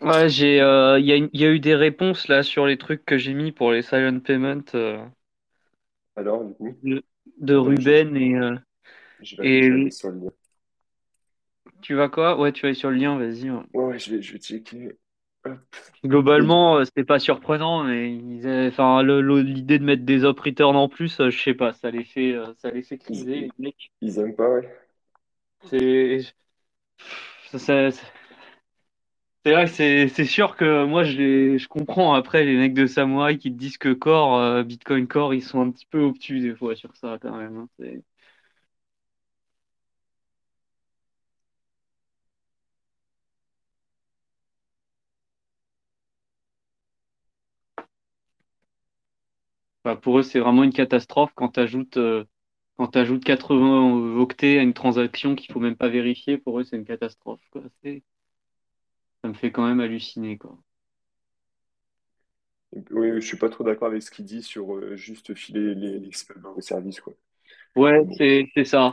Ouais, j'ai, euh, il y a, une- il y a eu des réponses là sur les trucs que j'ai mis pour les silent payments euh, Alors, du coup, de, de attends, je, je, Ruben et, euh, je vais aller, je vais aller et sur le lien. tu vas quoi? Ouais, tu vas aller sur le lien, vas-y. ouais. Ouais, ouais, je vais, je vais checker. Hop. Et du- Globalement, euh, c'était pas surprenant, mais ils avaient- enfin, le- le- l'idée de mettre des up return en plus, euh, je sais pas, ça les fait, euh, ça les fait ils, criser, ils, les mecs. ils aiment pas, ouais. C'est, ça, ça- c'est vrai c'est, sûr que moi, je comprends après les mecs de Samurai qui te disent que Core, euh, Bitcoin Core, ils sont un petit peu obtus des fois sur ça quand même. hein. Enfin, pour eux, c'est vraiment une catastrophe quand tu ajoutes, quand t'ajoutes 80 octets à une transaction qu'il faut même pas vérifier. Pour eux, c'est une catastrophe, quoi. Ça me fait quand même halluciner, quoi. Oui, je suis pas trop d'accord avec ce qu'il dit sur euh, juste filer les, les au service, quoi. Ouais, bon. c'est c'est ça.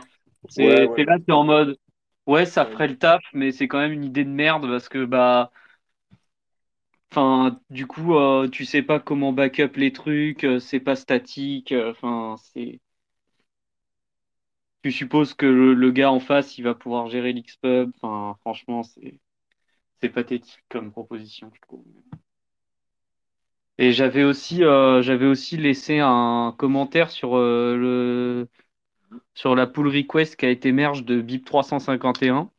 Ouais, C'est ouais, mais là, t'es en mode, ouais, ça ferait le taf, mais c'est quand même une idée de merde parce que bah, enfin, du coup, euh, tu sais pas comment backup les trucs, euh, c'est pas statique, euh, enfin, c'est, tu supposes que le, le gars en face, il va pouvoir gérer l'Xpub. Enfin, franchement, c'est c'est pathétique comme proposition, je trouve. Et j'avais aussi, euh, j'avais aussi laissé un commentaire sur euh, le sur la pull request qui a été merge de BIP 351.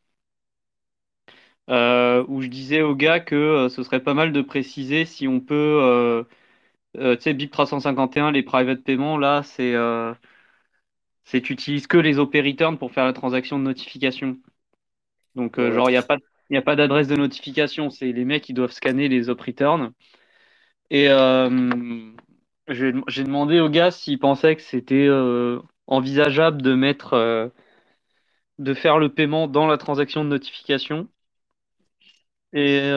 euh, où je disais au gars que ce serait pas mal de préciser si on peut, tu sais, BIP 351, les private payments, là, c'est, c'est tu utilises que les OP return pour faire la transaction de notification. Donc, euh, genre, il n'y a pas, il y a pas d'adresse de notification, c'est les mecs qui doivent scanner les op return. Et euh, j'ai demandé au gars s'il pensait que c'était euh, envisageable de mettre, euh, de faire le paiement dans la transaction de notification. Et,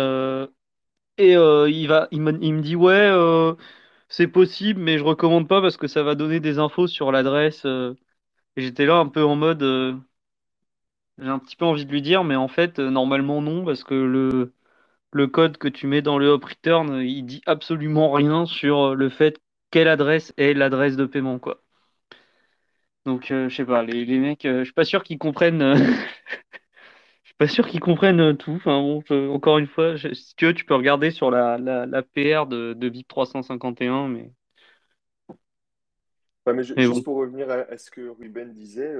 Et il va, il me, il me dit ouais, c'est possible, mais je recommande pas parce que ça va donner des infos sur l'adresse. Et j'étais là un peu en mode, j'ai un petit peu envie de lui dire, mais en fait, euh, normalement non, parce que le, le code que tu mets dans le hop return, euh, il dit absolument rien sur euh, le fait quelle adresse est l'adresse de paiement, quoi. Donc, euh, je sais pas, les, les mecs, euh, je suis pas sûr qu'ils comprennent, euh, je suis pas sûr qu'ils comprennent tout. Enfin bon, je- encore une fois, je- si tu veux, tu peux regarder sur la, la, la PR de, de BIP 351, mais. Ouais, mais ju- Mais juste bon. pour revenir à, à ce que Ruben disait,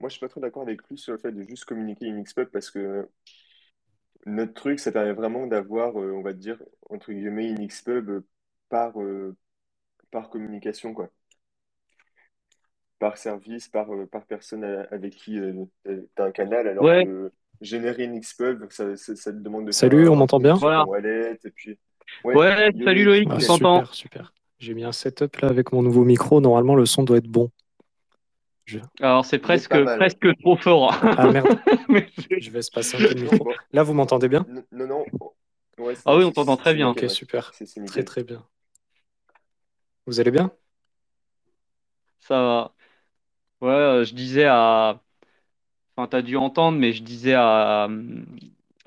moi je suis pas trop d'accord avec lui sur le fait de juste communiquer une Xpub parce que notre truc, ça permet vraiment d'avoir, euh, on va dire, entre guillemets, une Xpub euh, par, euh, par communication, quoi. Par service, par, euh, par personne a- avec qui tu as un canal, alors Ouais, que générer une Xpub, ça, ça, ça te demande de faire Salut, on un, m'entend bien? voilà. wallet, et puis... Ouais, salut Loïc, Loïc, Ah, on quel- t'entend. super, super. J'ai mis un setup là avec mon nouveau micro. Normalement, le son doit être bon. Je- Alors c'est presque presque trop fort. Ah merde, je vais se passer un peu le Non, micro. Là, vous m'entendez bien? non, non, ouais, Ah oui, on t'entend très bien. Ok, ouais. super. C'est c'est Très très bien. Vous allez bien? Ça va. Ouais, euh, je disais à. Enfin, t'as dû entendre, mais je disais à,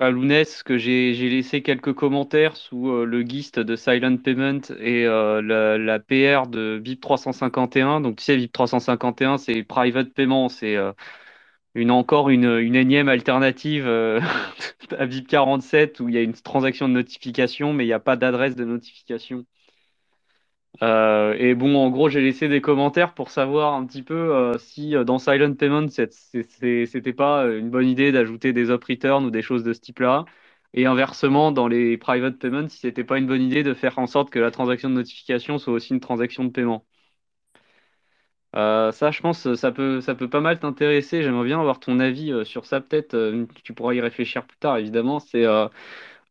à Lounès que j'ai laissé quelques commentaires sous euh, le GIST de Silent Payment et euh, la, PR de BIP 351. Donc, tu sais, BIP 351, c'est Private Payment. C'est euh, une, encore une, une énième alternative à BIP 47 où il y a une transaction de notification, mais il n'y a pas d'adresse de notification. Euh, et bon, en gros, j'ai laissé des commentaires pour savoir un petit peu euh, si euh, dans Silent Payment, c'était pas une bonne idée d'ajouter des up return ou des choses de ce type-là. Et inversement, dans les private payments, si c'était pas une bonne idée de faire en sorte que la transaction de notification soit aussi une transaction de paiement. Ça, je pense, ça peut, ça peut pas mal t'intéresser. J'aimerais bien avoir ton avis sur ça, peut-être. tu pourras y réfléchir plus tard, évidemment. C'est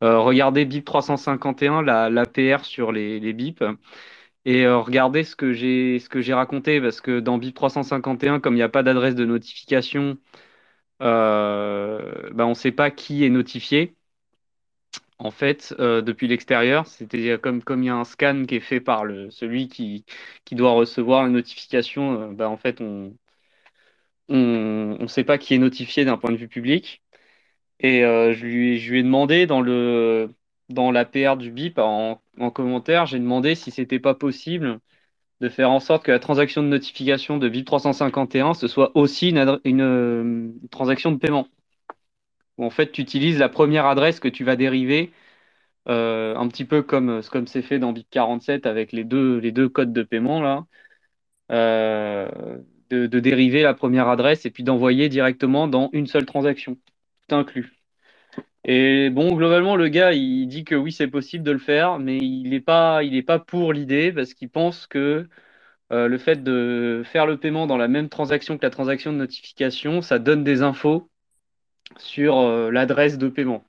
regarder BIP 351, la, la PR sur les BIP. Et euh, regardez ce que j'ai ce que j'ai raconté, parce que dans BIP 351, comme il n'y a pas d'adresse de notification, euh, bah, on ne sait pas qui est notifié. En fait, euh, depuis l'extérieur, c'est-à-dire comme, comme il y a un scan qui est fait par le, celui qui, qui doit recevoir la notification, bah, en fait, on on ne sait pas qui est notifié d'un point de vue public. Et je lui, je lui ai demandé dans le, dans l'APR du BIP en, en commentaire, j'ai demandé si c'était pas possible de faire en sorte que la transaction de notification de BIP 351 ce soit aussi une, euh, transaction de paiement. Où en fait, tu utilises la première adresse que tu vas dériver, euh, un petit peu comme comme c'est fait dans BIP 47 avec les deux, codes de paiement là, euh, de dériver la première adresse et puis d'envoyer directement dans une seule transaction, tout inclus. Et bon, globalement, le gars, il dit que oui, c'est possible de le faire, mais il n'est pas, il est pas pour l'idée parce qu'il pense que euh, le fait de faire le paiement dans la même transaction que la transaction de notification, ça donne des infos sur euh, l'adresse de paiement.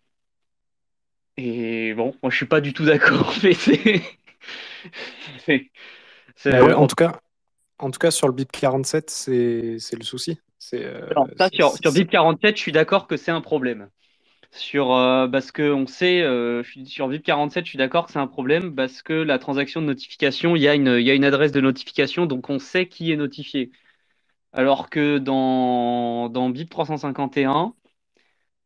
Et bon, moi, je suis pas du tout d'accord, mais c'est, c'est, c'est- Bah ouais, en tout cas, en tout cas, sur le BIP 47, c'est c'est le souci. C'est euh, ça, c'est- sur, sur BIP 47, je suis d'accord que c'est un problème. Sur, euh, parce que on sait, euh, sur VIP 47, je suis d'accord que c'est un problème parce que la transaction de notification, il y a une, adresse de notification, donc on sait qui est notifié. Alors que dans, dans BIP 351,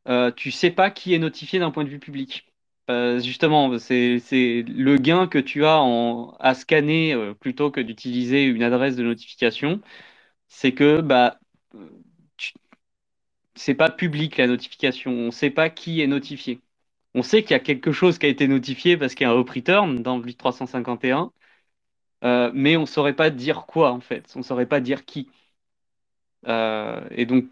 euh, tu sais pas qui est notifié d'un point de vue public. Euh, justement, c'est, le gain que tu as en, à scanner plutôt que d'utiliser une adresse de notification, c'est que bah, c'est pas public la notification, on sait pas qui est notifié. On sait qu'il y a quelque chose qui a été notifié parce qu'il y a un return dans le 351, euh, mais on saurait pas dire quoi en fait. On saurait pas dire qui. Euh, et donc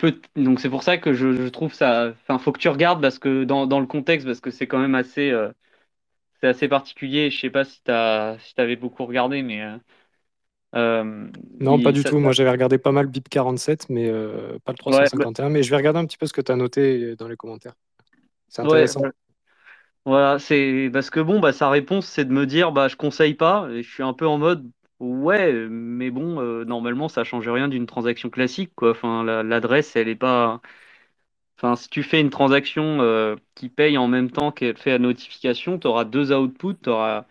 c'est pour ça que je, trouve ça. Enfin, faut que tu regardes parce que dans, le contexte parce que c'est quand même assez euh, c'est assez particulier. Je sais pas si t'as si t'avais beaucoup regardé, mais euh, euh, Non, pas du tout. Moi, j'avais regardé pas mal BIP 47, mais euh, pas le ouais, bah, 351. Mais je vais regarder un petit peu ce que tu as noté dans les commentaires. C'est ouais, intéressant. Voilà, c'est parce que bon, bah sa réponse c'est de me dire bah je conseille pas et je suis un peu en mode ouais, mais bon, euh, normalement ça change rien d'une transaction classique quoi. Enfin, la- l'adresse elle est pas. Enfin, si tu fais une transaction euh, qui paye en même temps qu'elle fait la notification, tu auras deux outputs, tu auras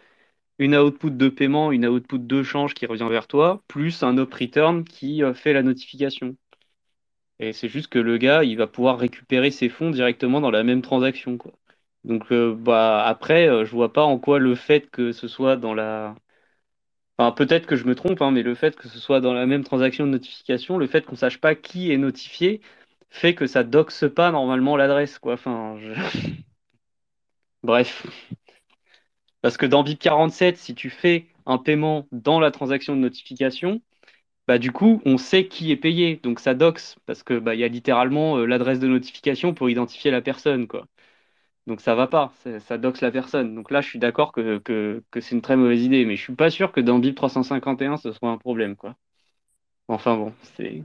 une output de paiement, une output de change qui revient vers toi, plus un up return qui euh, fait la notification. Et c'est juste que le gars, il va pouvoir récupérer ses fonds directement dans la même transaction, quoi. Donc, euh, bah, après, euh, je vois pas en quoi le fait que ce soit dans la... Enfin, peut-être que je me trompe, hein, mais le fait que ce soit dans la même transaction de notification, le fait qu'on sache pas qui est notifié, fait que ça doxe pas normalement l'adresse, quoi. Enfin, bref. Parce que dans BIP 47, si tu fais un paiement dans la transaction de notification, bah du coup, on sait qui est payé, donc ça doxe, parce que bah, y a littéralement euh, l'adresse de notification pour identifier la personne, quoi. Donc ça va pas, ça, doxe la personne. Donc là, je suis d'accord que, que, que c'est une très mauvaise idée, mais je suis pas sûr que dans BIP 351, ce soit un problème, quoi. Enfin bon, c'est.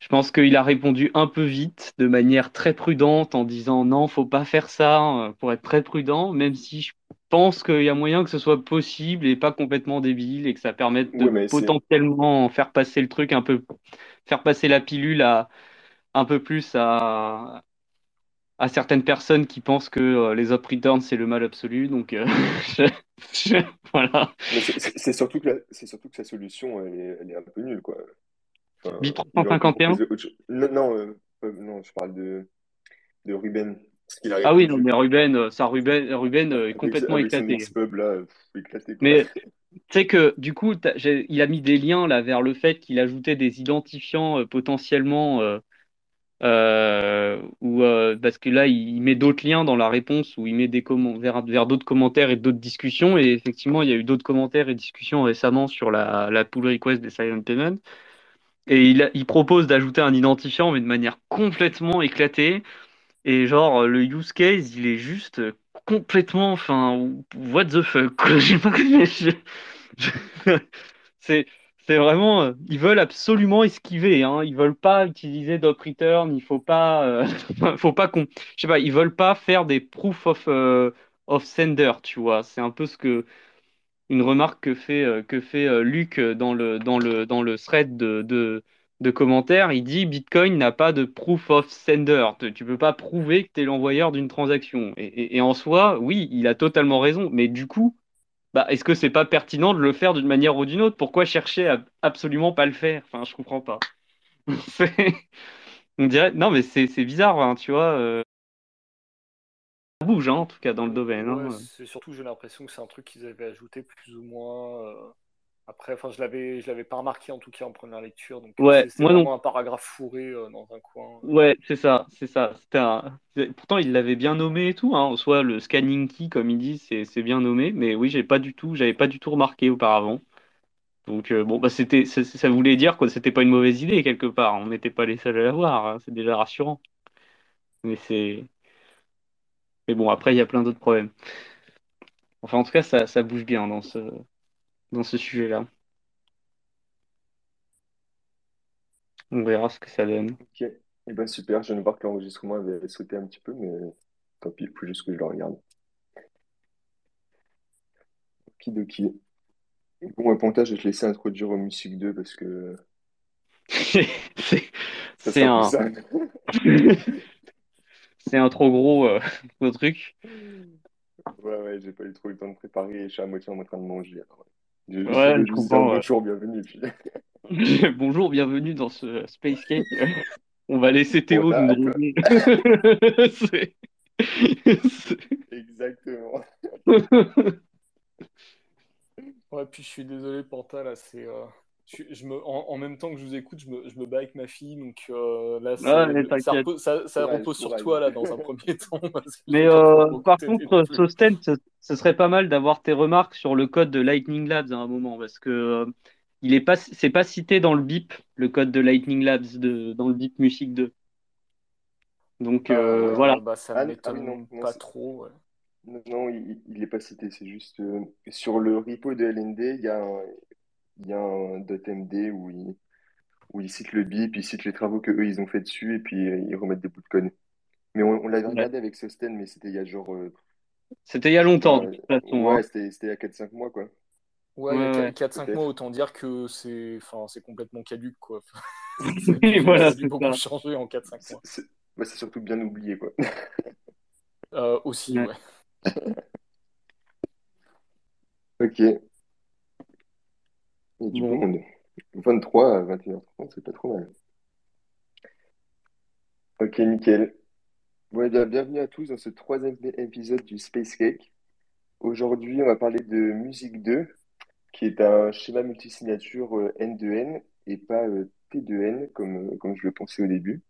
Je pense qu'il a répondu un peu vite, de manière très prudente, en disant non, faut pas faire ça, euh, pour être très prudent, même si je pense qu'il y a moyen que ce soit possible et pas complètement débile et que ça permette de potentiellement faire passer le truc un peu, faire passer la pilule à un peu plus à, à certaines personnes qui pensent que euh, les up returns c'est le mal absolu. Donc euh, je- je- voilà. c'est surtout que c'est surtout que sa solution, elle est, elle est un peu nulle, quoi. Enfin, BIP il aurait pu 351. proposer autre chose. Non, non, euh, euh, non, je parle de, de Ruben. Ah oui, non, mais Ruben, euh, ça, Ruben, Ruben est complètement avec éclaté. Xpub, là, pff, éclaté, quoi. Mais tu sais que du coup, il a mis des liens là vers le fait qu'il ajoutait des identifiants euh, potentiellement euh, ou parce que là, il, il met d'autres liens dans la réponse où il met des vers, vers d'autres commentaires et d'autres discussions. Et effectivement, il y a eu d'autres commentaires et discussions récemment sur la, la pull request des silent payments. Et il, propose d'ajouter un identifiant, mais de manière complètement éclatée. Et genre, le use case, il est juste complètement, enfin, what the fuck, C'est, c'est vraiment, euh, ils veulent absolument esquiver, hein. Ils veulent pas utiliser d'op return, il faut pas, euh, faut pas qu'on, je sais pas, ils veulent pas faire des proof of, euh, of sender, tu vois. C'est un peu ce que, une remarque que fait, euh, que fait euh, Luc dans le, dans le, dans le thread de, de, commentaires. Il dit Bitcoin n'a pas de proof of sender. Tu tu peux pas prouver que tu es l'envoyeur d'une transaction. Et, en soi, oui, il a totalement raison. Mais du coup, bah, est-ce que c'est pas pertinent de le faire d'une manière ou d'une autre? Pourquoi chercher à absolument pas le faire? Enfin, je comprends pas. On dirait, non, mais c'est bizarre, hein, tu vois. euh, bouge, hein, en tout cas dans le domaine. Ouais, hein. c'est surtout j'ai l'impression que c'est un truc qu'ils avaient ajouté plus ou moins. euh, Après, enfin, je l'avais, je l'avais pas remarqué en tout cas en première lecture, donc Ouais, c'est non. vraiment un paragraphe fourré euh, dans un coin. Ouais, c'est ça, c'est ça. Un- Pourtant, il l'avait bien nommé et tout, hein. En soi, le scanning key, comme il dit, c'est c'est bien nommé. Mais oui, j'ai pas du tout, j'avais pas du tout remarqué auparavant. Donc euh, bon, bah c'était, ça, ça voulait dire que c'était pas une mauvaise idée quelque part. On n'était pas les seuls à l'avoir. hein. C'est déjà rassurant. Mais c'est, mais bon, après, il y a plein d'autres problèmes. Enfin, en tout cas, ça, ça bouge bien dans ce, dans ce sujet-là. On verra ce que ça donne. Ok. Eh ben super, je viens de voir que l'enregistrement avait sauté un petit peu, mais tant pis, il faut juste que je le regarde. Okidoki. Bon, Pontage, je vais te laisser introduire au Musique 2 parce que C'est, ça c'est sera un, plus. c'est un trop gros, euh, gros truc. Ouais, ouais, j'ai pas eu trop le temps de préparer et je suis à moitié en train de manger. alors, ouais. Je, comprends. ouais. bonjour, bienvenue. Puis... Bonjour, bienvenue dans ce Space Cake. On va laisser Théo nous c'est- Exactement. Ouais, puis je suis désolé, Panta, là, c'est. euh, je, je me, en, en même temps que je vous écoute, je me, je me bats avec ma fille, donc euh, là, ça, repose, ça, ça Courage, repose sur toi, là, dans un premier temps, Mais euh, par contre. Sosten, ce, ce serait pas mal d'avoir tes remarques sur le code de Lightning Labs à un moment, parce que euh, il est pas, c'est pas cité dans le BIP, le code de Lightning Labs de, dans le BIP Music 2. Donc euh, Euh, voilà. bah, ça Ah, ah m'étonne oui, non, non, pas trop, ouais. non, non, il, il est pas cité, c'est juste euh, sur le repo de LND, il y a un, il y a un .md où il, où il cite le BIP, il cite les travaux que eux ils ont fait dessus et puis euh, ils remettent des bouts de code. Mais on, on l'avait Ouais. regardé avec Sosten, mais c'était il y a genre, euh, C'était il y a longtemps, de toute façon. ouais, hein. c'était c'était il y a 4-5 mois quoi, Ouais, il y a Ouais, ouais. 4-5 mois, autant dire que c'est enfin, c'est complètement caduque, quoi. Ça voilà, c'est beaucoup ça. changer en 4-5 C'est mois. c'est- c'est surtout bien oublié quoi. Euh, aussi, Ouais. ouais. Ok, il y a du Bon. monde. 23 à 21h30, c'est pas trop mal. Ok, nickel. Bon, eh bien, bienvenue à tous dans ce troisième épisode du Space Cake. Aujourd'hui, on va parler de Musique 2, qui est un schéma multisignature euh, N2N et pas euh, T2N comme, euh, comme je le pensais au début.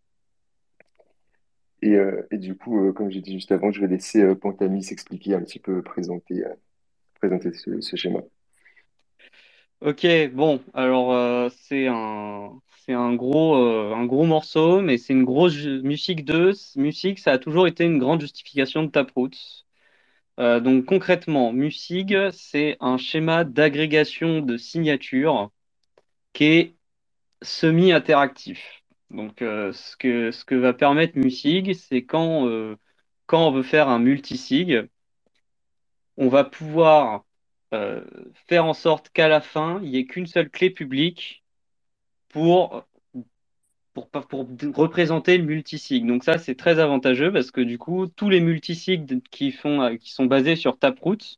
Et, euh, et du coup, euh, comme j'ai dit juste avant, je vais laisser euh, Pantami s'expliquer un petit peu, présenter, euh, présenter ce, ce schéma. Ok, bon, alors euh, c'est euh, un gros morceau, mais c'est une grosse musique 2. Musique, ça a toujours été une grande justification de Taproot. Euh, donc concrètement, Musig, c'est un schéma d'agrégation de signatures qui est semi-interactif. Donc euh, ce que, ce va permettre Musig, c'est quand on veut faire un multisig, on va pouvoir euh, faire en sorte qu'à la fin, il n'y ait qu'une seule clé publique pour, pour, pour représenter le multisig. Donc ça, c'est très avantageux parce que du coup, tous les multisigs qui font, qui sont basés sur Taproot,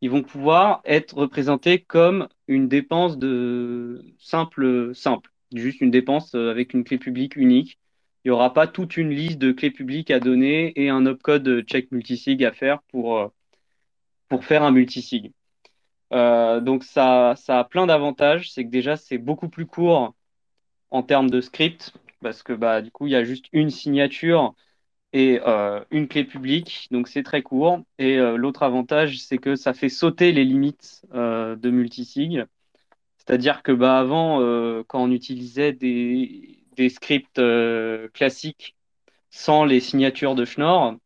ils vont pouvoir être représentés comme une dépense de simple, simple, juste une dépense euh, avec une clé publique unique. Il n'y aura pas toute une liste de clés publiques à donner et un opcode check multisig à faire pour, euh, pour faire un multisig. Euh, donc ça, ça a plein d'avantages. C'est que déjà, c'est beaucoup plus court en termes de script parce que bah, du coup, il y a juste une signature et euh, une clé publique, donc c'est très court. Et euh, l'autre avantage, c'est que ça fait sauter les limites de multisig. C'est-à-dire que bah, avant, quand on utilisait des, scripts classiques sans les signatures de Schnorr,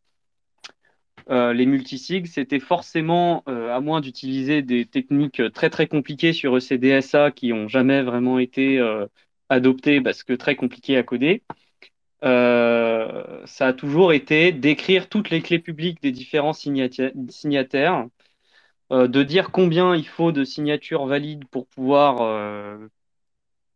euh, les multisigs, c'était forcément, euh, à moins d'utiliser des techniques très très compliquées sur ECDSA qui n'ont jamais vraiment été euh, adoptées parce que très compliquées à coder, euh, ça a toujours été d'écrire toutes les clés publiques des différents signata- signataires, euh, de dire combien il faut de signatures valides pour pouvoir euh,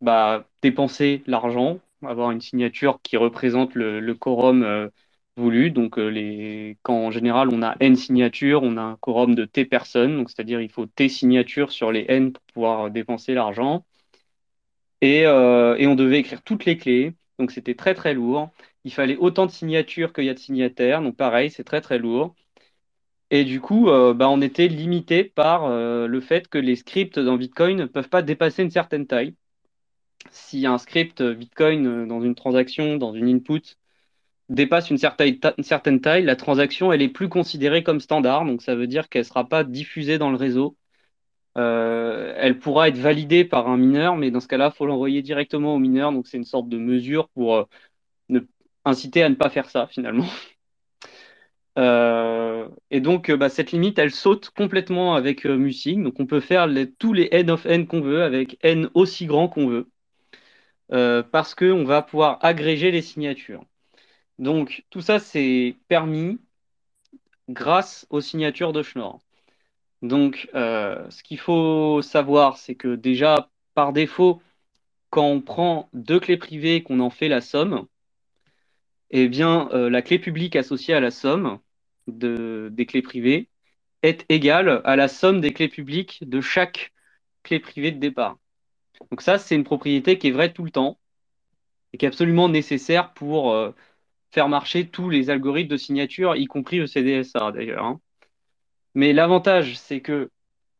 bah, dépenser l'argent, avoir une signature qui représente le, le quorum euh, voulu. Donc, euh, les, quand en général on a n signatures, on a un quorum de t personnes, donc c'est-à-dire il faut t signatures sur les n pour pouvoir dépenser l'argent. Et, euh, et on devait écrire toutes les clés. Donc c'était très très lourd. Il fallait autant de signatures qu'il y a de signataires. Donc pareil, c'est très très lourd. Et du coup, euh, bah, on était limité par euh, le fait que les scripts dans Bitcoin ne peuvent pas dépasser une certaine taille. Si un script Bitcoin euh, dans une transaction, dans une input, dépasse une certaine, taille, la transaction, elle est plus considérée comme standard. Donc, ça veut dire qu'elle ne sera pas diffusée dans le réseau. Euh, elle pourra être validée par un mineur, mais dans ce cas-là, il faut l'envoyer directement au mineur. Donc, c'est une sorte de mesure pour euh, inciter à ne pas faire ça, finalement. Euh, et donc, bah, cette limite, elle saute complètement avec Musig. Donc, on peut faire tous les n of n qu'on veut avec n aussi grand qu'on veut, parce qu'on va pouvoir agréger les signatures. Donc, tout ça, c'est permis grâce aux signatures de Schnorr. Donc, euh, ce qu'il faut savoir, c'est que déjà, par défaut, quand on prend deux clés privées qu'on en fait la somme, eh bien, euh, la clé publique associée à la somme de, des clés privées est égale à la somme des clés publiques de chaque clé privée de départ. Donc ça, c'est une propriété qui est vraie tout le temps et qui est absolument nécessaire pour euh, faire marcher tous les algorithmes de signature, y compris le CDSA d'ailleurs. hein. Mais l'avantage, c'est que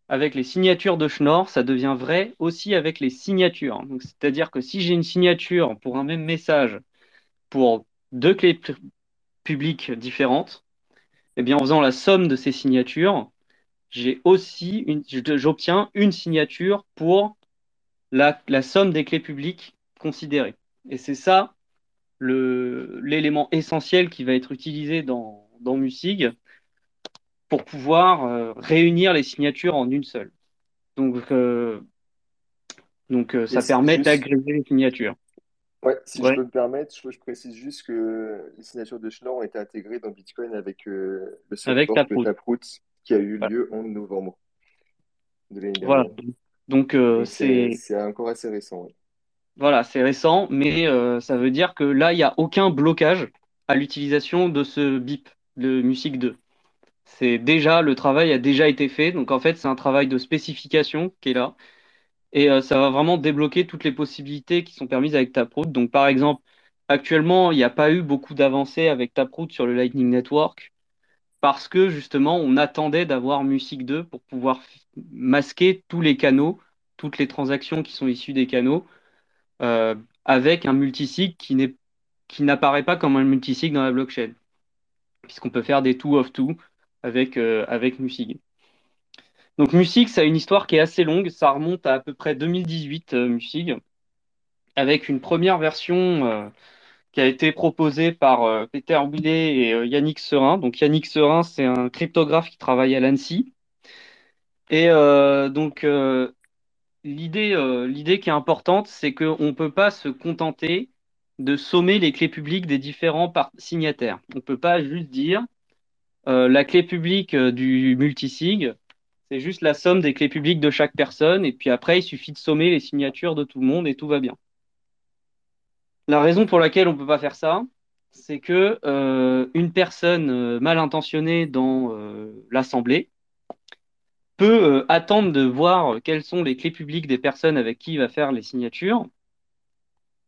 avec les signatures de Schnorr, ça devient vrai aussi avec les signatures. C'est-à-dire que si j'ai une signature pour un même message pour deux clés pu- publiques différentes, eh bien, en faisant la somme de ces signatures, j'ai aussi j'obtiens une signature pour la, la somme des clés publiques considérées. Et c'est ça l'élément essentiel qui va être utilisé dans, dans Musig pour pouvoir euh, réunir les signatures en une seule. Donc, euh, donc euh, ça permet juste, d'agréger les signatures. ouais, si je peux me permettre, je, je précise juste que les signatures de Schnorr ont été intégrées dans Bitcoin avec le avec Taproot. Taproot qui a eu Voilà. lieu en novembre de l'année Voilà. dernière. Donc c'est c'est encore assez récent. ouais. Voilà, c'est récent, mais euh, ça veut dire que là, il n'y a aucun blocage à l'utilisation de ce BIP, de Music 2. C'est déjà, le travail a déjà été fait, donc en fait, c'est un travail de spécification qui est là, et euh, ça va vraiment débloquer toutes les possibilités qui sont permises avec Taproot. Donc par exemple, actuellement, il n'y a pas eu beaucoup d'avancées avec Taproot sur le Lightning Network, parce que justement, on attendait d'avoir Music 2 pour pouvoir masquer tous les canaux, toutes les transactions qui sont issues des canaux, euh, avec un multisig qui n'apparaît pas comme un multisig dans la blockchain, puisqu'on peut faire des two of two avec, euh, avec Musig. Donc Musig, ça a une histoire qui est assez longue, ça remonte à à peu près 2018, euh, Musig, avec une première version qui a été proposée par Peter Boulet et Yannick Serin. Donc Yannick Serin, c'est un cryptographe qui travaille à l'ANSSI. Et donc l'idée, euh, l'idée qui est importante, c'est qu'on ne peut pas se contenter de sommer les clés publiques des différents signataires. On ne peut pas juste dire euh, la clé publique euh, du multisig, c'est juste la somme des clés publiques de chaque personne, et puis après, il suffit de sommer les signatures de tout le monde et tout va bien. La raison pour laquelle on ne peut pas faire ça, c'est que euh, une personne mal intentionnée dans l'assemblée peut euh, attendre de voir quelles sont les clés publiques des personnes avec qui il va faire les signatures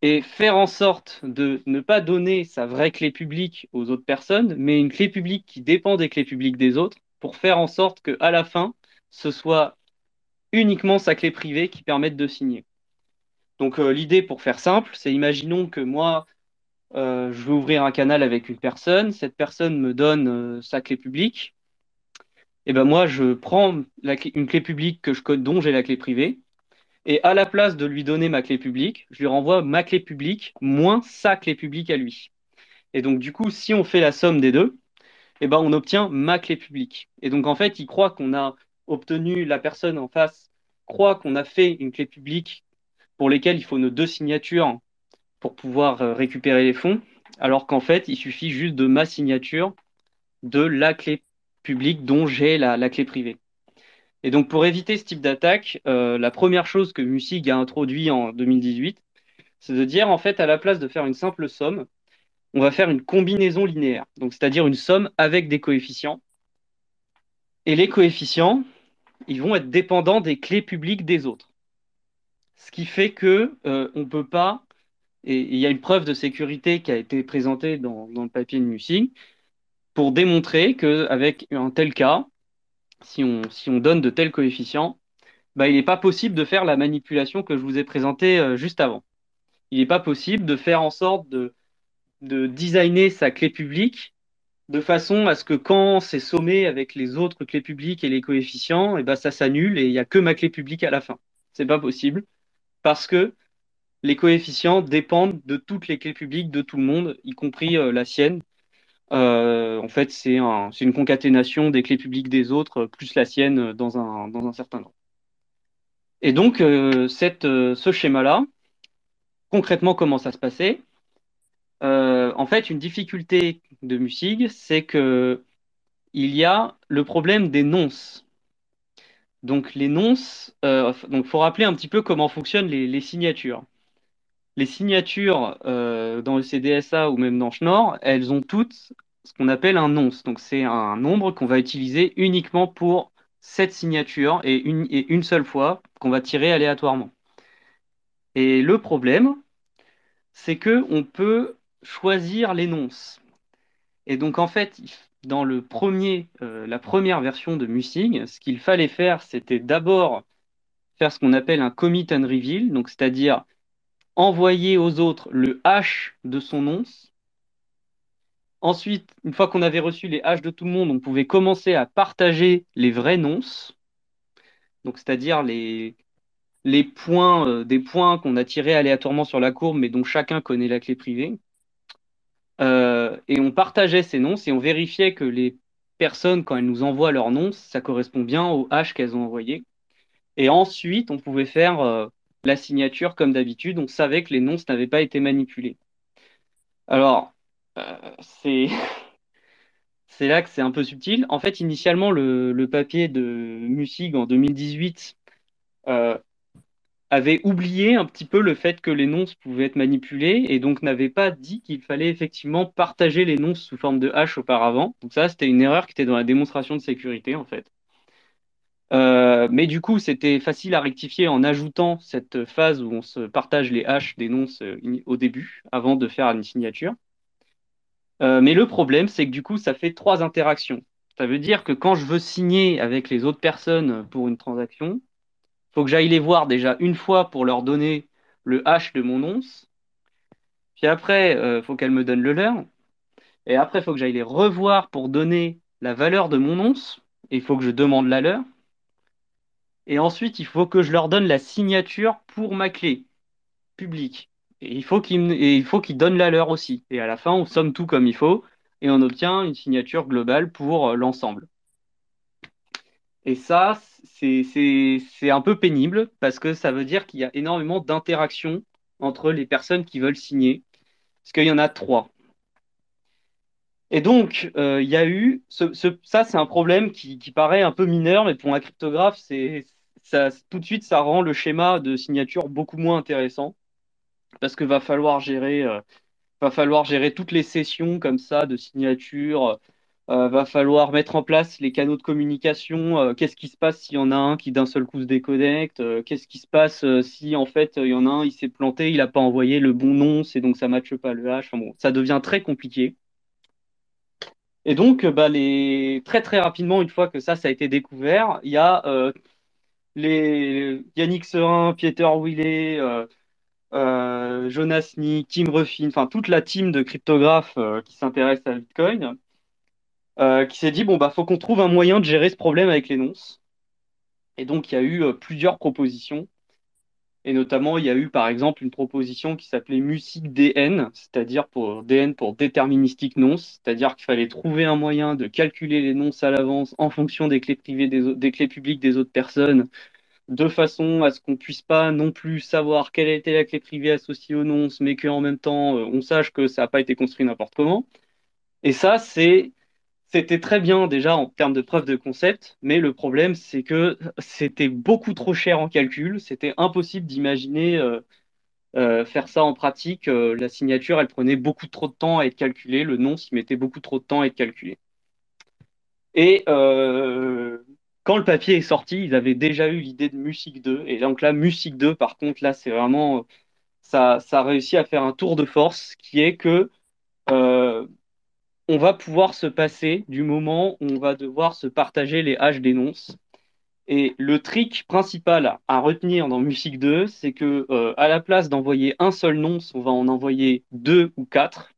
et faire en sorte de ne pas donner sa vraie clé publique aux autres personnes, mais une clé publique qui dépend des clés publiques des autres, pour faire en sorte qu'à la fin, ce soit uniquement sa clé privée qui permette de signer. Donc euh, l'idée, pour faire simple, c'est imaginons que moi, euh, je veux ouvrir un canal avec une personne, cette personne me donne euh, sa clé publique, et ben moi, je prends une clé publique que je dont j'ai la clé privée, et à la place de lui donner ma clé publique, je lui renvoie ma clé publique moins sa clé publique à lui. Et donc, du coup, si on fait la somme des deux, eh ben, on obtient ma clé publique. Et donc, en fait, il croit qu'on a obtenu, la personne en face croit qu'on a fait une clé publique pour lesquelles il faut nos deux signatures pour pouvoir euh, récupérer les fonds, alors qu'en fait, il suffit juste de ma signature de la clé publique dont j'ai la, clé privée. Et donc, pour éviter ce type d'attaque, euh, la première chose que Musig a introduit en 2018, c'est de dire, en fait, à la place de faire une simple somme, on va faire une combinaison linéaire. Donc, c'est-à-dire une somme avec des coefficients. Et les coefficients, ils vont être dépendants des clés publiques des autres. Ce qui fait que euh, on peut pas, et il y a une preuve de sécurité qui a été présentée dans le papier de Musig, pour démontrer qu'avec un tel cas, si on, si on donne de tels coefficients, bah, il n'est pas possible de faire la manipulation que je vous ai présentée euh, juste avant. Il n'est pas possible de faire en sorte de, de designer sa clé publique de façon à ce que quand c'est sommé avec les autres clés publiques et les coefficients, et eh ben ça s'annule et il n'y a que ma clé publique à la fin. C'est pas possible parce que les coefficients dépendent de toutes les clés publiques de tout le monde, y compris euh, la sienne. Euh, en fait, c'est un, une concaténation des clés publiques des autres plus la sienne dans un, dans un certain ordre. Et donc, euh, ce schéma-là, concrètement, comment ça se passait? En fait, une difficulté de Musig, c'est que il y a le problème des nonces. Donc les nonces, euh, donc faut rappeler un petit peu comment fonctionnent les, signatures. Les signatures euh, dans le CDSA ou même dans Schnorr, elles ont toutes ce qu'on appelle un nonce. Donc c'est un nombre qu'on va utiliser uniquement pour cette signature et une, seule fois qu'on va tirer aléatoirement. Et le problème, c'est que on peut choisir les nonces. Et donc, en fait, dans le premier, euh, la première version de Musing, ce qu'il fallait faire, c'était d'abord faire ce qu'on appelle un commit and reveal, donc c'est-à-dire envoyer aux autres le hash de son nonce. Ensuite, une fois qu'on avait reçu les hash de tout le monde, on pouvait commencer à partager les vrais nonces, c'est-à-dire les, points, euh, des points qu'on a tirés aléatoirement sur la courbe, mais dont chacun connaît la clé privée. Euh, et on partageait ces noms et on vérifiait que les personnes, quand elles nous envoient leurs noms, ça correspond bien au hash qu'elles ont envoyé. Et ensuite, on pouvait faire euh, la signature comme d'habitude. On savait que les noms n'avaient pas été manipulés. Alors, euh, c'est là que c'est un peu subtil. En fait, initialement, le, papier de Musig en 2018 avait oublié un petit peu le fait que les nonces pouvaient être manipulés et donc n'avait pas dit qu'il fallait effectivement partager les nonces sous forme de hash auparavant. Donc ça, c'était une erreur qui était dans la démonstration de sécurité en fait. Euh, mais du coup, c'était facile à rectifier en ajoutant cette phase où on se partage les hashes des nonces euh, au début, avant de faire une signature. Euh, mais le problème, c'est que du coup, ça fait trois interactions. Ça veut dire que quand je veux signer avec les autres personnes pour une transaction, faut que j'aille les voir déjà une fois pour leur donner le hash de mon once. Puis après, il faut qu'elles me donnent le leur. Et après, il faut que j'aille les revoir pour donner la valeur de mon once. Et il faut que je demande la leur. Et ensuite, il faut que je leur donne la signature pour ma clé publique. Et il faut qu'ils donnent la leur aussi. Et à la fin, on somme tout comme il faut et on obtient une signature globale pour euh, l'ensemble. Et ça, c'est un peu pénible parce que ça veut dire qu'il y a énormément d'interactions entre les personnes qui veulent signer, parce qu'il y en a trois. Et donc, euh, il y a eu, ça c'est un problème qui, paraît un peu mineur, mais pour un cryptographe, ça, tout de suite, ça rend le schéma de signature beaucoup moins intéressant, parce que va falloir gérer, euh, va falloir gérer toutes les sessions comme ça de signature, euh, va falloir mettre en place les canaux de communication. Euh, qu'est-ce qui se passe s'il y en a un qui d'un seul coup se déconnecte euh, Qu'est-ce qui se passe si en fait il y en a un, il s'est planté, il n'a pas envoyé le bon nom, c'est donc ça matche pas le H. ça devient très compliqué. Et donc, bah, très très rapidement, une fois que ça, ça a été découvert, il y a les Yannick Serin, Pieter Willet, Jonas Nick, Tim Ruffin, enfin toute la team de cryptographes qui s'intéressent à Bitcoin, euh, qui s'est dit bon bah faut qu'on trouve un moyen de gérer ce problème avec les nonces. Et donc il y a eu euh, plusieurs propositions. Et notamment, il y a eu par exemple une proposition qui s'appelait MUSIC DN, c'est-à-dire pour DN pour déterministique nonce, c'est-à-dire qu'il fallait trouver un moyen de calculer les nonces à l'avance en fonction des clés privées des, clés publiques des autres personnes, de façon à ce qu'on puisse pas non plus savoir quelle était la clé privée associée aux nonces, mais qu'en même temps euh, on sache que ça n'a pas été construit n'importe comment. Et ça, c'est c'était très bien déjà en termes de preuve de concept, mais le problème, c'est que c'était beaucoup trop cher en calcul. C'était impossible d'imaginer euh, euh, faire ça en pratique. Euh, la signature, elle prenait beaucoup trop de temps à être calculée. Le nom s'y mettait beaucoup trop de temps à être calculé. Et quand le papier est sorti, ils avaient déjà eu l'idée de Music 2. Et donc là, Music 2, par contre, là, c'est vraiment. Ça, ça a réussi à faire un tour de force qui est que on va pouvoir se passer du moment où on va devoir se partager les haches d'énonce. Et le trick principal à retenir dans Music 2, c'est que euh, à la place d'envoyer un seul nonce, on va en envoyer deux ou quatre,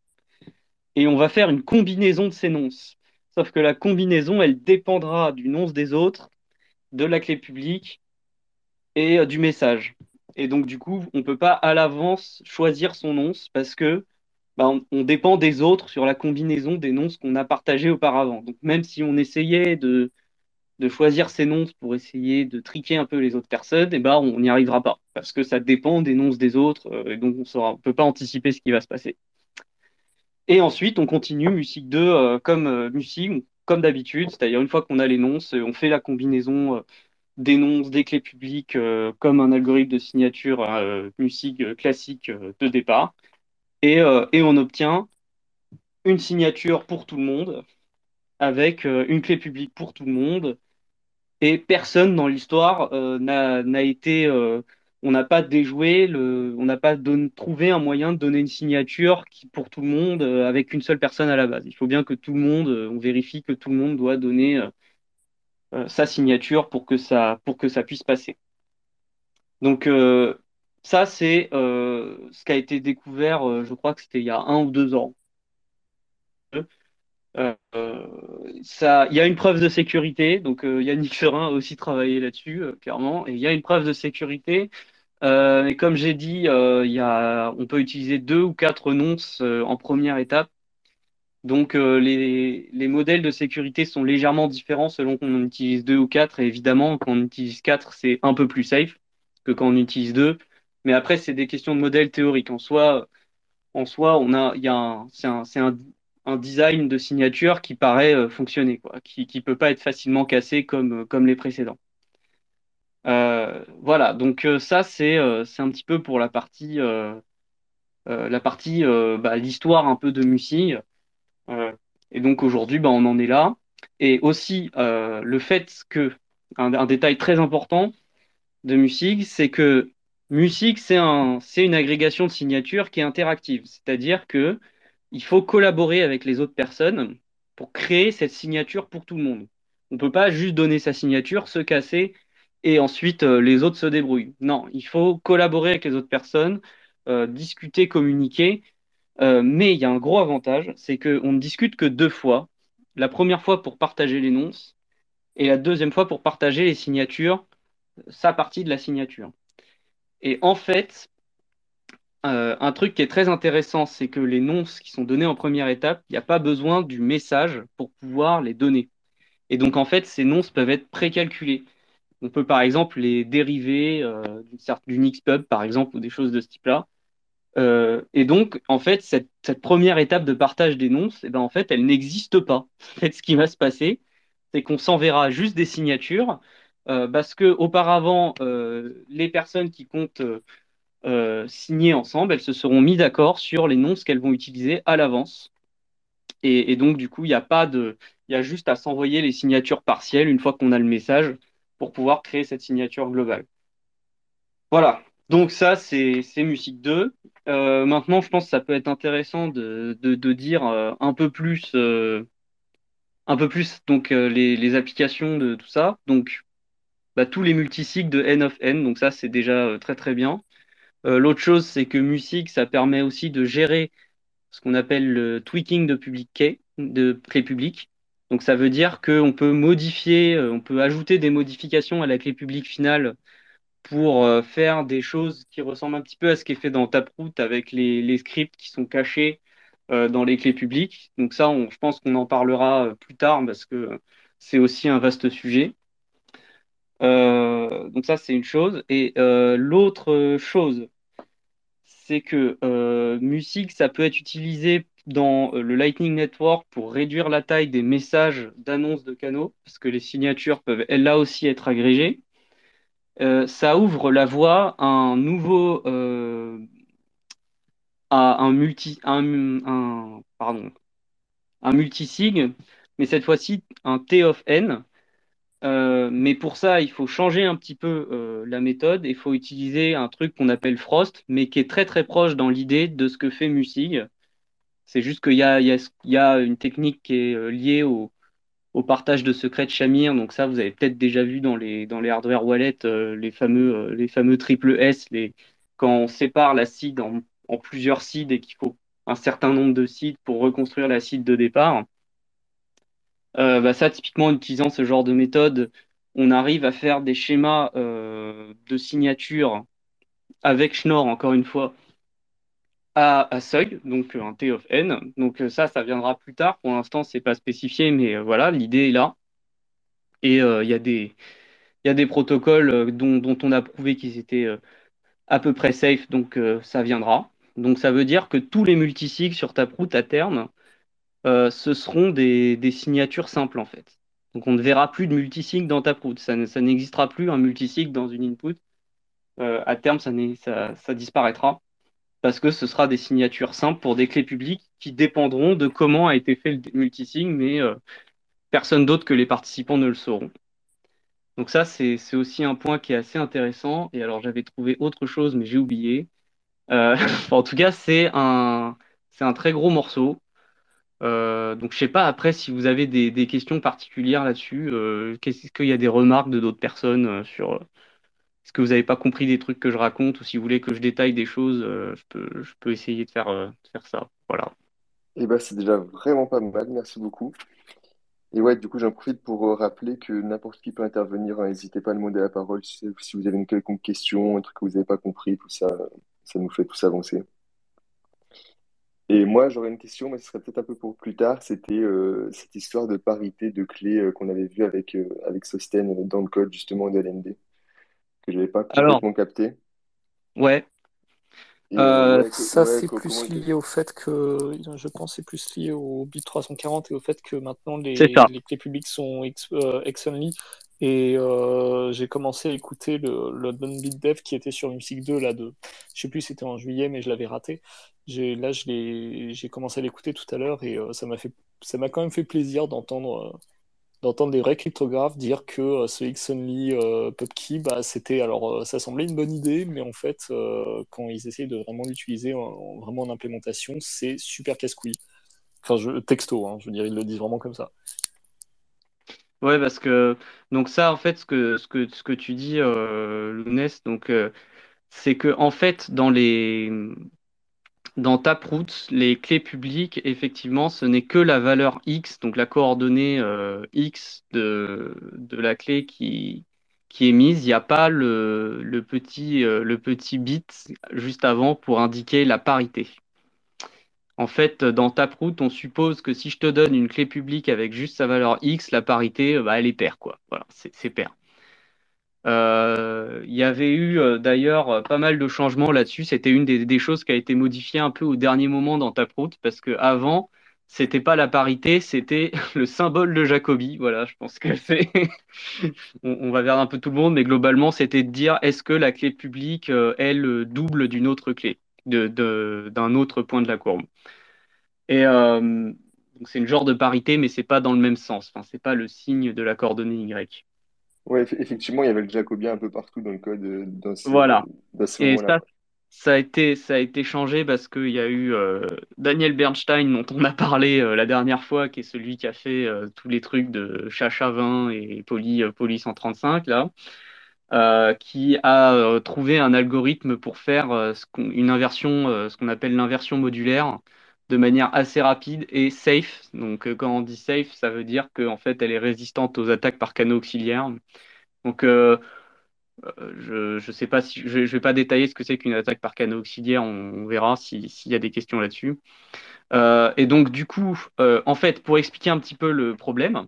et on va faire une combinaison de ces nonces. Sauf que la combinaison, elle dépendra du nonce des autres, de la clé publique et euh, du message. Et donc, du coup, on ne peut pas à l'avance choisir son nonce parce que bah, on, dépend des autres sur la combinaison des nonces qu'on a partagés auparavant. Donc, même si on essayait de, choisir ces nonces pour essayer de triquer un peu les autres personnes, eh ben, on n'y arrivera pas parce que ça dépend des nonces des autres euh, et donc on ne peut pas anticiper ce qui va se passer. Et ensuite, on continue musique 2 euh, comme euh, comme d'habitude, c'est-à-dire une fois qu'on a les nonces, on fait la combinaison euh, des nonces, des clés publiques comme un algorithme de signature musique classique de départ. Et, et, on obtient une signature pour tout le monde avec une clé publique pour tout le monde. Et personne dans l'histoire n'a été on n'a pas déjoué, le, on n'a pas trouvé un moyen de donner une signature pour tout le monde euh, avec une seule personne à la base. Il faut bien que tout le monde, euh, on vérifie que tout le monde doit donner euh, euh sa signature pour que ça, pour que ça puisse passer. Donc euh, ça, c'est ce qui a été découvert, je crois que c'était il y a un ou deux ans. ça, il y a une preuve de sécurité, donc Yannick Ferrin a aussi travaillé là-dessus, clairement, et il y a une preuve de sécurité euh, et comme j'ai dit, euh, y a, on peut utiliser deux ou quatre nonces euh, en première étape. Donc les, les, modèles de sécurité sont légèrement différents selon qu'on utilise deux ou quatre. Et évidemment, quand on utilise quatre, c'est un peu plus safe que quand on utilise deux. Mais après, c'est des questions de modèles théoriques. En soi, en soi, on a, a c'est un, un, design de signature qui paraît fonctionner, quoi, qui ne peut pas être facilement cassé comme, comme les précédents. Euh, voilà, donc euh, ça c'est euh, un petit peu pour la partie la partie bah, l'histoire un peu de Mussy. et donc aujourd'hui bah, on en est là. Et aussi le fait que un, un, détail très important de Musig, c'est que Musig c'est un c'est une agrégation de signatures qui est interactive, c'est-à-dire que il faut collaborer avec les autres personnes pour créer cette signature pour tout le monde. On peut pas juste donner sa signature, se casser et ensuite euh, les autres se débrouillent. Non, il faut collaborer avec les autres personnes, euh, discuter, communiquer. Euh, mais il y a un gros avantage, c'est qu'on ne discute que deux fois. La première fois pour partager les nonces et la deuxième fois pour partager les signatures, sa partie de la signature. Et en fait, euh, un truc qui est très intéressant, c'est que les nonces qui sont donnés en première étape, il n'y a pas besoin du message pour pouvoir les donner. Et donc en fait, ces nonces peuvent être précalculés. On peut par exemple les dériver euh, d'une XPub, par exemple, ou des choses de ce type-là. Euh, et donc, en fait, cette, première étape de partage des nonces, eh ben, en fait, elle n'existe pas. En fait, ce qui va se passer, c'est qu'on s'enverra juste des signatures, parce que auparavant, euh, les personnes qui comptent euh, signer ensemble, elles se seront mis d'accord sur les nonces qu'elles vont utiliser à l'avance. Et, donc, du coup, il n'y a pas de, il y a juste à s'envoyer les signatures partielles une fois qu'on a le message pour pouvoir créer cette signature globale. Voilà, donc ça c'est Musique 2. Euh, maintenant, je pense que ça peut être intéressant de, de, dire euh, un peu plus, euh, un peu plus donc euh, les, les, applications de tout ça. Donc bah, tous les multicycles de n of n, donc ça c'est déjà euh, très très bien. Euh, l'autre chose c'est que Music ça permet aussi de gérer ce qu'on appelle le tweaking de public de clé publique. Donc ça veut dire qu'on peut modifier, euh, on peut ajouter des modifications à la clé publique finale pour faire des choses qui ressemblent un petit peu à ce qui est fait dans Taproot avec les, scripts qui sont cachés dans les clés publiques. Donc ça, je pense qu'on en parlera plus tard parce que c'est aussi un vaste sujet. Euh, donc ça, c'est une chose. Et euh, l'autre chose, c'est que euh, Music, ça peut être utilisé dans le Lightning Network pour réduire la taille des messages d'annonce de canaux, parce que les signatures peuvent elles là aussi être agrégées. Ça ouvre la voie à un nouveau à un multi un, un multisig, mais cette fois-ci un T of n. Euh, mais pour ça, il faut changer un petit peu euh, la méthode. Il faut utiliser un truc qu'on appelle Frost, mais qui est très très proche dans l'idée de ce que fait Musig C'est juste qu'il y y, a, une technique qui est euh, liée au, partage de secrets de Shamir. Donc ça, vous avez peut-être déjà vu dans les, hardware wallets, les fameux, triple S, quand on sépare la seed en, en plusieurs seeds et qu'il faut un certain nombre de seeds pour reconstruire la seed de départ. Euh, bah ça, typiquement, en utilisant ce genre de méthode, on arrive à faire des schémas euh, de signature avec Schnorr, encore une fois, à, seuil, donc un T of n. Donc ça, ça viendra plus tard. Pour l'instant, c'est pas spécifié, mais euh, voilà, l'idée est là. Et il euh, y, a des, y a des protocoles euh, dont, on a prouvé qu'ils étaient euh, à peu près safe, donc ça viendra. Donc ça veut dire que tous les multisigs sur Taproot à terme, ce seront des, des, signatures simples en fait. Donc on ne verra plus de multisig dans Taproot. Ça, ça n'existera plus un multisig dans une input. à terme, ça, ça, ça disparaîtra parce que ce sera des signatures simples pour des clés publiques qui dépendront de comment a été fait le multisig, mais euh, personne d'autre que les participants ne le sauront. Donc ça, c'est aussi un point qui est assez intéressant. Et alors, j'avais trouvé autre chose, mais j'ai oublié. Euh, en tout cas, c'est un, un très gros morceau. Euh, donc, je sais pas après si vous avez des, questions particulières là-dessus. Euh, Est-ce qu'il y a des remarques de d'autres personnes euh, sur, est-ce que vous n'avez pas compris des trucs que je raconte ou si vous voulez que je détaille des choses, euh, je, peux, essayer de faire, euh, faire ça. Voilà. Et bah, c'est déjà vraiment pas mal, merci beaucoup. Et ouais, du coup, j'en profite pour euh, rappeler que n'importe qui peut intervenir. hein. N'hésitez pas à demander la parole si, si vous avez une quelconque question, un truc que vous n'avez pas compris, tout ça, ça nous fait tous avancer. Et moi, j'aurais une question, mais ce serait peut-être un peu pour plus tard. C'était euh, cette histoire de parité de clés euh, qu'on avait vu avec, euh, avec Sosten dans le code justement de LND. que j'avais pas Alors, complètement capté. ouais. Et Euh, ouais, co- Ça, ouais, c'est plus lié au fait que, je pense, c'est plus lié au bit 340 et au fait que maintenant les, les clés publiques sont ex, euh, ex-only. Et euh, j'ai commencé à écouter le, le Bit Dev qui était sur Music 2 là de, je sais plus, c'était en juillet, mais je l'avais raté. Là, j'ai commencé à l'écouter tout à l'heure et euh, ça m'a quand même fait plaisir d'entendre. euh, des vrais cryptographes dire que ce X-only PubKey, bah, c'était alors ça semblait une bonne idée, mais en fait, quand ils essayent de vraiment l'utiliser en, en implémentation, c'est super casse-couille. Enfin, je, texto, hein, je veux dire, ils le disent vraiment comme ça. Ouais, parce que donc ça, en fait, ce que ce que ce que tu dis, euh, Lounès, donc euh, c'est que en fait, dans les dans Taproot, les clés publiques, effectivement, ce n'est que la valeur X, donc la coordonnée euh, X de, la clé qui, qui est mise. Il n'y a pas le, le petit, euh, le petit bit juste avant pour indiquer la parité. En fait, dans Taproot, on suppose que si je te donne une clé publique avec juste sa valeur X, la parité, euh, bah, elle est paire, quoi. Voilà, c'est paire. Euh, il y avait eu euh, d'ailleurs euh, pas mal de changements là-dessus. C'était une des, choses qui a été modifiée un peu au dernier moment dans Taproot parce que avant, c'était pas la parité, c'était le symbole de Jacobi. Voilà, je pense que c'est. on, va vers un peu tout le monde, mais globalement, c'était de dire est-ce que la clé publique euh, est le double d'une autre clé, de, de- d'un autre point de la courbe. Et euh, c'est une genre de parité, mais c'est pas dans le même sens. Enfin, c'est pas le signe de la coordonnée Y. Ouais, effectivement, il y avait le jacobien un peu partout dans le code euh, dans ce, Voilà. dans ce Et ça, ça a été, ça a été changé parce qu'il y a eu euh, Daniel Bernstein, dont on a parlé euh, la dernière fois, qui est celui qui a fait tous les trucs de Chacha 20 et Poly, Poly 135, là, euh, qui a euh, trouvé un algorithme pour faire euh, ce une inversion, ce qu'on appelle l'inversion modulaire, de manière assez rapide et safe. Donc, quand on dit safe, ça veut dire qu'en fait, elle est résistante aux attaques par canaux auxiliaires. Donc, je ne sais pas si je, je vais pas détailler ce que c'est qu'une attaque par canaux auxiliaire. On, verra si- s'il y a des questions là-dessus. Et donc du coup, en fait, pour expliquer un petit peu le problème,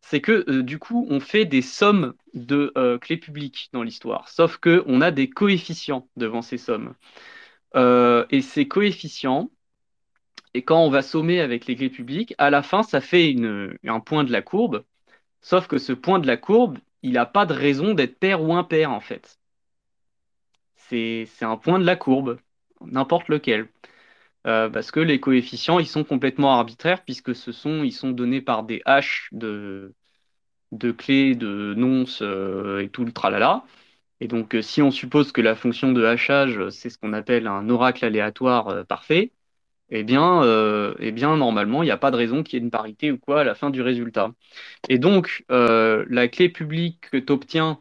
c'est que euh, du coup, on fait des sommes de euh, clés publiques dans l'histoire. Sauf que on a des coefficients devant ces sommes. Euh, et ces coefficients, et quand on va sommer avec les clés publiques, à la fin, ça fait un point de la courbe. Sauf que ce point de la courbe, il n'a pas de raison d'être pair ou impair en fait. c'est un point de la courbe, n'importe lequel. Euh, parce que les coefficients, ils sont complètement arbitraires puisque ce sont, ils sont donnés par des haches de, de clés, de nonces euh, et tout le tralala. Et donc, euh, si on suppose que la fonction de hachage, c'est ce qu'on appelle un oracle aléatoire parfait, eh bien, eh bien normalement, il n'y a pas de raison qu'il y ait une parité ou quoi à la fin du résultat. Et donc, la clé publique que tu obtiens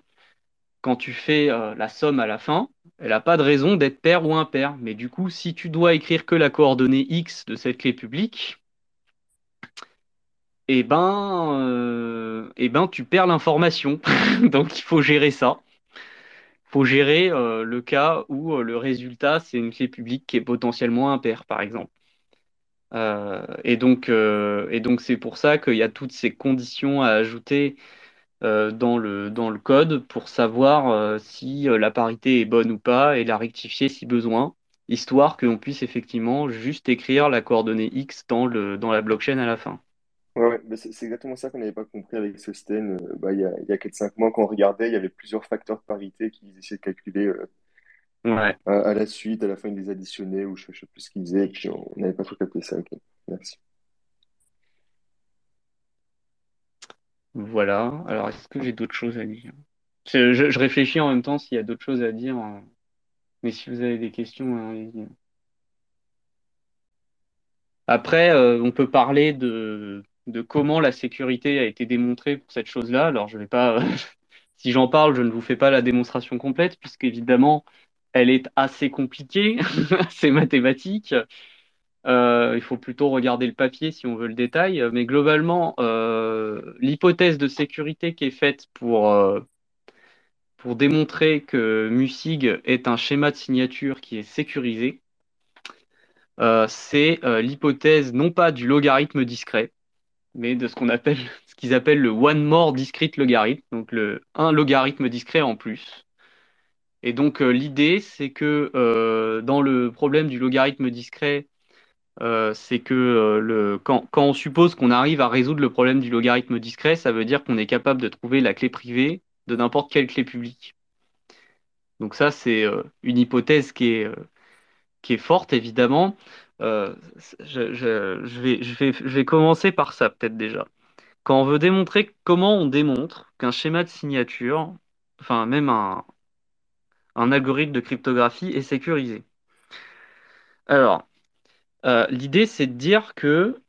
quand tu fais euh, la somme à la fin, elle n'a pas de raison d'être paire ou impair. Mais du coup, si tu dois écrire que la coordonnée x de cette clé publique, eh ben, eh ben, tu perds l'information. donc, il faut gérer ça faut gérer euh, le cas où euh, le résultat, c'est une clé publique qui est potentiellement impair, par exemple. Euh, et donc c'est pour ça qu'il y a toutes ces conditions à ajouter dans le, dans le code pour savoir si la parité est bonne ou pas et la rectifier si besoin, histoire qu'on puisse effectivement juste écrire la coordonnée X dans, le, dans la blockchain à la fin. Ouais, c'est exactement ça qu'on n'avait pas compris avec. Euh, bah, il y a, y a 4-5 mois, quand on regardait, il y avait plusieurs facteurs de parité qu'ils essayaient de calculer euh, Ouais. à, à la suite, à la fin, ils les additionnaient ou je ne sais plus ce qu'ils faisaient, et puis on n'avait pas trop capté ça. Ok, merci. Voilà. Alors, est-ce que j'ai d'autres choses à dire? Je, réfléchis en même temps s'il y a d'autres choses à dire, euh, mais si vous avez des questions, euh, allez-y. Après, euh, on peut parler de, comment la sécurité a été démontrée pour cette chose-là. Alors, je vais pas, si j'en parle, je ne vous fais pas la démonstration complète, puisqu'évidemment, elle est assez compliquée, c'est mathématique. Euh, il faut plutôt regarder le papier si on veut le détail. Mais globalement, euh, l'hypothèse de sécurité qui est faite pour, euh, démontrer que Musig est un schéma de signature qui est sécurisé, c'est l'hypothèse non pas du logarithme discret, mais de ce qu'on appelle, qu'ils appellent le one more discrete logarithme, donc le un logarithme discret en plus. Et donc l'idée, c'est que dans le problème du logarithme discret, euh, c'est que euh, quand, on suppose qu'on arrive à résoudre le problème du logarithme discret, ça veut dire qu'on est capable de trouver la clé privée de n'importe quelle clé publique. Donc ça, c'est euh, une hypothèse qui est, forte, évidemment. Je vais commencer par ça, peut-être déjà. Quand on veut démontrer comment on démontre qu'un schéma de signature, enfin même un, un algorithme de cryptographie est sécurisé. Alors, euh, l'idée, c'est de dire que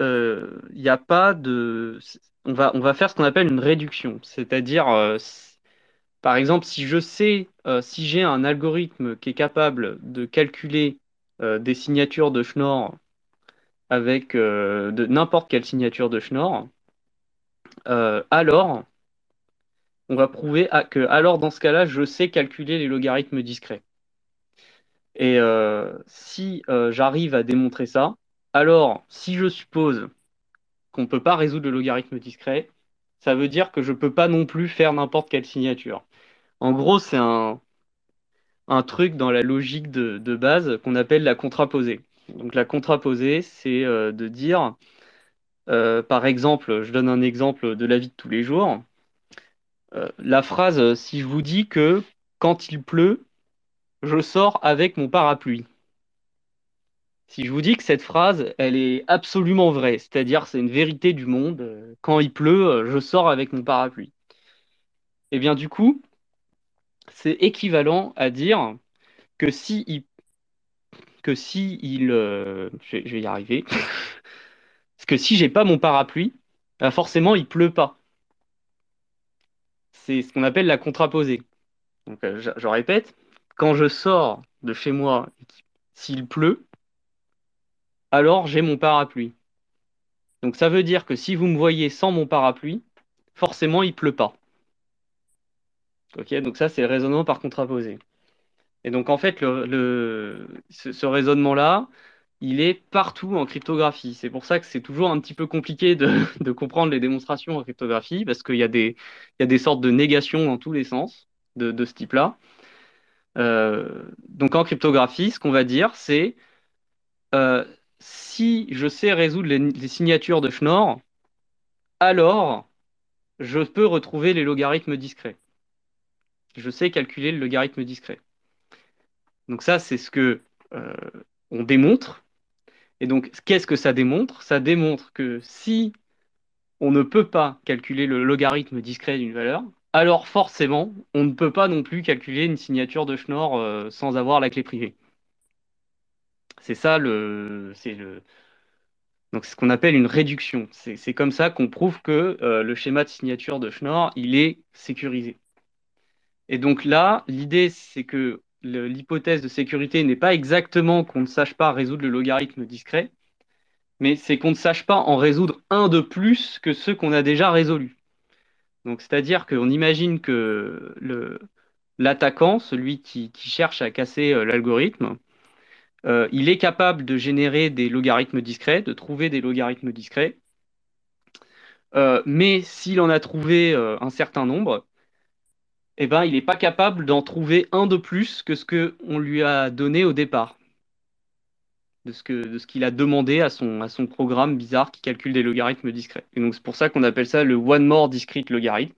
euh, il n'y a pas de... On va, on va faire ce qu'on appelle une réduction, c'est-à-dire, euh, par exemple, si je sais, euh, si j'ai un algorithme qui est capable de calculer euh, des signatures de Schnorr avec euh, de n'importe quelle signature de Schnorr, euh, alors on va prouver que, alors dans ce cas-là, je sais calculer les logarithmes discrets. Et euh, si euh, j'arrive à démontrer ça, alors si je suppose qu'on ne peut pas résoudre le logarithme discret, ça veut dire que je ne peux pas non plus faire n'importe quelle signature. En gros, c'est un, un truc dans la logique de, de base qu'on appelle la contraposée. Donc la contraposée, c'est euh, de dire, par exemple, je donne un exemple de la vie de tous les jours. La phrase, si je vous dis que quand il pleut, je sors avec mon parapluie. Si je vous dis que cette phrase, elle est absolument vraie, c'est-à-dire c'est une vérité du monde, euh, quand il pleut, euh, je sors avec mon parapluie. Eh bien du coup, c'est équivalent à dire que si il, que si euh, je vais, y arriver, parce que si j'ai pas mon parapluie, bah forcément il pleut pas. C'est ce qu'on appelle la contraposée. Donc je répète, quand je sors de chez moi, s'il pleut, alors j'ai mon parapluie. Donc ça veut dire que si vous me voyez sans mon parapluie, forcément il pleut pas. Ok, donc ça c'est le raisonnement par contraposé. Et donc en fait, ce, raisonnement-là, il est partout en cryptographie. C'est pour ça que c'est toujours un petit peu compliqué de, comprendre les démonstrations en cryptographie, parce qu'il y a des, sortes de négations dans tous les sens de, de ce type-là. Euh, donc en cryptographie, ce qu'on va dire, c'est euh, si je sais résoudre les, signatures de Schnorr, alors je peux retrouver les logarithmes discrets. Je sais calculer le logarithme discret. Donc ça, c'est ce que euh, on démontre. Et donc, qu'est-ce que ça démontre? Ça démontre que si on ne peut pas calculer le logarithme discret d'une valeur, alors forcément, on ne peut pas non plus calculer une signature de Schnorr euh, sans avoir la clé privée. C'est ça le, c'est le, donc ce qu'on appelle une réduction. C'est comme ça qu'on prouve que euh, le schéma de signature de Schnorr, il est sécurisé. Et donc là, l'idée, c'est que l'hypothèse de sécurité n'est pas exactement qu'on ne sache pas résoudre le logarithme discret, mais c'est qu'on ne sache pas en résoudre un de plus que ceux qu'on a déjà résolus. Donc c'est-à-dire qu'on imagine que l'attaquant, celui qui, cherche à casser euh, l'algorithme, euh, il est capable de générer des logarithmes discrets, de trouver des logarithmes discrets. Euh, mais s'il en a trouvé un certain nombre, eh ben, il n'est pas capable d'en trouver un de plus que ce qu'on lui a donné au départ, de ce qu'il a demandé à son, programme bizarre qui calcule des logarithmes discrets. Et donc c'est pour ça qu'on appelle ça le one more discrete logarithme,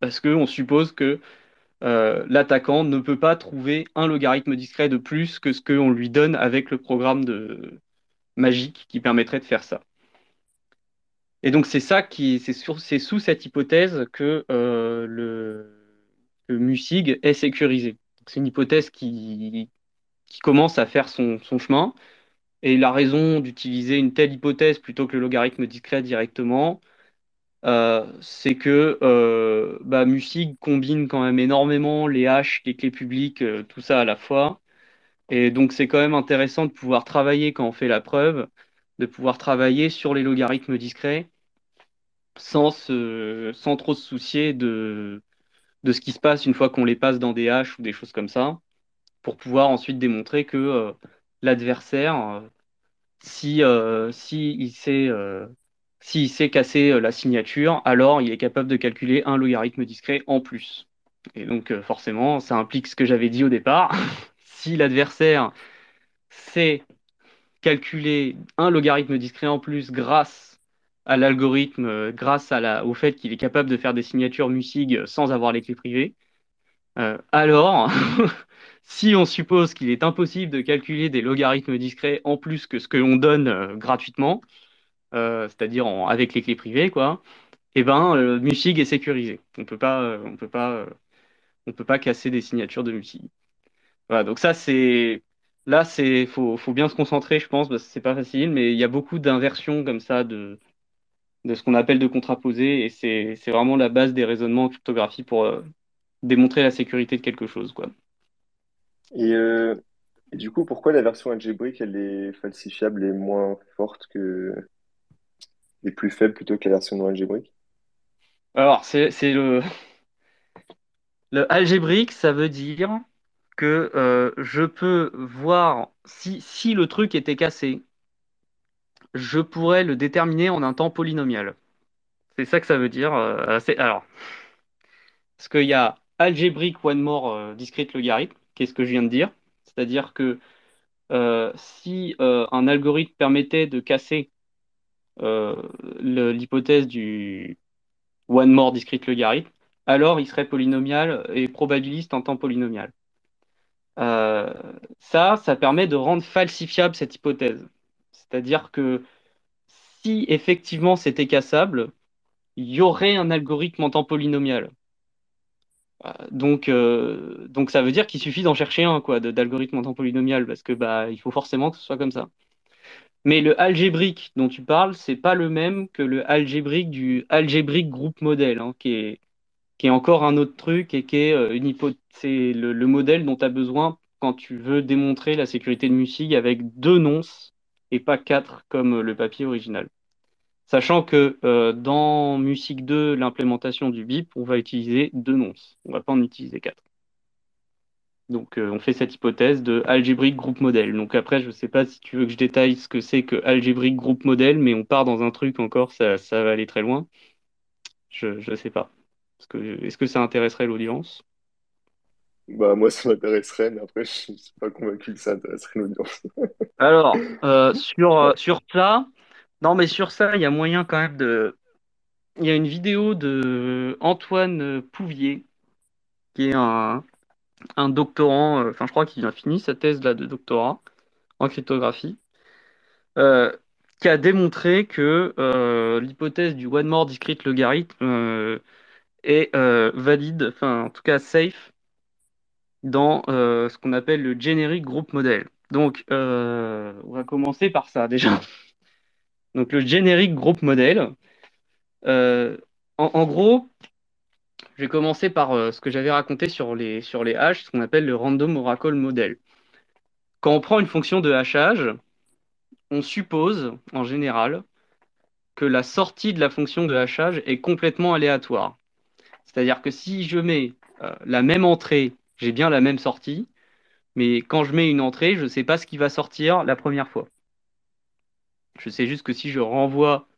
parce qu'on suppose que euh, l'attaquant ne peut pas trouver un logarithme discret de plus que ce qu'on lui donne avec le programme de... magique qui permettrait de faire ça. Et donc c'est ça qui, c'est sous cette hypothèse que euh, le, MUSIG est sécurisé. C'est une hypothèse qui, qui, commence à faire son, chemin. Et la raison d'utiliser une telle hypothèse plutôt que le logarithme discret directement, euh, c'est que euh, bah, Musig combine quand même énormément les hashes, les clés publiques, euh, tout ça à la fois. Et donc c'est quand même intéressant de pouvoir travailler quand on fait la preuve, de pouvoir travailler sur les logarithmes discrets sans, trop se soucier de, de ce qui se passe une fois qu'on les passe dans des hashes ou des choses comme ça, pour pouvoir ensuite démontrer que l'adversaire, si, si il sait sait casser euh, la signature, alors il est capable de calculer un logarithme discret en plus. Et donc euh, forcément, ça implique ce que j'avais dit au départ. si l'adversaire sait calculer un logarithme discret en plus grâce à l'algorithme, euh, grâce au fait qu'il est capable de faire des signatures MUSIG sans avoir les clés privées, alors, si on suppose qu'il est impossible de calculer des logarithmes discrets en plus que ce que l'on donne gratuitement, euh, c'est-à-dire avec les clés privées, quoi, eh ben, euh, Musig est sécurisé. On peut pas, euh, peut pas, peut pas casser des signatures de Musig. Voilà, donc ça c'est là c'est faut, faut bien se concentrer, je pense, parce que c'est pas facile, mais il y a beaucoup d'inversions comme ça de de ce qu'on appelle de contraposés, et c'est vraiment la base des raisonnements en cryptographie pour démontrer la sécurité de quelque chose, quoi. Et, et, du coup, pourquoi la version algébrique, elle est falsifiable et moins forte que, est plus faible plutôt que la version non algébrique? Alors, c'est le... Le algébrique, ça veut dire que euh, je peux voir si, si le truc était cassé, je pourrais le déterminer en un temps polynomial. C'est ça que ça veut dire. Euh, alors, parce qu'il y a algébrique one more euh, discrete logarithme, qu'est-ce que je viens de dire C'est-à-dire que si un algorithme permettait de casser euh, l'hypothèse du one more discrete logarithme, alors il serait polynomial et probabiliste en temps polynomial. Euh, ça, ça permet de rendre falsifiable cette hypothèse. C'est-à-dire que si effectivement c'était cassable, il y aurait un algorithme en temps polynomial. Euh, donc, donc ça veut dire qu'il suffit d'en chercher un quoi, d'algorithme en temps polynomial, parce que bah, il faut forcément que ce soit comme ça. Mais le algébrique dont tu parles, c'est pas le même que le algébrique du algébrique groupe modèle, hein, qui, est, qui est encore un autre truc et qui est euh, une c'est le, modèle dont tu as besoin quand tu veux démontrer la sécurité de MUSIG avec deux nonces et pas quatre comme le papier original. Sachant que euh, dans MUSIG 2, l'implémentation du BIP, on va utiliser deux nonces. On va pas en utiliser quatre. Donc euh, on fait cette hypothèse de algébrique groupe modèle. Donc après, je ne sais pas si tu veux que je détaille ce que c'est que algébrique groupe modèle, mais on part dans un truc encore, ça, va aller très loin. Je ne sais pas. Est-ce que ça intéresserait l'audience? Bah moi ça m'intéresserait, mais après je ne suis pas convaincu que ça intéresserait l'audience. Alors, euh, sur, euh, sur ça, non mais sur ça, il y a moyen quand même de. Il y a une vidéo de Antoine Pouvier, qui est un, doctorant, euh, enfin je crois qu'il a fini sa thèse là de doctorat en cryptographie, euh, qui a démontré que euh, l'hypothèse du one more discrete logarithme est valide, enfin en tout cas safe, dans ce qu'on appelle le generic group model. Donc, on va commencer par ça déjà. Donc, le générique groupe modèle. Euh, en, gros, je vais commencer par euh, ce que j'avais raconté sur les, sur ce qu'on appelle le random oracle model. Quand on prend une fonction de hachage, on suppose, en général, que la sortie de la fonction de hachage est complètement aléatoire. C'est-à-dire que si je mets la même entrée, j'ai bien la même sortie, mais quand je mets une entrée, je ne sais pas ce qui va sortir la première fois. Je sais juste que si je renvoie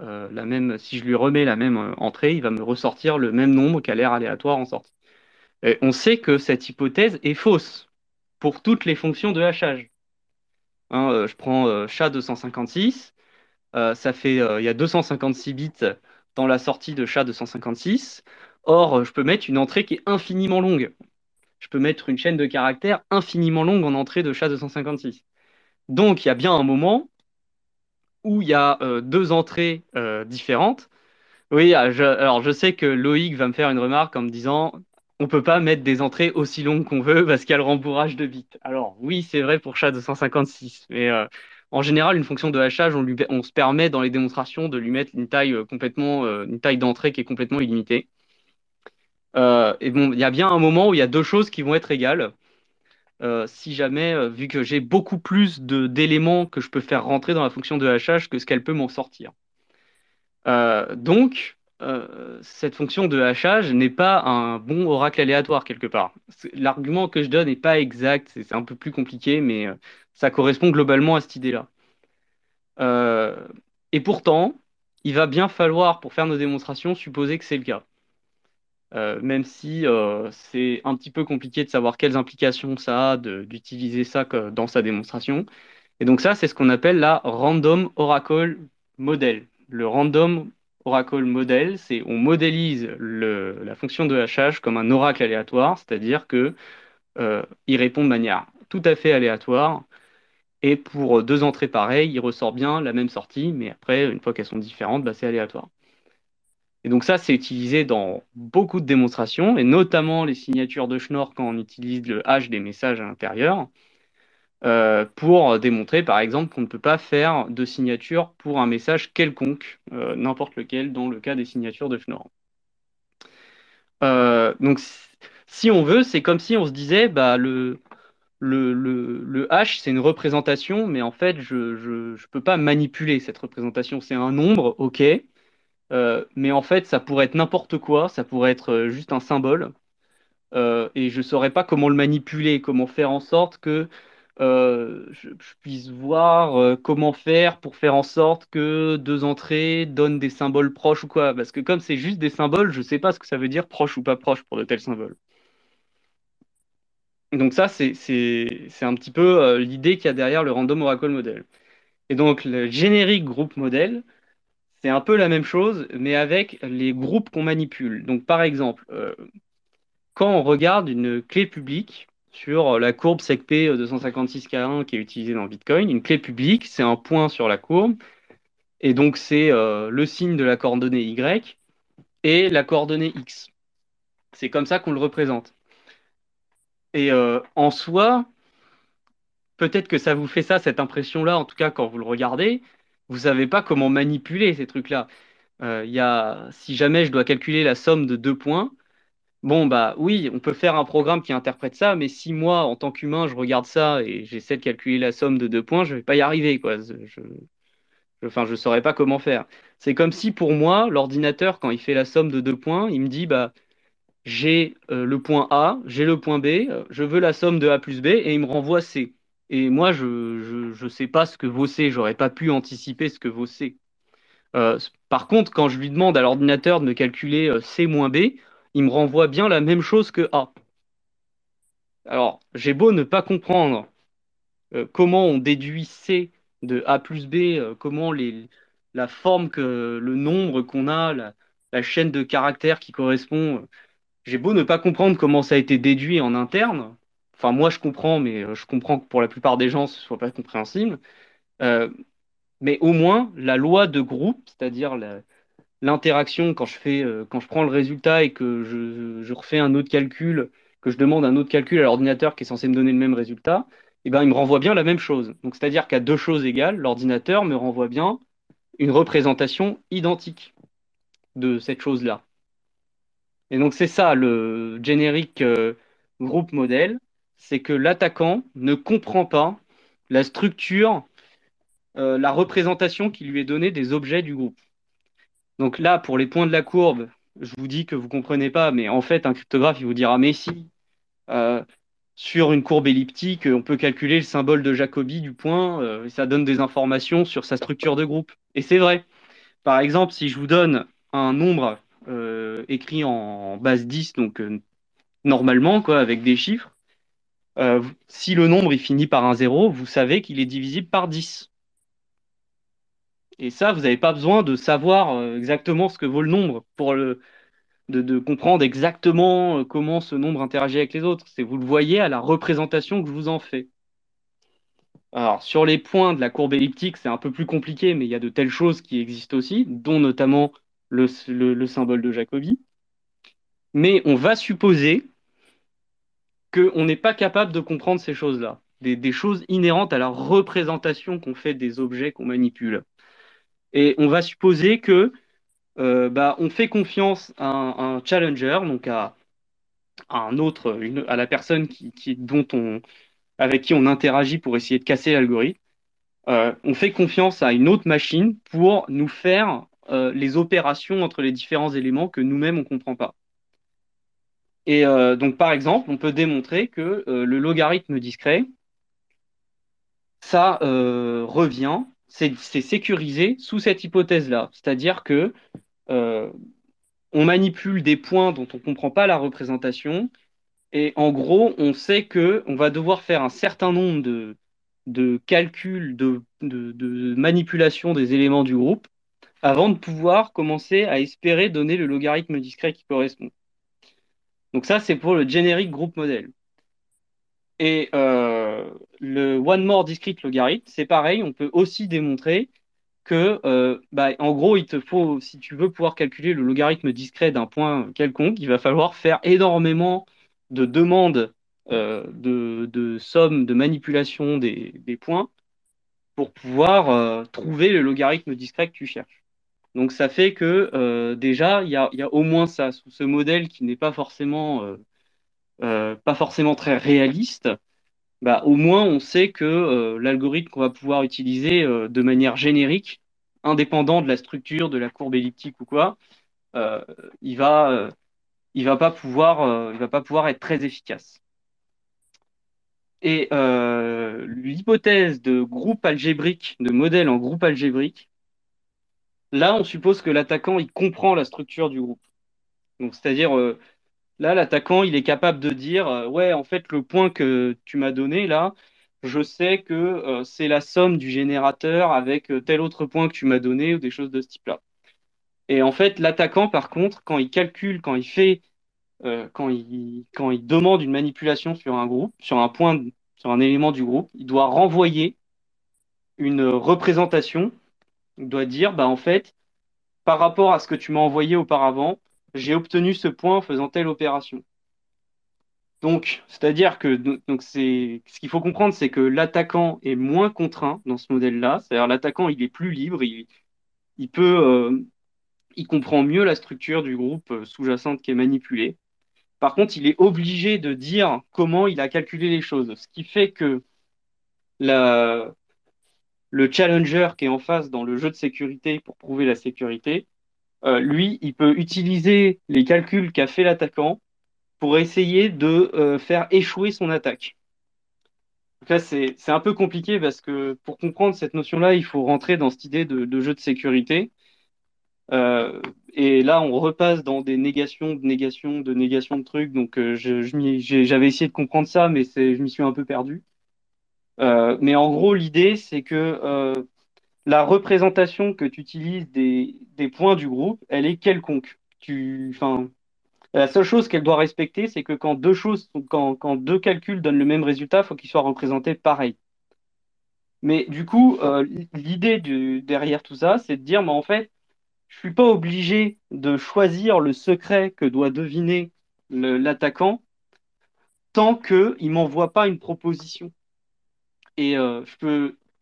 euh, la même, si je lui remets la même euh, entrée, il va me ressortir le même nombre qu'à l'air aléatoire en sortie. Et on sait que cette hypothèse est fausse pour toutes les fonctions de hachage. Hein, euh, je prends SHA-256, ça fait, il y a 256 bits dans la sortie de SHA-256. Or, je peux mettre une entrée qui est infiniment longue je peux mettre une chaîne de caractères infiniment longue en entrée de SHA-256. Donc, il y a bien un moment où il y a euh, deux entrées euh, différentes. Oui, ah, alors je sais que Loïc va me faire une remarque en me disant on ne peut pas mettre des entrées aussi longues qu'on veut parce qu'il y a le rembourrage de bits. Alors oui, c'est vrai pour SHA-256, mais euh, en général, une fonction de hachage, on, on, se permet dans les démonstrations de lui mettre une taille complètement, une taille d'entrée qui est complètement illimitée. Et bon, il y a bien un moment où il y a deux choses qui vont être égales. Euh, si jamais, euh, vu que j'ai beaucoup plus d'éléments que je peux faire rentrer dans la fonction de hachage que ce qu'elle peut m'en sortir. donc, cette fonction de hachage n'est pas un bon oracle aléatoire quelque part. L'argument que je donne n'est pas exact, c'est un peu plus compliqué, mais ça correspond globalement à cette idée-là. et pourtant, il va bien falloir, pour faire nos démonstrations, supposer que c'est le cas. Euh, même si euh, c'est un petit peu compliqué de savoir quelles implications ça a d'utiliser ça dans sa démonstration. Et donc ça, c'est ce qu'on appelle la Random Oracle Model. Le Random Oracle Model, c'est on modélise la fonction de hachage comme un oracle aléatoire, c'est-à-dire que euh, répond de manière tout à fait aléatoire. Et pour deux entrées pareilles, il ressort bien la même sortie, mais après, une fois qu'elles sont différentes, bah, c'est aléatoire. Et donc ça, c'est utilisé dans beaucoup de démonstrations, et notamment les signatures de Schnorr quand on utilise le hash des messages à l'intérieur, euh, pour démontrer par exemple qu'on ne peut pas faire de signature pour un message quelconque, euh, n'importe lequel, dans le cas des signatures de Schnorr. Euh, donc si on veut, c'est comme si on se disait, bah, le, le, le, hash, c'est une représentation, mais en fait, je ne peux pas manipuler cette représentation. C'est un nombre, ok, euh, mais en fait, ça pourrait être n'importe quoi, ça pourrait être euh, juste un symbole. Euh, et je ne saurais pas comment le manipuler, comment faire en sorte que je, puisse voir comment faire pour faire en sorte que deux entrées donnent des symboles proches ou quoi. Parce que comme c'est juste des symboles, je ne sais pas ce que ça veut dire proche ou pas proche pour de tels symboles. Donc ça, c'est un petit peu l'idée qu'il y a derrière le Random Oracle Model. Et donc le générique groupe modèle, c'est un peu la même chose, mais avec les groupes qu'on manipule. Donc, par exemple, euh, quand on regarde une clé publique sur la courbe SecP 256K1 qui est utilisée dans Bitcoin, une clé publique, c'est un point sur la courbe, et donc c'est euh, le signe de la coordonnée Y et la coordonnée X. C'est comme ça qu'on le représente. Et euh, en soi, peut-être que ça vous fait ça, cette impression-là, en tout cas quand vous le regardez, vous savez pas comment manipuler ces trucs-là. Euh, si jamais je dois calculer la somme de deux points, bon, bah oui, on peut faire un programme qui interprète ça, mais si moi, en tant qu'humain, je regarde ça et j'essaie de calculer la somme de deux points, je vais pas y arriver, quoi. Je, je, enfin, je saurais pas comment faire. C'est comme si pour moi, l'ordinateur, quand il fait la somme de deux points, il me dit, bah, j'ai euh, le point A, j'ai le point B, euh, je veux la somme de A plus B, et il me renvoie C. Et moi, je ne sais pas ce que vaut C, j'aurais pas pu anticiper ce que vaut C. Euh, par contre, quand je lui demande à l'ordinateur de me calculer euh, C moins B, il me renvoie bien la même chose que A. Alors, j'ai beau ne pas comprendre euh, comment on déduit C de A plus B, comment les, la forme que le nombre qu'on a, la, la, chaîne de caractères qui correspond, j'ai beau ne pas comprendre comment ça a été déduit en interne, Enfin, moi, je comprends, mais euh, je comprends que pour la plupart des gens, ce soit pas compréhensible. Euh, mais au moins, la loi de groupe, c'est-à-dire l'interaction quand je fais, euh, quand je prends le résultat et que je, refais un autre calcul, que je demande un autre calcul à l'ordinateur qui est censé me donner le même résultat, eh ben, il me renvoie bien la même chose. Donc, c'est-à-dire qu'à deux choses égales, l'ordinateur me renvoie bien une représentation identique de cette chose-là. Et donc, c'est ça le générique groupe modèle, c'est que l'attaquant ne comprend pas la structure, euh, la représentation qui lui est donnée des objets du groupe. Donc là, pour les points de la courbe, je vous dis que vous ne comprenez pas, mais en fait, un cryptographe, il vous dira, mais si, euh, sur une courbe elliptique, on peut calculer le symbole de Jacobi du point, euh, ça donne des informations sur sa structure de groupe. Et c'est vrai. Par exemple, si je vous donne un nombre écrit en base 10, donc normalement, quoi, avec des chiffres, si le nombre il finit par un 0, vous savez qu'il est divisible par 10. Et ça, vous n'avez pas besoin de savoir euh, exactement ce que vaut le nombre pour de, comprendre exactement euh, comment ce nombre interagit avec les autres. C'est vous le voyez à la représentation que je vous en fais. Alors, sur les points de la courbe elliptique, c'est un peu plus compliqué, mais il y a de telles choses qui existent aussi, dont notamment le, symbole de Jacobi. Mais on va supposer qu'on n'est pas capable de comprendre ces choses-là, des choses inhérentes à la représentation qu'on fait des objets qu'on manipule. Et on va supposer que euh, bah, on fait confiance à un, challenger, donc à, un autre, à la personne qui, avec qui on interagit pour essayer de casser l'algorithme. Euh, on fait confiance à une autre machine pour nous faire euh, les opérations entre les différents éléments que nous-mêmes on ne comprend pas. Et donc par exemple, on peut démontrer que le logarithme discret, ça revient c'est sécurisé sous cette hypothèse-là. C'est-à-dire que euh, on manipule des points dont on ne comprend pas la représentation, et en gros, on sait qu'on va devoir faire un certain nombre de, calculs, de, de, manipulation des éléments du groupe, avant de pouvoir commencer à espérer donner le logarithme discret qui correspond. Donc ça, c'est pour le generic group model. Et euh, le one more discrete logarithme, c'est pareil, on peut aussi démontrer que, euh, bah, en gros, il te faut, si tu veux pouvoir calculer le logarithme discret d'un point quelconque, il va falloir faire énormément de demandes euh, de, de somme de manipulation des points pour pouvoir trouver le logarithme discret que tu cherches. Donc ça fait que déjà, il y a, au moins ça, sous ce modèle qui n'est pas forcément euh, pas forcément très réaliste, bah, au moins on sait que euh, l'algorithme qu'on va pouvoir utiliser euh, de manière générique, indépendant de la structure, de la courbe elliptique ou quoi, il va, va pas pouvoir être très efficace. Et l'hypothèse de groupe algébrique, de modèle en groupe algébrique, là, on suppose que l'attaquant, il comprend la structure du groupe. C'est-à-dire, Là, l'attaquant, il est capable de dire, euh, ouais, en fait, le point que tu m'as donné, là, je sais que euh, c'est la somme du générateur avec euh, tel autre point que tu m'as donné ou des choses de ce type-là. Et en fait, l'attaquant, par contre, quand il calcule, quand il fait, quand il, quand il demande une manipulation sur un groupe, sur un point, sur un élément du groupe, il doit renvoyer une représentation. Doit dire, bah, en fait, par rapport à ce que tu m'as envoyé auparavant, j'ai obtenu ce point en faisant telle opération. Donc, c'est-à-dire que donc c'est ce qu'il faut comprendre, c'est que l'attaquant est moins contraint dans ce modèle-là. C'est-à-dire l'attaquant, il est plus libre, il, il peut, euh, il comprend mieux la structure du groupe euh, sous-jacente qui est manipulée. Par contre, il est obligé de dire comment il a calculé les choses, ce qui fait que la, le challenger qui est en face dans le jeu de sécurité pour prouver la sécurité, euh, lui, il peut utiliser les calculs qu'a fait l'attaquant pour essayer de euh, faire échouer son attaque. là, c'est un peu compliqué parce que pour comprendre cette notion-là, il faut rentrer dans cette idée de, jeu de sécurité. Euh, et là, on repasse dans des négations, de négations, de négations de trucs. Donc, j'avais essayé de comprendre ça, mais je m'y suis un peu perdu. Mais en gros, l'idée, c'est que la représentation que tu utilises des, points du groupe, elle est quelconque. Tu, la seule chose qu'elle doit respecter, c'est que quand deux choses, quand, quand, deux calculs donnent le même résultat, il faut qu'ils soient représentés pareil. Mais du coup, euh, l'idée derrière tout ça, c'est de dire, mais en fait, je suis pas obligé de choisir le secret que doit deviner l'attaquant tant qu'il ne m'envoie pas une proposition. Et euh,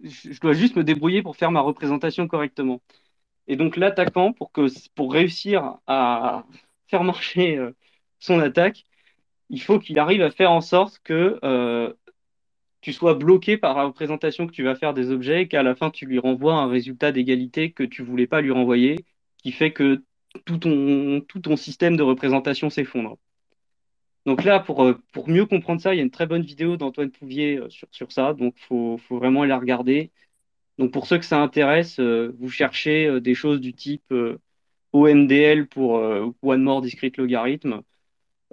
je dois juste me débrouiller pour faire ma représentation correctement. Et donc l'attaquant, pour réussir à faire marcher euh, son attaque, il faut qu'il arrive à faire en sorte que euh, tu sois bloqué par la représentation que tu vas faire des objets et qu'à la fin tu lui renvoies un résultat d'égalité que tu voulais pas lui renvoyer, qui fait que tout ton système de représentation s'effondre. Donc là, pour, euh, pour mieux comprendre ça, il y a une très bonne vidéo d'Antoine Pouvier euh, sur, sur ça, donc il faut, faut vraiment la regarder. Donc pour ceux que ça intéresse, euh, vous cherchez des choses du type OMDL pour One More Discrete Logarithm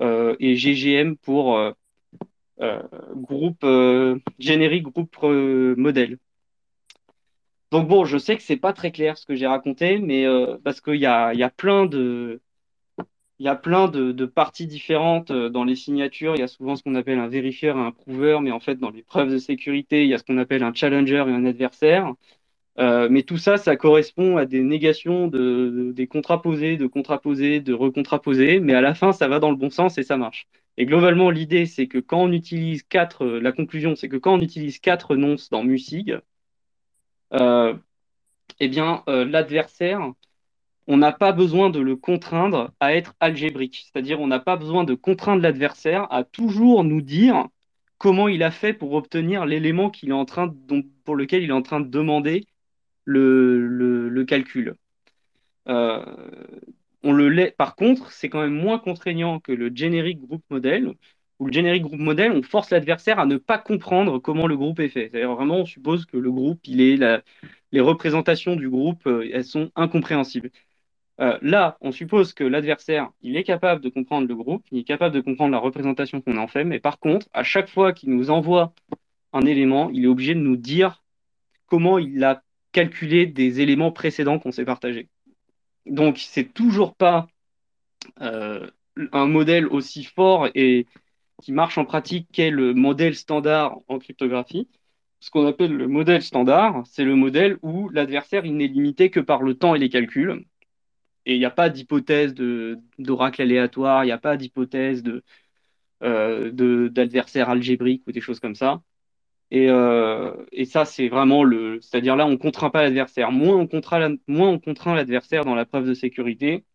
et GGM pour groupe générique groupe modèle. Donc bon, je sais que c'est pas très clair ce que j'ai raconté, mais parce qu'il y a, y a plein de il y a plein de, parties différentes euh, dans les signatures. Il y a souvent ce qu'on appelle un vérifieur et un prouveur, mais en fait, dans les preuves de sécurité, il y a ce qu'on appelle un challenger et un adversaire. Euh, mais tout ça, ça correspond à des négations de, des contraposés, de contraposés, de recontraposés, mais à la fin, ça va dans le bon sens et ça marche. Et globalement, l'idée, c'est que quand on utilise quatre, euh, la conclusion, c'est que quand on utilise quatre nonces dans MUSIG, eh bien, l'adversaire, on n'a pas besoin de le contraindre à être algébrique. C'est-à-dire, on n'a pas besoin de contraindre l'adversaire à toujours nous dire comment il a fait pour obtenir l'élément qu'il en train pour lequel il est en train de demander le, calcul. Euh, on le Par contre, c'est quand même moins contraignant que le generic group model, où le generic group model, on force l'adversaire à ne pas comprendre comment le groupe est fait. C'est-à-dire vraiment, on suppose que le groupe, les représentations du groupe, euh, elles sont incompréhensibles. Euh, là, on suppose que l'adversaire, il est capable de comprendre le groupe, il est capable de comprendre la représentation qu'on en fait, mais par contre, à chaque fois qu'il nous envoie un élément, il est obligé de nous dire comment il a calculé des éléments précédents qu'on s'est partagés. Donc, c'est toujours pas euh, un modèle aussi fort et qui marche en pratique qu'est le modèle standard en cryptographie. Ce qu'on appelle le modèle standard, c'est le modèle où l'adversaire n'est limité que par le temps et les calculs. Et il n'y a pas d'hypothèse d'oracle aléatoire, il n'y a pas d'hypothèse euh, d'adversaire algébrique ou des choses comme ça. Et, euh, ça, c'est vraiment le. C'est-à-dire là, on ne contraint pas l'adversaire. Moins on contraint, moins on contraint l'adversaire dans la preuve de sécurité,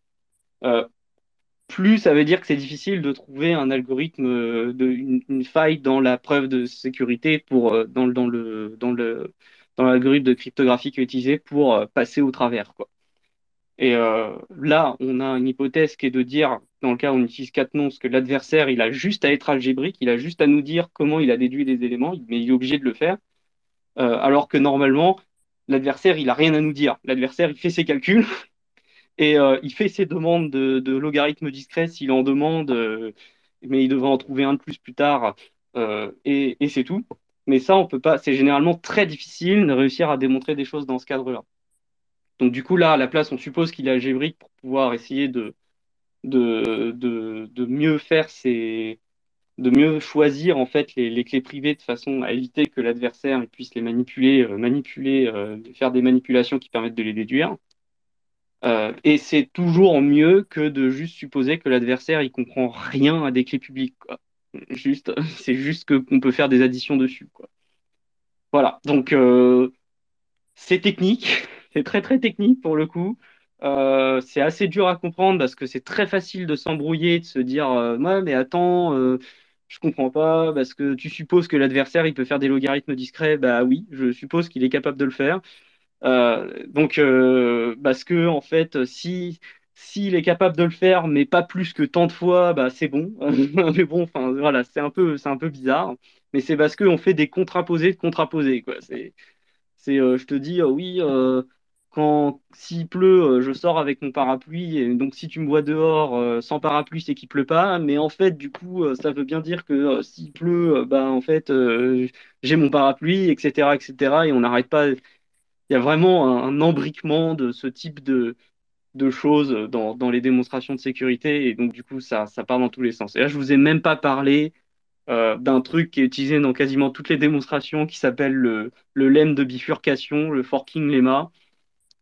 euh, plus ça veut dire que c'est difficile de trouver un algorithme, de, une, faille dans la preuve de sécurité pour, dans, dans le, dans le, dans l'algorithme de cryptographie qui est utilisé pour passer au travers. Quoi. Et euh, là, on a une hypothèse qui est de dire, dans le cas où on utilise quatre noms, que l'adversaire, il a juste à être algébrique, il a juste à nous dire comment il a déduit les éléments, mais il est obligé de le faire. Euh, alors que normalement, l'adversaire, il a rien à nous dire. L'adversaire, il fait ses calculs et euh, il fait ses demandes de, de logarithmes discrets s'il en demande, mais il devrait en trouver un de plus plus tard, et, et c'est tout. Mais ça, on peut pas. C'est généralement très difficile de réussir à démontrer des choses dans ce cadre-là. Donc du coup, là, à la place, on suppose qu'il est algébrique pour pouvoir essayer de, mieux faire ses, de mieux choisir en fait les, clés privées de façon à éviter que l'adversaire puisse les manipuler, euh, manipuler, euh, faire des manipulations qui permettent de les déduire. Euh, et c'est toujours mieux que de juste supposer que l'adversaire il comprend rien à des clés publiques. C'est juste qu'on peut faire des additions dessus. Voilà. Donc c'est technique. C'est très très technique pour le coup. Euh, c'est assez dur à comprendre parce que c'est très facile de s'embrouiller, de se dire euh, ouais mais attends, euh, je comprends pas parce que tu supposes que l'adversaire il peut faire des logarithmes discrets. Bah oui, je suppose qu'il est capable de le faire. donc parce que en fait si s'il est capable de le faire mais pas plus que tant de fois, bah c'est bon. mais bon, enfin voilà, c'est un peu c'est un peu bizarre. Mais c'est parce qu'on fait des contraposés de contraposés quoi. C'est c'est je te dis oui quand s'il pleut, euh, je sors avec mon parapluie. Donc, si tu me vois dehors euh, sans parapluie, c'est qu'il pleut pas. Mais en fait, du coup, euh, ça veut bien dire que s'il pleut, bah, en fait, j'ai mon parapluie, etc., etc. Et on n'arrête pas. Il y a vraiment un, embriquement de ce type de, choses dans, les démonstrations de sécurité. Et donc, du coup, ça, ça part dans tous les sens. Et là, je vous ai même pas parlé d'un truc qui est utilisé dans quasiment toutes les démonstrations qui s'appelle le, le lemme de bifurcation, le forking lemma.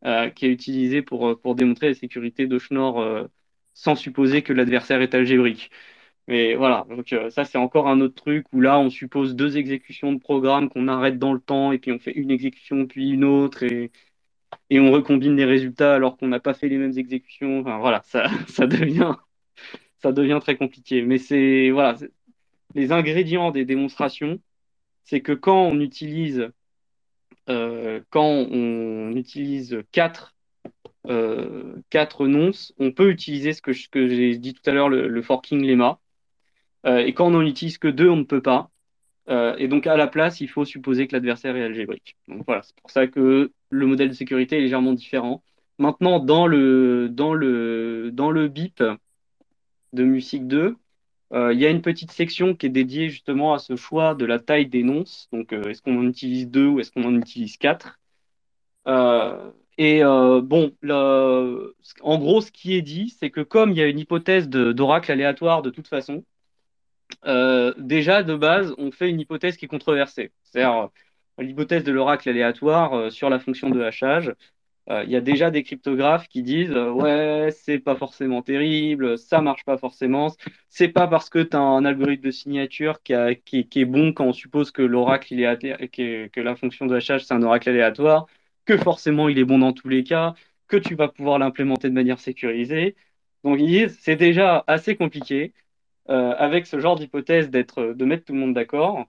Euh, qui est utilisé pour, euh, pour démontrer la sécurité de Schnorr euh, sans supposer que l'adversaire est algébrique. Mais voilà, donc ça c'est encore un autre truc où là on suppose deux exécutions de programme qu'on arrête dans le temps et puis on fait une exécution puis une autre et, et on recombine les résultats alors qu'on n'a pas fait les mêmes exécutions. Enfin voilà, ça, ça devient ça devient très compliqué. Mais c'est voilà, les ingrédients des démonstrations, c'est que quand on utilise euh, quand on utilise quatre euh, quatre nonces, on peut utiliser ce que, j'ai dit tout à l'heure, le, forking lemma. Euh, et quand on n'en utilise que deux, on ne peut pas. Et donc à la place, il faut supposer que l'adversaire est algébrique. Donc voilà, c'est pour ça que le modèle de sécurité est légèrement différent. Maintenant, dans le, dans le, dans le BIP de Music 2, euh, il y a une petite section qui est dédiée justement à ce choix de la taille des nonces. Donc euh, est-ce qu'on en utilise deux ou est-ce qu'on en utilise quatre? Euh, et euh, bon, en gros, ce qui est dit, c'est que comme il y a une hypothèse d'oracle aléatoire de toute façon, euh, déjà de base, on fait une hypothèse qui est controversée. C'est-à-dire euh, l'hypothèse de l'oracle aléatoire euh, sur la fonction de hachage. Euh, Il y a déjà des cryptographes qui disent euh, ouais, c'est pas forcément terrible, ça marche pas forcément. C'est pas parce que tu as un algorithme de signature qui, est bon quand on suppose que l'oracle est que la fonction de hachage c'est un oracle aléatoire, que forcément il est bon dans tous les cas, que tu vas pouvoir l'implémenter de manière sécurisée. Donc ils disent c'est déjà assez compliqué euh, avec ce genre d'hypothèse d'être de mettre tout le monde d'accord.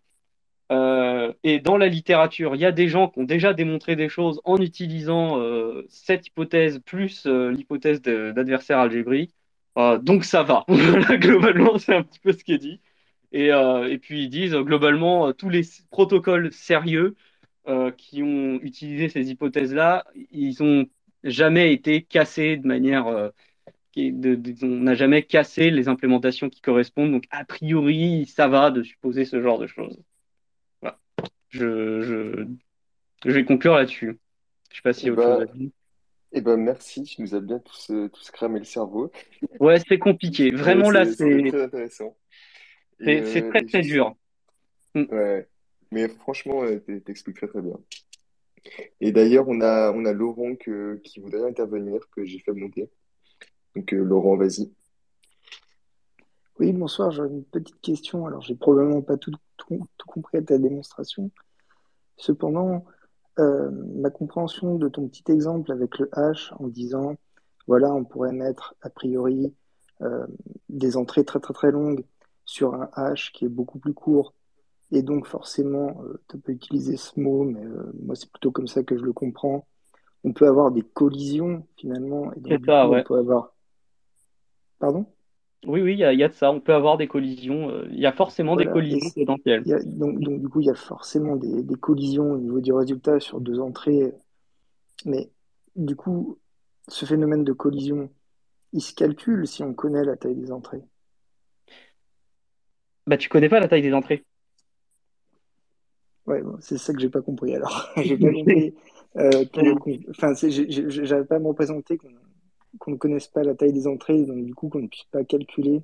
Euh, et dans la littérature, il y a des gens qui ont déjà démontré des choses en utilisant euh, cette hypothèse plus euh, l'hypothèse d'adversaire algébrique. Donc ça va. Globalement, c'est un petit peu ce qui est dit. Et, puis ils disent globalement tous les protocoles sérieux qui ont utilisé ces hypothèses-là, ils ont jamais été cassés de manière on n'a jamais cassé les implémentations qui correspondent. Donc a priori, ça va de supposer ce genre de choses. Je, je, je vais conclure là-dessus. Je sais pas s'il y a autre chose à bah, dire. et bah merci, tu nous as bien tous, euh, tous cramé le cerveau. Ouais, c'est compliqué. Vraiment là, c'est- très intéressant. C'est c'est euh, très très dur. Mm. ouais. Mais franchement, t'expliques très très bien. Et d'ailleurs, on a, on a Laurent que- qui voudrait intervenir, que j'ai fait monter. Donc, euh, Laurent, vas-y. Oui, bonsoir, j'aurais une petite question. Alors, j'ai probablement pas tout, tout, tout compris à ta démonstration. Cependant, euh, ma compréhension de ton petit exemple avec le hash en disant, voilà, on pourrait mettre a priori euh, des entrées très très très longues sur un hash qui est beaucoup plus court, et donc forcément, euh, tu peux utiliser ce mot, mais euh, moi c'est plutôt comme ça que je le comprends. On peut avoir des collisions finalement, et donc ça, coup, on ouais. peut avoir... Pardon? Oui, oui, il y a, il y a de ça. On peut avoir des collisions. euh, Il y a forcément des Voilà, collisions potentielles. A, donc, donc, du coup, il y a forcément des, des collisions au niveau du résultat sur deux entrées. Mais du coup, ce phénomène de collision, il se calcule si on connaît la taille des entrées. Bah, tu connais pas la taille des entrées. Ouais, bon, c'est ça que j'ai pas compris. Alors, j'ai pas compris. euh, enfin, j'avais pas à me représenter qu'on qu'on ne connaisse pas la taille des entrées, donc du coup qu'on ne puisse pas calculer.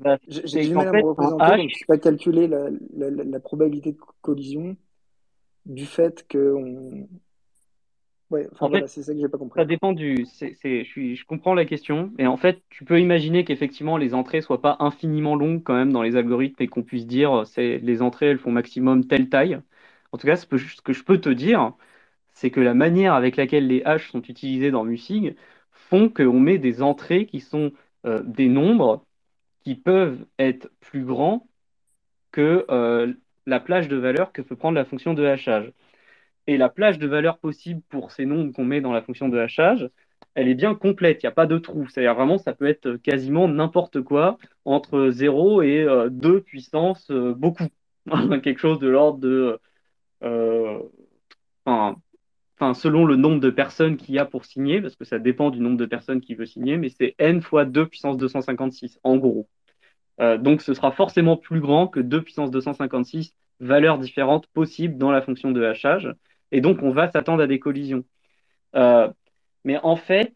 Bah, J'ai du mal à me représenter qu'on ne hash, puisse pas calculer la, la, la- la probabilité de collision du fait que on... Ouais, enfin en fait, voilà, c'est ça que j'ai pas compris. Ça dépend du. c'est- je suis, je comprends la question. Et en fait, tu peux imaginer qu'effectivement, les entrées soient pas infiniment longues quand même dans les algorithmes et qu'on puisse dire c'est les entrées, elles font maximum telle taille. En tout cas, je ce que je peux te dire, c'est que la manière avec laquelle les haches sont utilisées dans Musig font qu'on met des entrées qui sont euh, des nombres qui peuvent être plus grands que euh, la plage de valeur que peut prendre la fonction de hachage. Et la plage de valeur possible pour ces nombres qu'on met dans la fonction de hachage, elle est bien complète, il n'y a pas de trou. C'est-à-dire vraiment, ça peut être quasiment n'importe quoi entre 0 et euh, 2 puissance euh, beaucoup. Quelque chose de l'ordre de... enfin, enfin, selon le nombre de personnes qu'il y a pour signer, parce que ça dépend du nombre de personnes qui veut signer, mais c'est n fois 2 puissance 256, en gros. Euh, donc ce sera forcément plus grand que 2 puissance 256 valeurs différentes possibles dans la fonction de hachage. Et donc on va s'attendre à des collisions. Euh, mais en fait,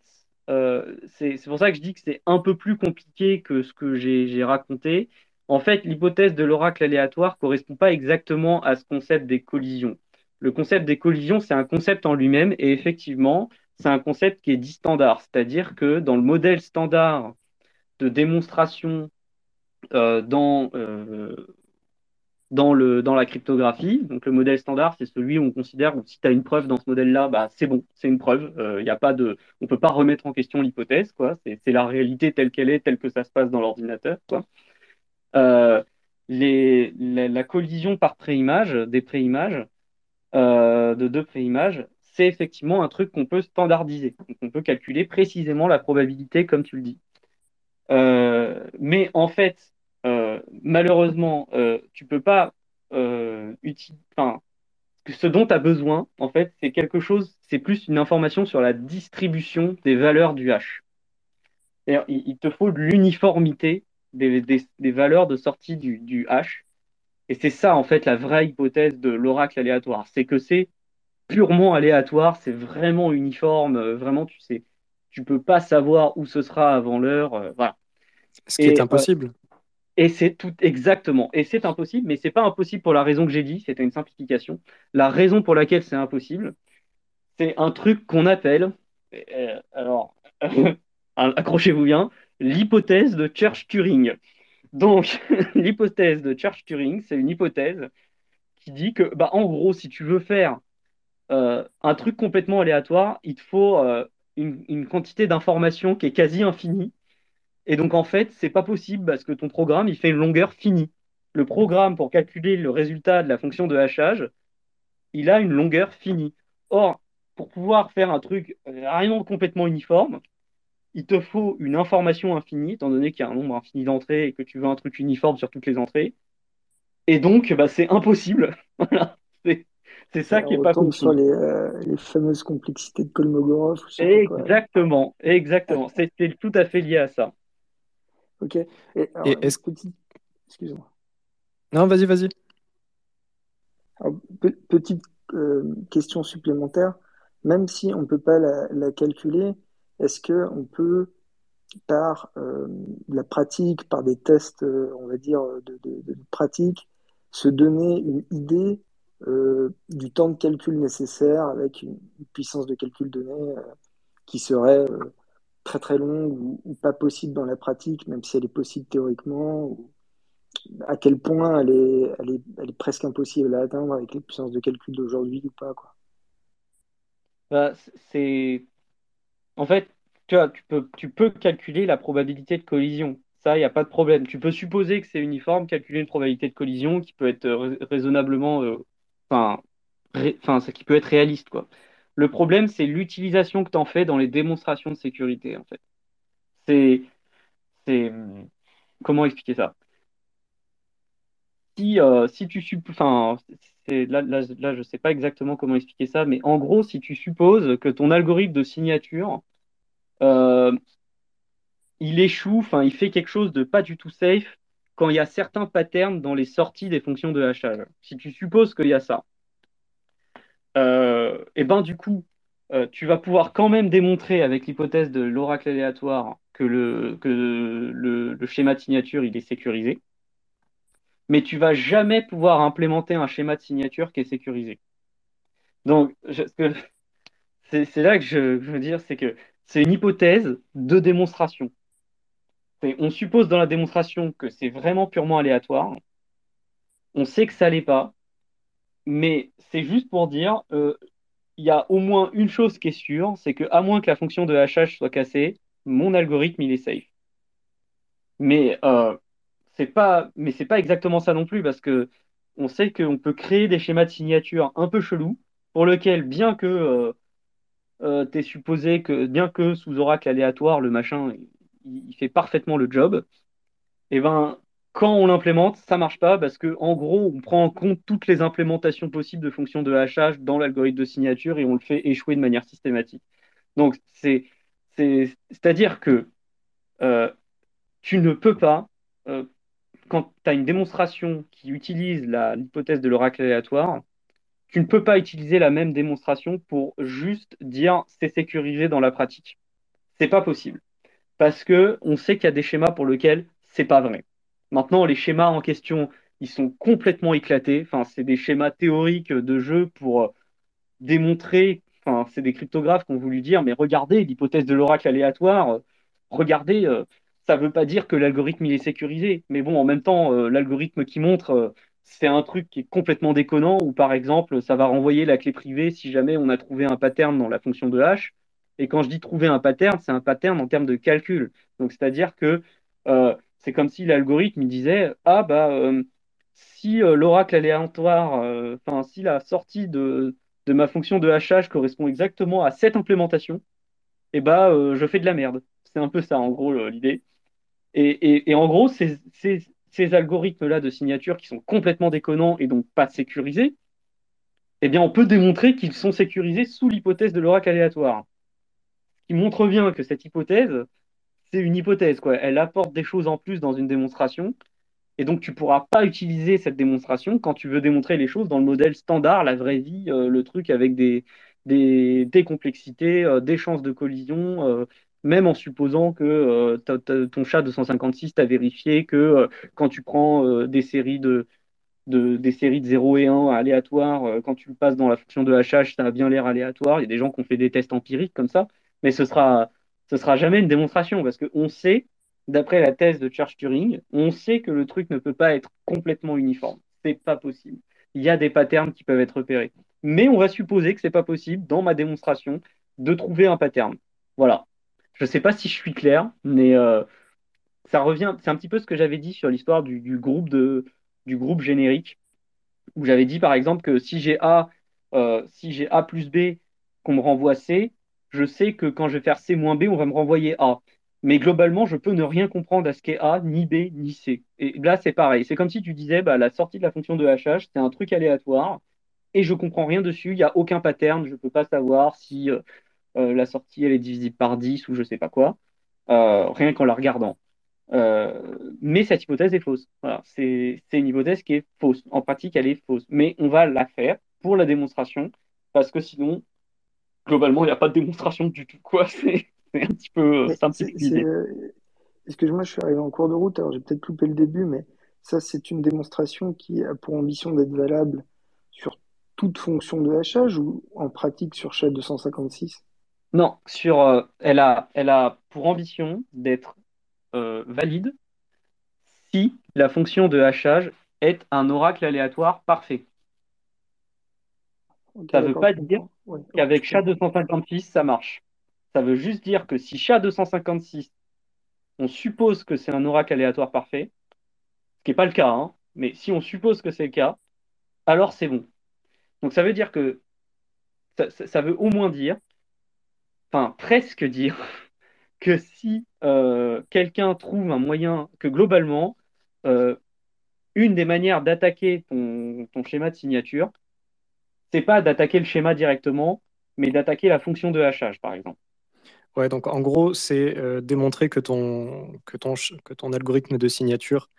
euh, c'est pour ça que je dis que c'est un peu plus compliqué que ce que j'ai raconté. En fait, l'hypothèse de l'oracle aléatoire correspond pas exactement à ce concept des collisions. Le concept des collisions, c'est un concept en lui-même et effectivement, c'est un concept qui est dit standard. C'est-à-dire que dans le modèle standard de démonstration euh, dans, euh, dans, le, dans la cryptographie. Donc le modèle standard, c'est celui où on considère que si tu as une preuve dans ce modèle-là, bah, c'est bon, c'est une preuve. Il y a pas de, on ne peut pas remettre en question l'hypothèse. C'est la réalité telle qu'elle est, telle que ça se passe dans l'ordinateur. La, la, collision par préimage, des préimages, euh, de deux préimages, c'est effectivement un truc qu'on peut standardiser. Donc on peut calculer précisément la probabilité comme tu le dis. Euh, mais en fait, euh, malheureusement, tu peux pas utiliser. Ce dont tu as besoin, en fait, c'est quelque chose, c'est plus une information sur la distribution des valeurs du hash. Il, te faut l'uniformité des, valeurs de sortie du, du hash. Et c'est ça, en fait, la vraie hypothèse de l'oracle aléatoire. C'est que c'est purement aléatoire, c'est vraiment uniforme, euh, vraiment, tu sais, tu peux pas savoir où ce sera avant l'heure, euh, voilà. Ce qui et, est impossible. Euh, et c'est tout exactement. Et c'est impossible, mais c'est pas impossible pour la raison que j'ai dit, c'était une simplification. La raison pour laquelle c'est impossible, c'est un truc qu'on appelle, euh, alors, accrochez-vous bien, l'hypothèse de Church-Turing. Donc, l'hypothèse de Church-Turing, c'est une hypothèse qui dit que, bah, en gros, si tu veux faire euh, un truc complètement aléatoire, il te faut euh, une, quantité d'informations qui est quasi infinie. Et donc, en fait, c'est pas possible parce que ton programme, il fait une longueur finie. Le programme, pour calculer le résultat de la fonction de hachage, il a une longueur finie. Or, pour pouvoir faire un truc vraiment complètement uniforme, il te faut une information infinie, étant donné qu'il y a un nombre infini d'entrées et que tu veux un truc uniforme sur toutes les entrées. Et donc, bah, c'est impossible. voilà. C'est ça Alors, qui est pas possible. sur les, euh, les, fameuses complexités de Kolmogorov. Exactement, exactement. C'est tout à fait lié à ça. Ok. Et, alors, et est-ce petit... Excuse-moi. Non, vas-y, vas-y. Pe petite euh, question supplémentaire. Même si on ne peut pas la, la calculer, est-ce qu'on peut, par euh, la pratique, par des tests, euh, on va dire, de, pratique, se donner une idée euh, du temps de calcul nécessaire avec une, puissance de calcul donnée qui serait très très longue ou, pas possible dans la pratique, même si elle est possible théoriquement, ou à quel point elle est, elle est, elle est presque impossible à atteindre avec les puissances de calcul d'aujourd'hui ou pas. Quoi. Bah, c'est en fait, tu, peux, calculer la probabilité de collision. Ça, il n'y a pas de problème. Tu peux supposer que c'est uniforme, calculer une probabilité de collision qui peut être raisonnablement. Euh, enfin, ré, qui peut être réaliste. Quoi. Le problème, c'est l'utilisation que tu en fais dans les démonstrations de sécurité, en fait. C'est. c'est comment expliquer ça? Si, euh, si tu enfin, là, je sais pas exactement comment expliquer ça, mais en gros, si tu supposes que ton algorithme de signature, euh, il échoue, il fait quelque chose de pas du tout safe quand il y a certains patterns dans les sorties des fonctions de hachage. Si tu supposes qu'il y a ça, euh, et ben du coup, euh, tu vas pouvoir quand même démontrer avec l'hypothèse de l'oracle aléatoire que le, que le schéma de signature il est sécurisé mais tu vas jamais pouvoir implémenter un schéma de signature qui est sécurisé. Donc, c'est là que je, veux dire, c'est que c'est une hypothèse de démonstration. On suppose dans la démonstration que c'est vraiment purement aléatoire. On sait que ça l'est pas, mais c'est juste pour dire, euh, il y a au moins une chose qui est sûre, c'est que à moins que la fonction de hachage soit cassée, mon algorithme il est safe. Mais euh, c'est pas, mais c'est pas exactement ça non plus parce que on sait qu'on peut créer des schémas de signature un peu chelous pour lequel, bien que euh, euh, tu es supposé que, bien que sous oracle aléatoire, le machin, il, fait parfaitement le job, et eh ben quand on l'implémente, ça marche pas parce que en gros, on prend en compte toutes les implémentations possibles de fonctions de hachage dans l'algorithme de signature et on le fait échouer de manière systématique. Donc c'est c'est-à-dire que euh, tu ne peux pas quand tu as une démonstration qui utilise l'hypothèse de l'oracle aléatoire, tu ne peux pas utiliser la même démonstration pour juste dire c'est sécurisé dans la pratique. C'est pas possible. Parce que on sait qu'il y a des schémas pour lesquels c'est pas vrai. Maintenant, les schémas en question, ils sont complètement éclatés. Enfin, c'est des schémas théoriques de jeu pour euh, démontrer. Enfin, c'est des cryptographes qui ont voulu dire, mais regardez l'hypothèse de l'oracle aléatoire. Regardez, euh, ça ne veut pas dire que l'algorithme il est sécurisé. Mais bon, en même temps, euh, l'algorithme qui montre, euh, c'est un truc qui est complètement déconnant, ou par exemple, ça va renvoyer la clé privée si jamais on a trouvé un pattern dans la fonction de hash. Et quand je dis trouver un pattern, c'est un pattern en termes de calcul. Donc, c'est-à-dire que euh, c'est comme si l'algorithme disait Ah, bah, si l'oracle aléatoire, enfin, si la sortie de, de ma fonction de hachage correspond exactement à cette implémentation, et eh bah, je fais de la merde. C'est un peu ça, en gros, l'idée. Et, en gros, ces, algorithmes-là de signature qui sont complètement déconnants et donc pas sécurisés, eh bien, on peut démontrer qu'ils sont sécurisés sous l'hypothèse de l'oracle aléatoire. Ce qui montre bien que cette hypothèse, c'est une hypothèse, quoi. Elle apporte des choses en plus dans une démonstration, et donc tu ne pourras pas utiliser cette démonstration quand tu veux démontrer les choses dans le modèle standard, la vraie vie, euh, le truc avec des, des, complexités, euh, des chances de collision, euh, même en supposant que euh, ton chat de 156 t'a vérifié que euh, quand tu prends euh, des séries de, des séries de 0 et 1 aléatoires, quand tu le passes dans la fonction de hachage, ça a bien l'air aléatoire. Il y a des gens qui ont fait des tests empiriques comme ça, mais ce sera, ce sera jamais une démonstration parce qu'on sait, d'après la thèse de Church-Turing, on sait que le truc ne peut pas être complètement uniforme. C'est pas possible. Il y a des patterns qui peuvent être repérés. Mais on va supposer que c'est pas possible, dans ma démonstration, de trouver un pattern. Voilà. Je ne sais pas si je suis clair, mais euh, ça revient. C'est un petit peu ce que j'avais dit sur l'histoire du, groupe de, du groupe générique, où j'avais dit par exemple que si j'ai A, euh, si j'ai A plus B, qu'on me renvoie C, je sais que quand je vais faire C moins B, on va me renvoyer A. Mais globalement, je peux ne rien comprendre à ce qu'est A, ni B, ni C. Et là, c'est pareil. C'est comme si tu disais, bah, la sortie de la fonction de HH, c'est un truc aléatoire, et je comprends rien dessus. Il n'y a aucun pattern. Je ne peux pas savoir si euh, la sortie elle est divisible par 10 ou je sais pas quoi, euh, rien qu'en la regardant. Euh, mais cette hypothèse est fausse. Voilà, c'est une hypothèse qui est fausse. En pratique, elle est fausse. Mais on va la faire pour la démonstration, parce que sinon, globalement, il n'y a pas de démonstration du tout. Quoi. C'est un petit peu, un petit Excuse-moi, je suis arrivé en cours de route, alors j'ai peut-être loupé le début, mais ça, c'est une démonstration qui a pour ambition d'être valable sur toute fonction de hachage ou en pratique sur chaque 256 non, sur, euh, elle a, elle a pour ambition d'être euh, valide si la fonction de hachage est un oracle aléatoire parfait. ça ne veut pas dire qu'avec SHA-256, ça marche. Ça veut juste dire que si SHA-256, on suppose que c'est un oracle aléatoire parfait, ce qui n'est pas le cas, hein, mais si on suppose que c'est le cas, alors c'est bon. Donc ça veut dire que ça veut au moins dire enfin presque dire que si euh, quelqu'un trouve un moyen, que globalement, euh, une des manières d'attaquer ton, schéma de signature, c'est pas d'attaquer le schéma directement, mais d'attaquer la fonction de hachage, par exemple. Ouais, donc en gros, c'est euh, démontrer que ton, que, ton, que ton algorithme de signature,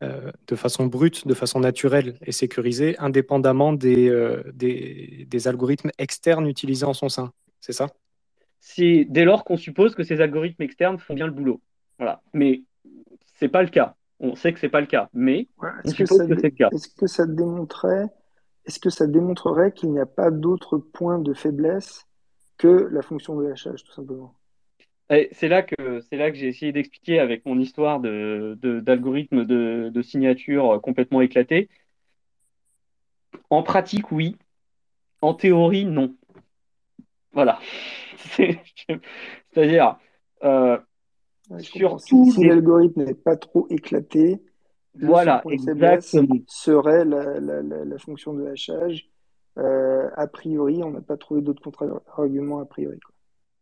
de façon brute, de façon naturelle, est sécurisé, indépendamment des, des algorithmes externes utilisés en son sein. C'est ça? C'est dès lors qu'on suppose que ces algorithmes externes font bien le boulot. Voilà. Mais c'est pas le cas. On sait que c'est pas le cas, mais est-ce que, c'est le cas. Est-ce que ça démontrerait, est-ce que ça démontrerait qu'il n'y a pas d'autres points de faiblesse que la fonction de hachage, tout simplement? C'est là que c'est là que j'ai essayé d'expliquer avec mon histoire de, d'algorithme de, de, signature complètement éclaté. En pratique, oui. En théorie, non. Voilà. C'est-à-dire, euh, surtout si, l'algorithme n'est pas trop éclaté, voilà, serait la, fonction de hachage. Euh, a priori, on n'a pas trouvé d'autres contre-arguments a priori.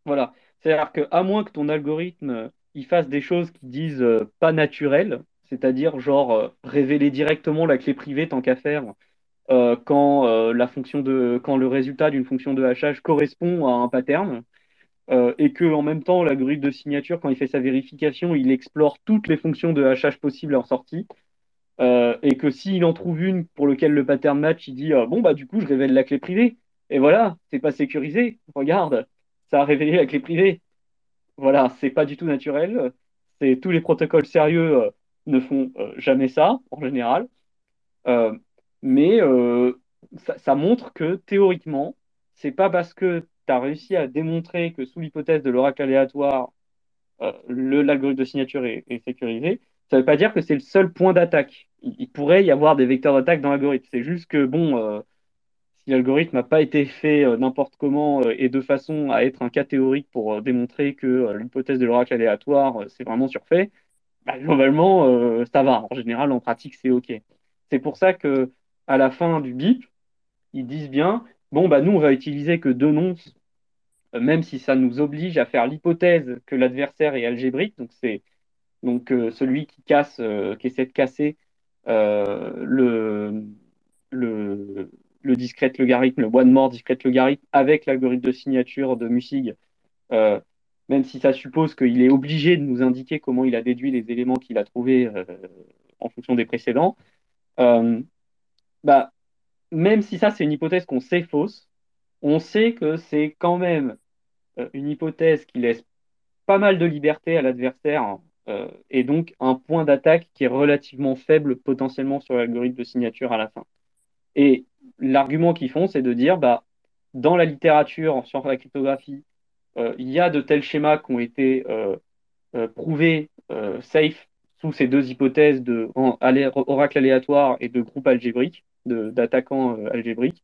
Voilà, c'est-à-dire qu'à moins que ton algorithme il fasse des choses qui disent euh, pas naturelles, c'est-à-dire genre révéler directement la clé privée tant qu'à faire, euh, quand, euh, la fonction de, quand le résultat d'une fonction de hachage correspond à un pattern, euh, et que en même temps, l'algorithme de signature, quand il fait sa vérification, il explore toutes les fonctions de hachage possibles en sortie, et que s'il en trouve une pour laquelle le pattern match, il dit bon bah du coup je révèle la clé privée, et voilà, c'est pas sécurisé, regarde, ça a révélé la clé privée. Voilà, c'est pas du tout naturel. Tous les protocoles sérieux ne font jamais ça en général mais euh, ça, montre que théoriquement, c'est pas parce que tu as réussi à démontrer que sous l'hypothèse de l'oracle aléatoire, l'algorithme de signature est, sécurisé, ça ne veut pas dire que c'est le seul point d'attaque. Il, pourrait y avoir des vecteurs d'attaque dans l'algorithme. C'est juste que, bon, si l'algorithme n'a pas été fait n'importe comment et de façon à être un cas théorique pour démontrer que l'hypothèse de l'oracle aléatoire, c'est vraiment surfait, bah, globalement, ça va. En général, en pratique, c'est OK. C'est pour ça que à la fin du BIP, ils disent bien, bon, bah, nous, on va utiliser que deux nonces, euh, même si ça nous oblige à faire l'hypothèse que l'adversaire est algébrique. Donc, c'est donc euh, celui qui casse, euh, qui essaie de casser le, le, le discrète logarithme, le one more discrète logarithme avec l'algorithme de signature de Mussig, même si ça suppose qu'il est obligé de nous indiquer comment il a déduit les éléments qu'il a trouvés en fonction des précédents. Bah, même si ça, c'est une hypothèse qu'on sait fausse, on sait que c'est quand même euh, une hypothèse qui laisse pas mal de liberté à l'adversaire euh, et donc un point d'attaque qui est relativement faible potentiellement sur l'algorithme de signature à la fin. Et l'argument qu'ils font, c'est de dire, bah, dans la littérature sur la cryptographie, euh, il y a de tels schémas qui ont été prouvés safe sous ces deux hypothèses de oracle aléatoire et de groupe algébrique d'attaquants euh, algébriques.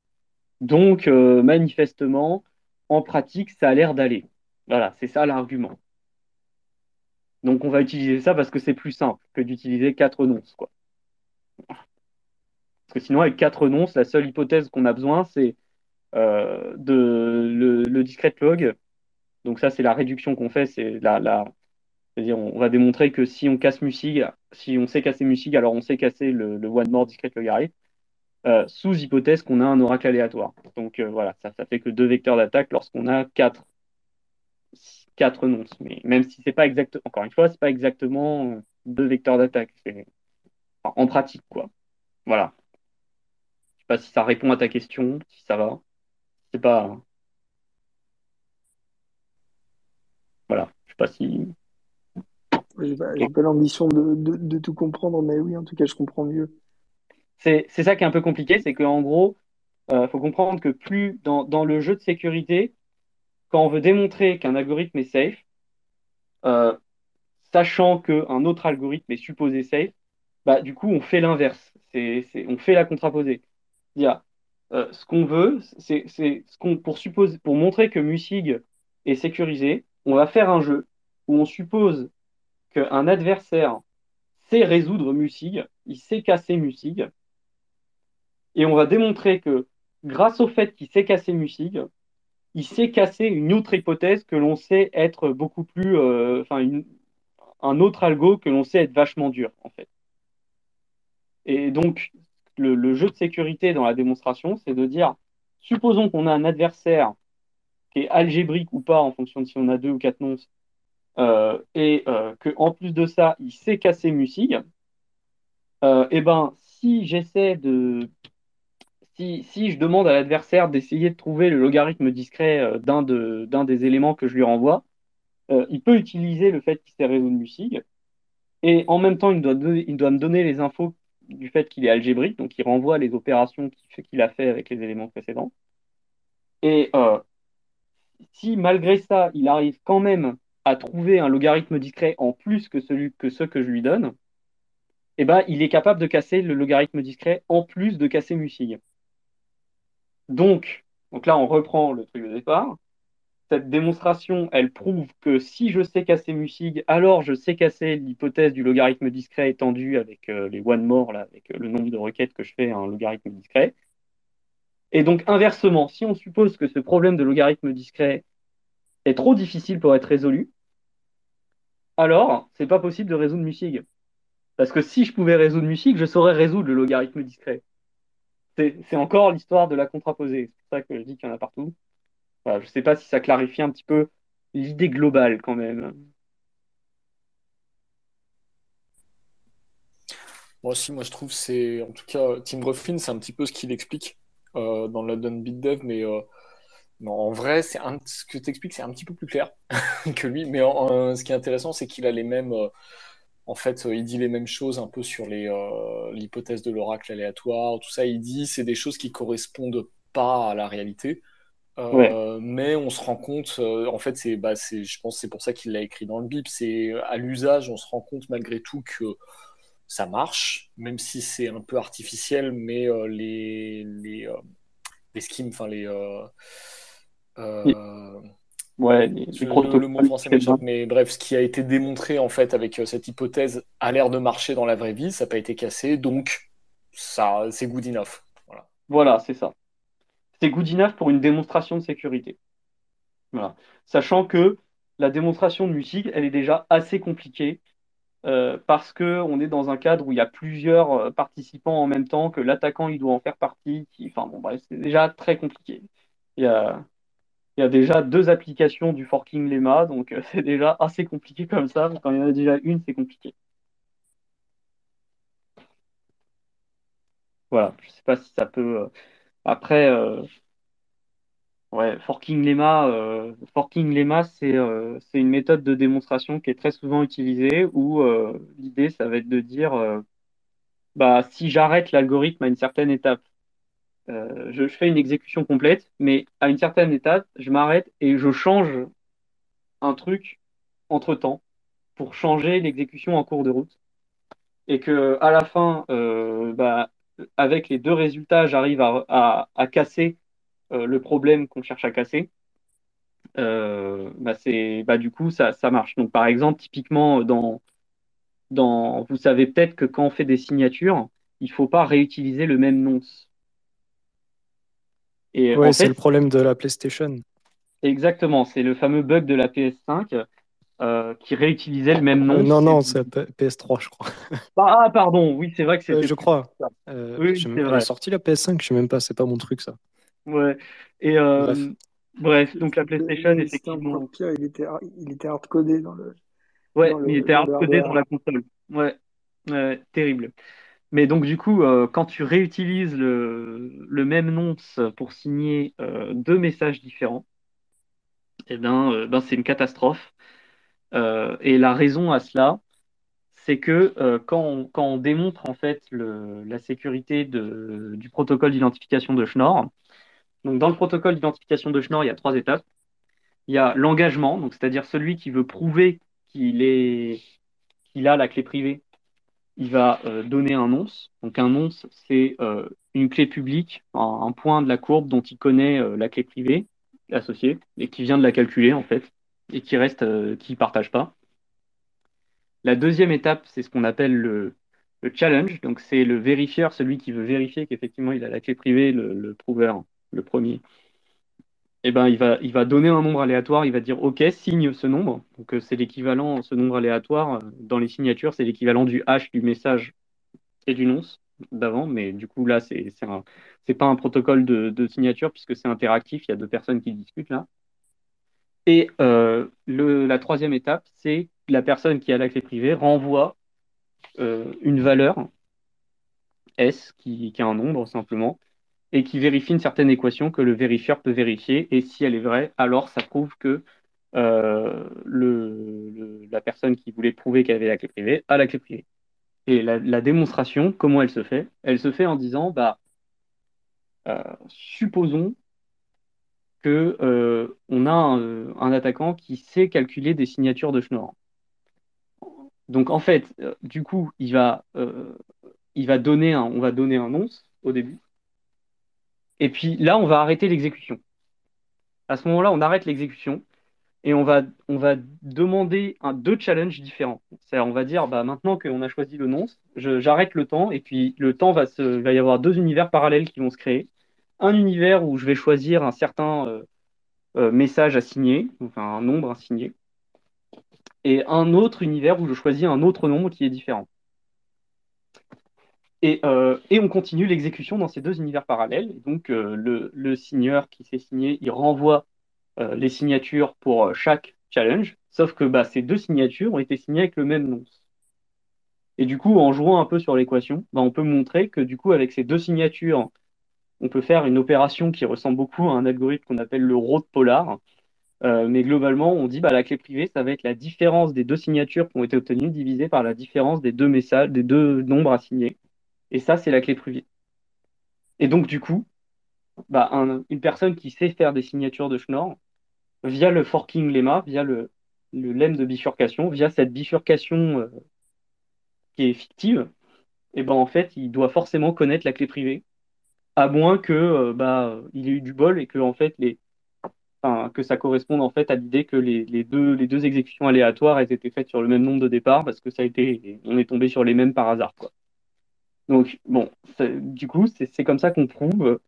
Donc, euh, manifestement, en pratique, ça a l'air d'aller. Voilà, c'est ça l'argument. Donc, on va utiliser ça parce que c'est plus simple que d'utiliser quatre nonces. Quoi. Parce que sinon, avec quatre nonces, la seule hypothèse qu'on a besoin, c'est euh, de le, discrete log. Donc ça, c'est la réduction qu'on fait. C'est la, c'est-à-dire, on, va démontrer que si on casse Musig, si on sait casser Musig, alors on sait casser le, le one more discrete logarithme. Euh, sous hypothèse qu'on a un oracle aléatoire. Donc euh, voilà, ça, ça fait que deux vecteurs d'attaque lorsqu'on a quatre, quatre nonces. Mais même si c'est pas exactement, encore une fois, c'est pas exactement deux vecteurs d'attaque. en pratique, quoi. Voilà. Je sais pas si ça répond à ta question, si ça va. C'est pas. Voilà. Je sais pas si. J'ai pas, pas l'ambition de, de, tout comprendre, mais oui, en tout cas, je comprends mieux c'est ça qui est un peu compliqué, c'est qu'en gros, il euh, faut comprendre que plus dans, le jeu de sécurité, quand on veut démontrer qu'un algorithme est safe, euh, sachant qu'un autre algorithme est supposé safe, bah, du coup, on fait l'inverse. on fait la contraposée. Euh, ce qu'on veut, c'est ce qu'on pour, pour montrer que Musig est sécurisé, on va faire un jeu où on suppose qu'un adversaire sait résoudre Musig, il sait casser Musig, et on va démontrer que grâce au fait qu'il sait casser Musig, il sait casser une autre hypothèse que l'on sait être beaucoup plus, euh, enfin, un autre algo que l'on sait être vachement dur, en fait. Et donc, le, jeu de sécurité dans la démonstration, c'est de dire, supposons qu'on a un adversaire qui est algébrique ou pas, en fonction de si on a deux ou quatre nonces, euh, et euh, qu'en plus de ça, il sait casser Musig, et eh ben, si j'essaie de si, je demande à l'adversaire d'essayer de trouver le logarithme discret euh, d'un de, des éléments que je lui renvoie, euh, il peut utiliser le fait qu'il s'est résolu Musig, et en même temps, il doit, me donner les infos du fait qu'il est algébrique, donc il renvoie les opérations qu'il a fait avec les éléments précédents. Et euh, si malgré ça, il arrive quand même à trouver un logarithme discret en plus que, celui, que ceux que je lui donne, eh ben, il est capable de casser le logarithme discret en plus de casser Musig. Donc, donc là, on reprend le truc de départ. Cette démonstration, elle prouve que si je sais casser Musig, alors je sais casser l'hypothèse du logarithme discret étendu avec euh, les one more, avec euh, le nombre de requêtes que je fais à un logarithme discret. Et donc, inversement, si on suppose que ce problème de logarithme discret est trop difficile pour être résolu, alors c'est pas possible de résoudre Musig. Parce que si je pouvais résoudre Musig, je saurais résoudre le logarithme discret c'est encore l'histoire de la contraposée. C'est pour ça que je dis qu'il y en a partout. je ne sais pas si ça clarifie un petit peu l'idée globale quand même. Moi aussi, moi je trouve c'est en tout cas Tim Ruffin, c'est un petit peu ce qu'il explique euh, dans le Bit Dev, mais euh, en vrai, c'est ce que tu expliques, c'est un petit peu plus clair que lui. Mais ce qui est intéressant, c'est qu'il a les mêmes euh, en fait, euh, il dit les mêmes choses un peu sur euh, l'hypothèse de l'oracle aléatoire, tout ça. Il dit c'est des choses qui correspondent pas à la réalité. Euh, mais on se rend compte, euh, en fait, c'est, bah, c'est, je pense que c'est pour ça qu'il l'a écrit dans le BIP. C'est à l'usage, on se rend compte malgré tout que ça marche, même si c'est un peu artificiel, mais les, les, les schemes, enfin les. Ouais, le, le, mot français mais bref, ce qui a été démontré en fait avec cette hypothèse a l'air de marcher dans la vraie vie, ça n'a pas été cassé, donc ça, c'est good enough. Voilà, voilà c'est ça c'est good enough pour une démonstration de sécurité. Voilà. Sachant que la démonstration de musique, elle est déjà assez compliquée euh, parce qu'on est dans un cadre où il y a plusieurs euh, participants en même temps, que l'attaquant il doit en faire partie. Enfin bon, bref, c'est déjà très compliqué. Il y a, il y a déjà deux applications du forking lemma, donc euh, c'est déjà assez compliqué comme ça. Quand il y en a déjà une, c'est compliqué. Voilà, je ne sais pas si ça peut. Après, euh, ouais, forking lemma, euh, forking lemma, c'est euh, c'est une méthode de démonstration qui est très souvent utilisée où l'idée, ça va être de dire, bah, si j'arrête l'algorithme à une certaine étape, je, je fais une exécution complète, mais à une certaine étape, je m'arrête et je change un truc entre-temps pour changer l'exécution en cours de route. Et que à la fin, bah, avec les deux résultats, j'arrive à, casser euh, le problème qu'on cherche à casser, euh, bah bah du coup, ça, marche. Donc, par exemple, typiquement, dans, vous savez peut-être que quand on fait des signatures, il ne faut pas réutiliser le même nonce. Et ouais, c'est le problème de la PlayStation. Exactement, c'est le fameux bug de la PS5 euh, qui réutilisait le même nom. non, non, c'est PS3, je crois. Ah, pardon, oui, c'est vrai que c'était. je crois. Euh, oui, c'est vrai. Elle est sortie la PS5, je sais même pas, c'est pas mon truc ça. Ouais. Et euh, bref. donc la PlayStation, effectivement. Pire, il était, il était hardcodé dans le. Ouais, il était hardcodé dans la console. Ouais, terrible. Mais donc, du coup, quand tu réutilises le, même nonce pour signer deux messages différents, eh ben, ben c'est une catastrophe. Euh, et la raison à cela, c'est que euh, quand, on, démontre en fait la sécurité du protocole d'identification de Schnorr, donc dans le protocole d'identification de Schnorr, il y a trois étapes. Il y a l'engagement, c'est-à-dire celui qui veut prouver qu'il a la clé privée, il va euh, donner un nonce. Donc un nonce, c'est une clé publique, un, point de la courbe dont il connaît la clé privée associée et qui vient de la calculer en fait et qui reste, euh, qui ne partagent pas. La deuxième étape, c'est ce qu'on appelle le, challenge. Donc, c'est le vérifieur, celui qui veut vérifier qu'effectivement il a la clé privée, le, le prover, le premier. Eh ben, il, va, donner un nombre aléatoire, il va dire OK, signe ce nombre. Donc, euh, c'est l'équivalent, ce nombre aléatoire, euh, dans les signatures, c'est l'équivalent du hash du message et du nonce d'avant. Mais du coup, là, c'est n'est pas un protocole de, signature puisque c'est interactif, il y a deux personnes qui discutent là. Et euh, la troisième étape, c'est la personne qui a la clé privée renvoie une valeur S, qui, qui, a un nombre simplement, et qui vérifie une certaine équation que le vérifieur peut vérifier. Et si elle est vraie, alors ça prouve que euh, la personne qui voulait prouver qu'elle avait la clé privée a la clé privée. Et la, démonstration, comment elle se fait? Elle se fait en disant, bah, supposons que euh, on a un, attaquant qui sait calculer des signatures de Schnorr. Donc en fait, euh, du coup, il va, euh, il va donner un, on va donner un nonce au début. Et puis là, on va arrêter l'exécution. À ce moment-là, on arrête l'exécution et on va, on va demander deux challenges différents. C'est-à-dire, on va dire, bah, maintenant qu'on a choisi le nonce, j'arrête le temps et puis le temps va se, va y avoir deux univers parallèles qui vont se créer un univers où je vais choisir un certain euh, euh, message à signer, enfin un nombre à signer, et un autre univers où je choisis un autre nombre qui est différent. Et, euh, on continue l'exécution dans ces deux univers parallèles. donc le, le, signeur qui s'est signé, il renvoie les signatures pour chaque challenge, sauf que bah, ces deux signatures ont été signées avec le même nom. Et du coup, en jouant un peu sur l'équation, bah, on peut montrer que du coup, avec ces deux signatures on peut faire une opération qui ressemble beaucoup à un algorithme qu'on appelle le road polar. Euh, mais globalement, on dit bah, la clé privée, ça va être la différence des deux signatures qui ont été obtenues divisée par la différence des deux messages, des deux nombres à signer. Et ça, c'est la clé privée. Et donc, du coup, bah, une personne qui sait faire des signatures de Schnorr, via le forking lemma, via le, le lemme de bifurcation, via cette bifurcation euh, qui est fictive, et ben en fait, il doit forcément connaître la clé privée, à moins que euh, bah il ait eu du bol et que en fait que ça corresponde en fait à l'idée que les, les, deux, les deux exécutions aléatoires aient été faites sur le même nombre de départs parce que ça a été, on est tombé sur les mêmes par hasard. Quoi. Donc, bon, du coup, c'est comme ça qu'on prouve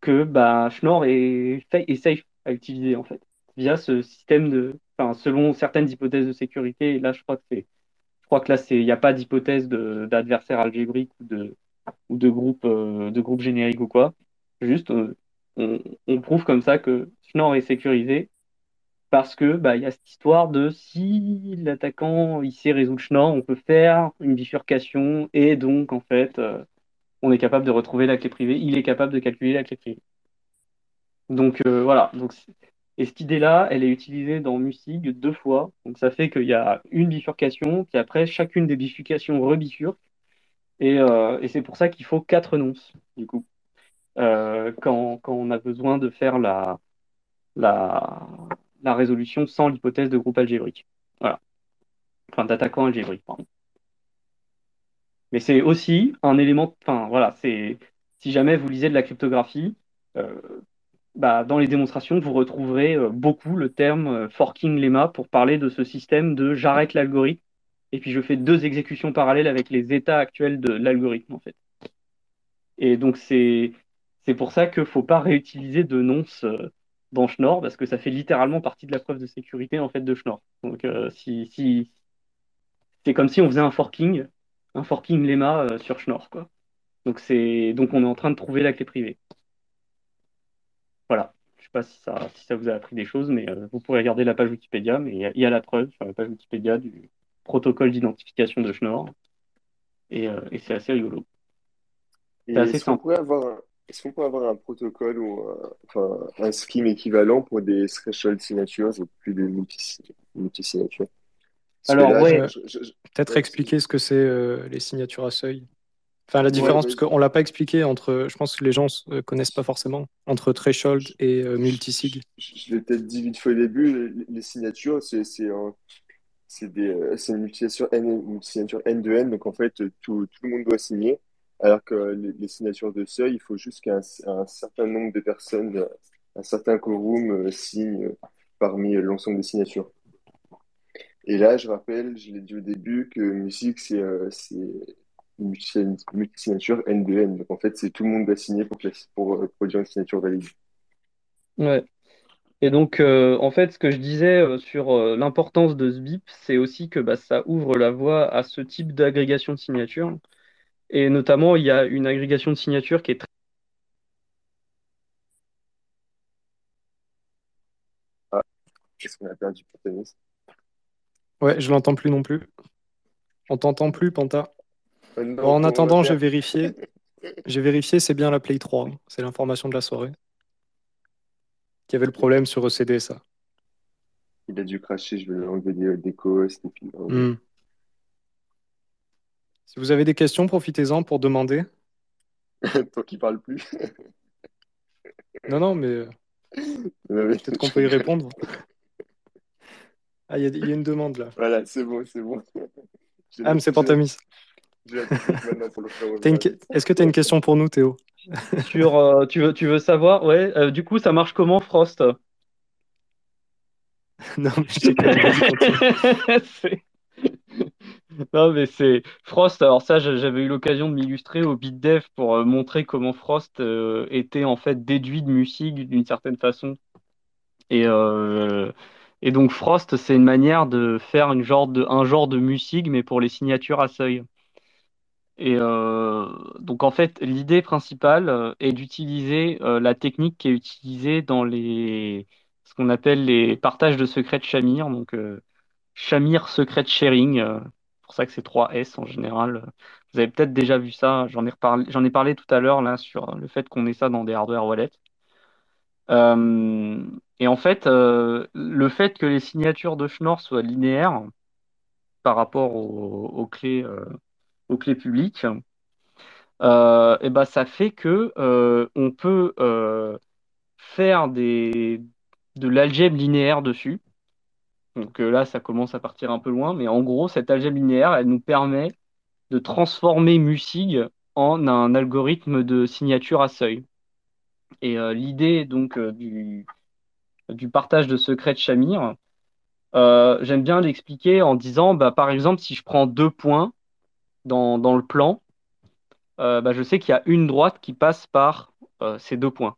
que bah, Schnorr est, safe à utiliser en fait, via ce système de, enfin, selon certaines hypothèses de sécurité. Et là, je crois que c'est, je crois que là, il n'y a pas d'hypothèse d'adversaire algébrique ou de, ou de groupe, euh, de groupe générique ou quoi. Juste, euh, on, prouve comme ça que Schnorr est sécurisé parce que bah, il y a cette histoire de si l'attaquant il sait résoudre Schnorr, on peut faire une bifurcation et donc en fait euh, on est capable de retrouver la clé privée, il est capable de calculer la clé privée. Donc euh, voilà, donc et cette idée-là, elle est utilisée dans Musig deux fois. Donc ça fait qu'il y a une bifurcation, puis après chacune des bifurcations rebifurque. Et, euh, et c'est pour ça qu'il faut quatre nonces, du coup. Quand, quand, on a besoin de faire la, la, la résolution sans l'hypothèse de groupe algébrique. Voilà. Enfin, d'attaquant algébrique, pardon. Mais c'est aussi un élément, enfin voilà, c'est si jamais vous lisez de la cryptographie, euh, bah, dans les démonstrations, vous retrouverez euh, beaucoup le terme forking lemma pour parler de ce système de j'arrête l'algorithme et puis je fais deux exécutions parallèles avec les états actuels de l'algorithme en fait. Et donc c'est pour ça qu'il ne faut pas réutiliser de nonce euh, dans Schnorr, parce que ça fait littéralement partie de la preuve de sécurité en fait de Schnorr. Donc euh, si, si... c'est comme si on faisait un forking, un forking lemma euh, sur Schnorr, quoi. Donc c'est donc on est en train de trouver la clé privée. Voilà. Je sais pas si ça, si ça vous a appris des choses, mais vous pourrez regarder la page Wikipédia, mais il y, a la preuve sur la page Wikipédia du protocole d'identification de Schnorr. Et, et c'est assez rigolo. C'est assez simple. avoir est-ce qu'on peut avoir un protocole ou un, enfin, un scheme équivalent pour des threshold signatures? Et plus de multi-signatures? Alors, ouais, peut-être expliquer ce que c'est euh, les signatures à seuil. Enfin, la différence, parce qu'on ne l'a pas expliqué entre, je pense que les gens ne euh, connaissent pas forcément, entre threshold et euh, multisig. Je, l'ai peut-être dit vite fait au début, les, signatures, c'est c'est une multisignature N, signature N de N, donc en fait, tout, tout le monde doit signer. Alors que les, signatures de seuil, il faut juste qu'un certain nombre de personnes, un certain quorum euh, signe parmi l'ensemble des signatures. Et là, je rappelle, je l'ai dit au début, que musique, c'est euh, une signature N de N. Donc en fait, c'est tout le monde doit signer pour, pour euh, produire une signature valide. Ouais. Et donc, en fait, ce que je disais sur l'importance de ce BIP, c'est aussi que bah, ça ouvre la voie à ce type d'agrégation de signatures. Et notamment, il y a une agrégation de signatures qui est très... Ah, est-ce qu'on a perdu Ouais, je l'entends plus non plus. On t'entend plus, Panta. Euh, en attendant, j'ai vérifié. J'ai vérifié, c'est bien la Play 3. Hein. C'est l'information de la soirée. Qui avait le problème sur ECD, ça. Il a dû cracher, je vais enlever des, des si vous avez des questions, profitez-en pour demander. Toi qui parles plus. non, non, mais euh, peut-être qu'on peut y répondre. Ah, il y, a une demande là. Voilà, c'est bon, c'est bon. Ah, mais c'est Pantamis. Est-ce que tu as une question pour nous, Théo? Sur, euh, tu, veux, tu veux savoir Ouais, euh, du coup, ça marche comment Frost? Non, mais je sais Non, mais c'est Frost. Alors, ça, j'avais eu l'occasion de m'illustrer au BitDev pour euh, montrer comment Frost euh, était en fait déduit de Musig d'une certaine façon. Et, euh, et donc, Frost, c'est une manière de faire une genre de, un genre de Musig, mais pour les signatures à seuil. Et donc, en fait, l'idée principale est d'utiliser la technique qui est utilisée dans les, ce qu'on appelle les partages de secrets de Shamir. Donc, Shamir Secret Sharing pour ça que c'est 3S en général. Vous avez peut-être déjà vu ça, j'en ai, parlé tout à l'heure sur le fait qu'on ait ça dans des hardware wallets. Euh, et en fait, euh, le fait que les signatures de Schnorr soient linéaires par rapport aux, clés, euh, publiques, euh, et ben, ça fait que euh, on peut euh, faire de l'algèbre linéaire dessus. Donc euh, là, ça commence à partir un peu loin, mais en gros, cette algèbre linéaire, elle nous permet de transformer Musig en un algorithme de signature à seuil. Et euh, l'idée donc euh, du, partage de secrets de Shamir, j'aime bien l'expliquer en disant, bah, par exemple, si je prends deux points dans, dans le plan, bah, je sais qu'il y a une droite qui passe par ces deux points.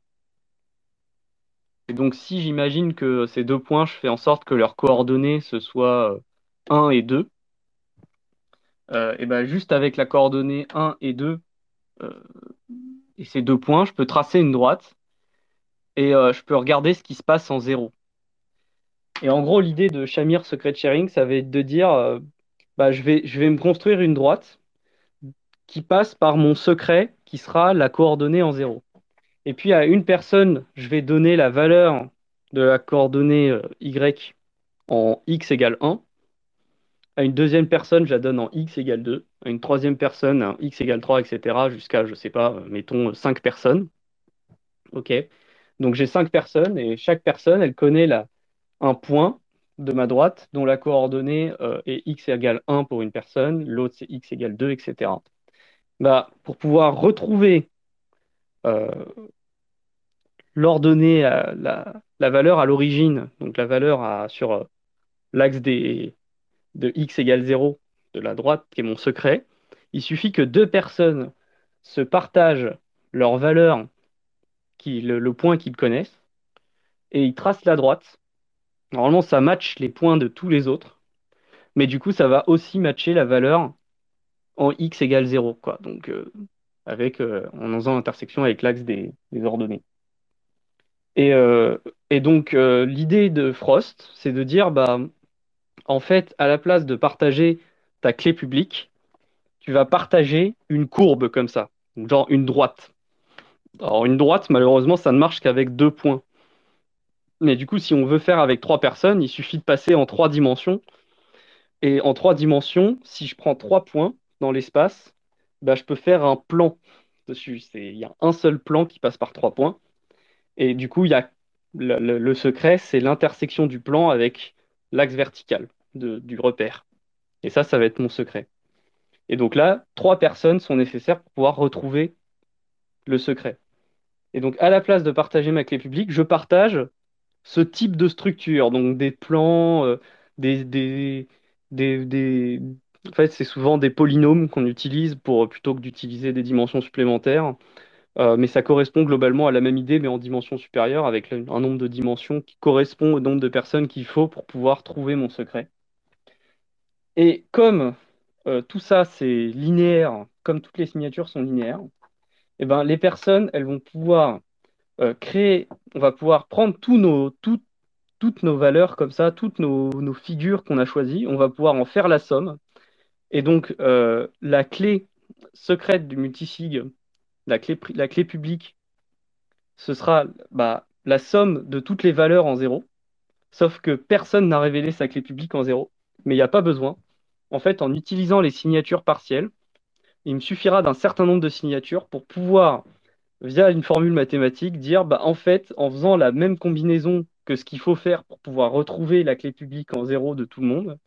Et donc, si j'imagine que ces deux points, je fais en sorte que leurs coordonnées, ce soit euh, 1 et 2, euh, et ben juste avec la coordonnée 1 et 2, euh, et ces deux points, je peux tracer une droite et euh, je peux regarder ce qui se passe en 0. Et en gros, l'idée de Shamir Secret Sharing, ça va être de dire, euh, bah, je vais, je vais me construire une droite qui passe par mon secret qui sera la coordonnée en 0. Et puis à une personne, je vais donner la valeur de la coordonnée euh, y en x égale 1. À une deuxième personne, je la donne en x égale 2. À une troisième personne, en x égale 3, etc. Jusqu'à, je sais pas, mettons 5 personnes. OK. Donc j'ai 5 personnes et chaque personne, elle connaît un point de ma droite dont la coordonnée euh, est x égale 1 pour une personne, l'autre c'est x égale 2, etc. Bah, pour pouvoir retrouver euh, l'ordonnée, à la, valeur à l'origine, donc la valeur sur euh, l'axe de x égale 0 de la droite, qui est mon secret, il suffit que deux personnes se partagent leur valeur, le, point qu'ils connaissent, et ils tracent la droite. Normalement, ça match les points de tous les autres, mais du coup, ça va aussi matcher la valeur en x égale 0, quoi. Donc, euh, avec, euh, en faisant intersection avec l'axe des ordonnées. Et, euh, et donc, euh, l'idée de Frost, c'est de dire, bah, en fait, à la place de partager ta clé publique, tu vas partager une courbe comme ça, genre une droite. Alors, une droite, malheureusement, ça ne marche qu'avec deux points. Mais du coup, si on veut faire avec trois personnes, il suffit de passer en trois dimensions. Et en trois dimensions, si je prends trois points dans l'espace, bah, je peux faire un plan dessus. Il y a un seul plan qui passe par trois points. Et du coup, il y a le, secret, c'est l'intersection du plan avec l'axe vertical du repère. Et ça, ça va être mon secret. Et donc là, trois personnes sont nécessaires pour pouvoir retrouver le secret. Et donc, à la place de partager ma clé publique, je partage ce type de structure, donc des plans, euh, des, des, des, des- En fait, c'est souvent des polynômes qu'on utilise pour, plutôt que d'utiliser des dimensions supplémentaires. Euh, mais ça correspond globalement à la même idée, mais en dimension supérieure, avec un nombre de dimensions qui correspond au nombre de personnes qu'il faut pour pouvoir trouver mon secret. Et comme euh, tout ça, c'est linéaire, comme toutes les signatures sont linéaires, eh ben, les personnes, elles vont pouvoir euh, créer, on va pouvoir prendre toutes nos valeurs comme ça, toutes nos, nos figures qu'on a choisies, on va pouvoir en faire la somme. Et donc, la clé secrète du multisig, la clé, publique, ce sera bah, la somme de toutes les valeurs en zéro, sauf que personne n'a révélé sa clé publique en zéro, mais il n'y a pas besoin. En fait, en utilisant les signatures partielles, il me suffira d'un certain nombre de signatures pour pouvoir, via une formule mathématique, dire, bah, en fait, en faisant la même combinaison que ce qu'il faut faire pour pouvoir retrouver la clé publique en zéro de tout le monde,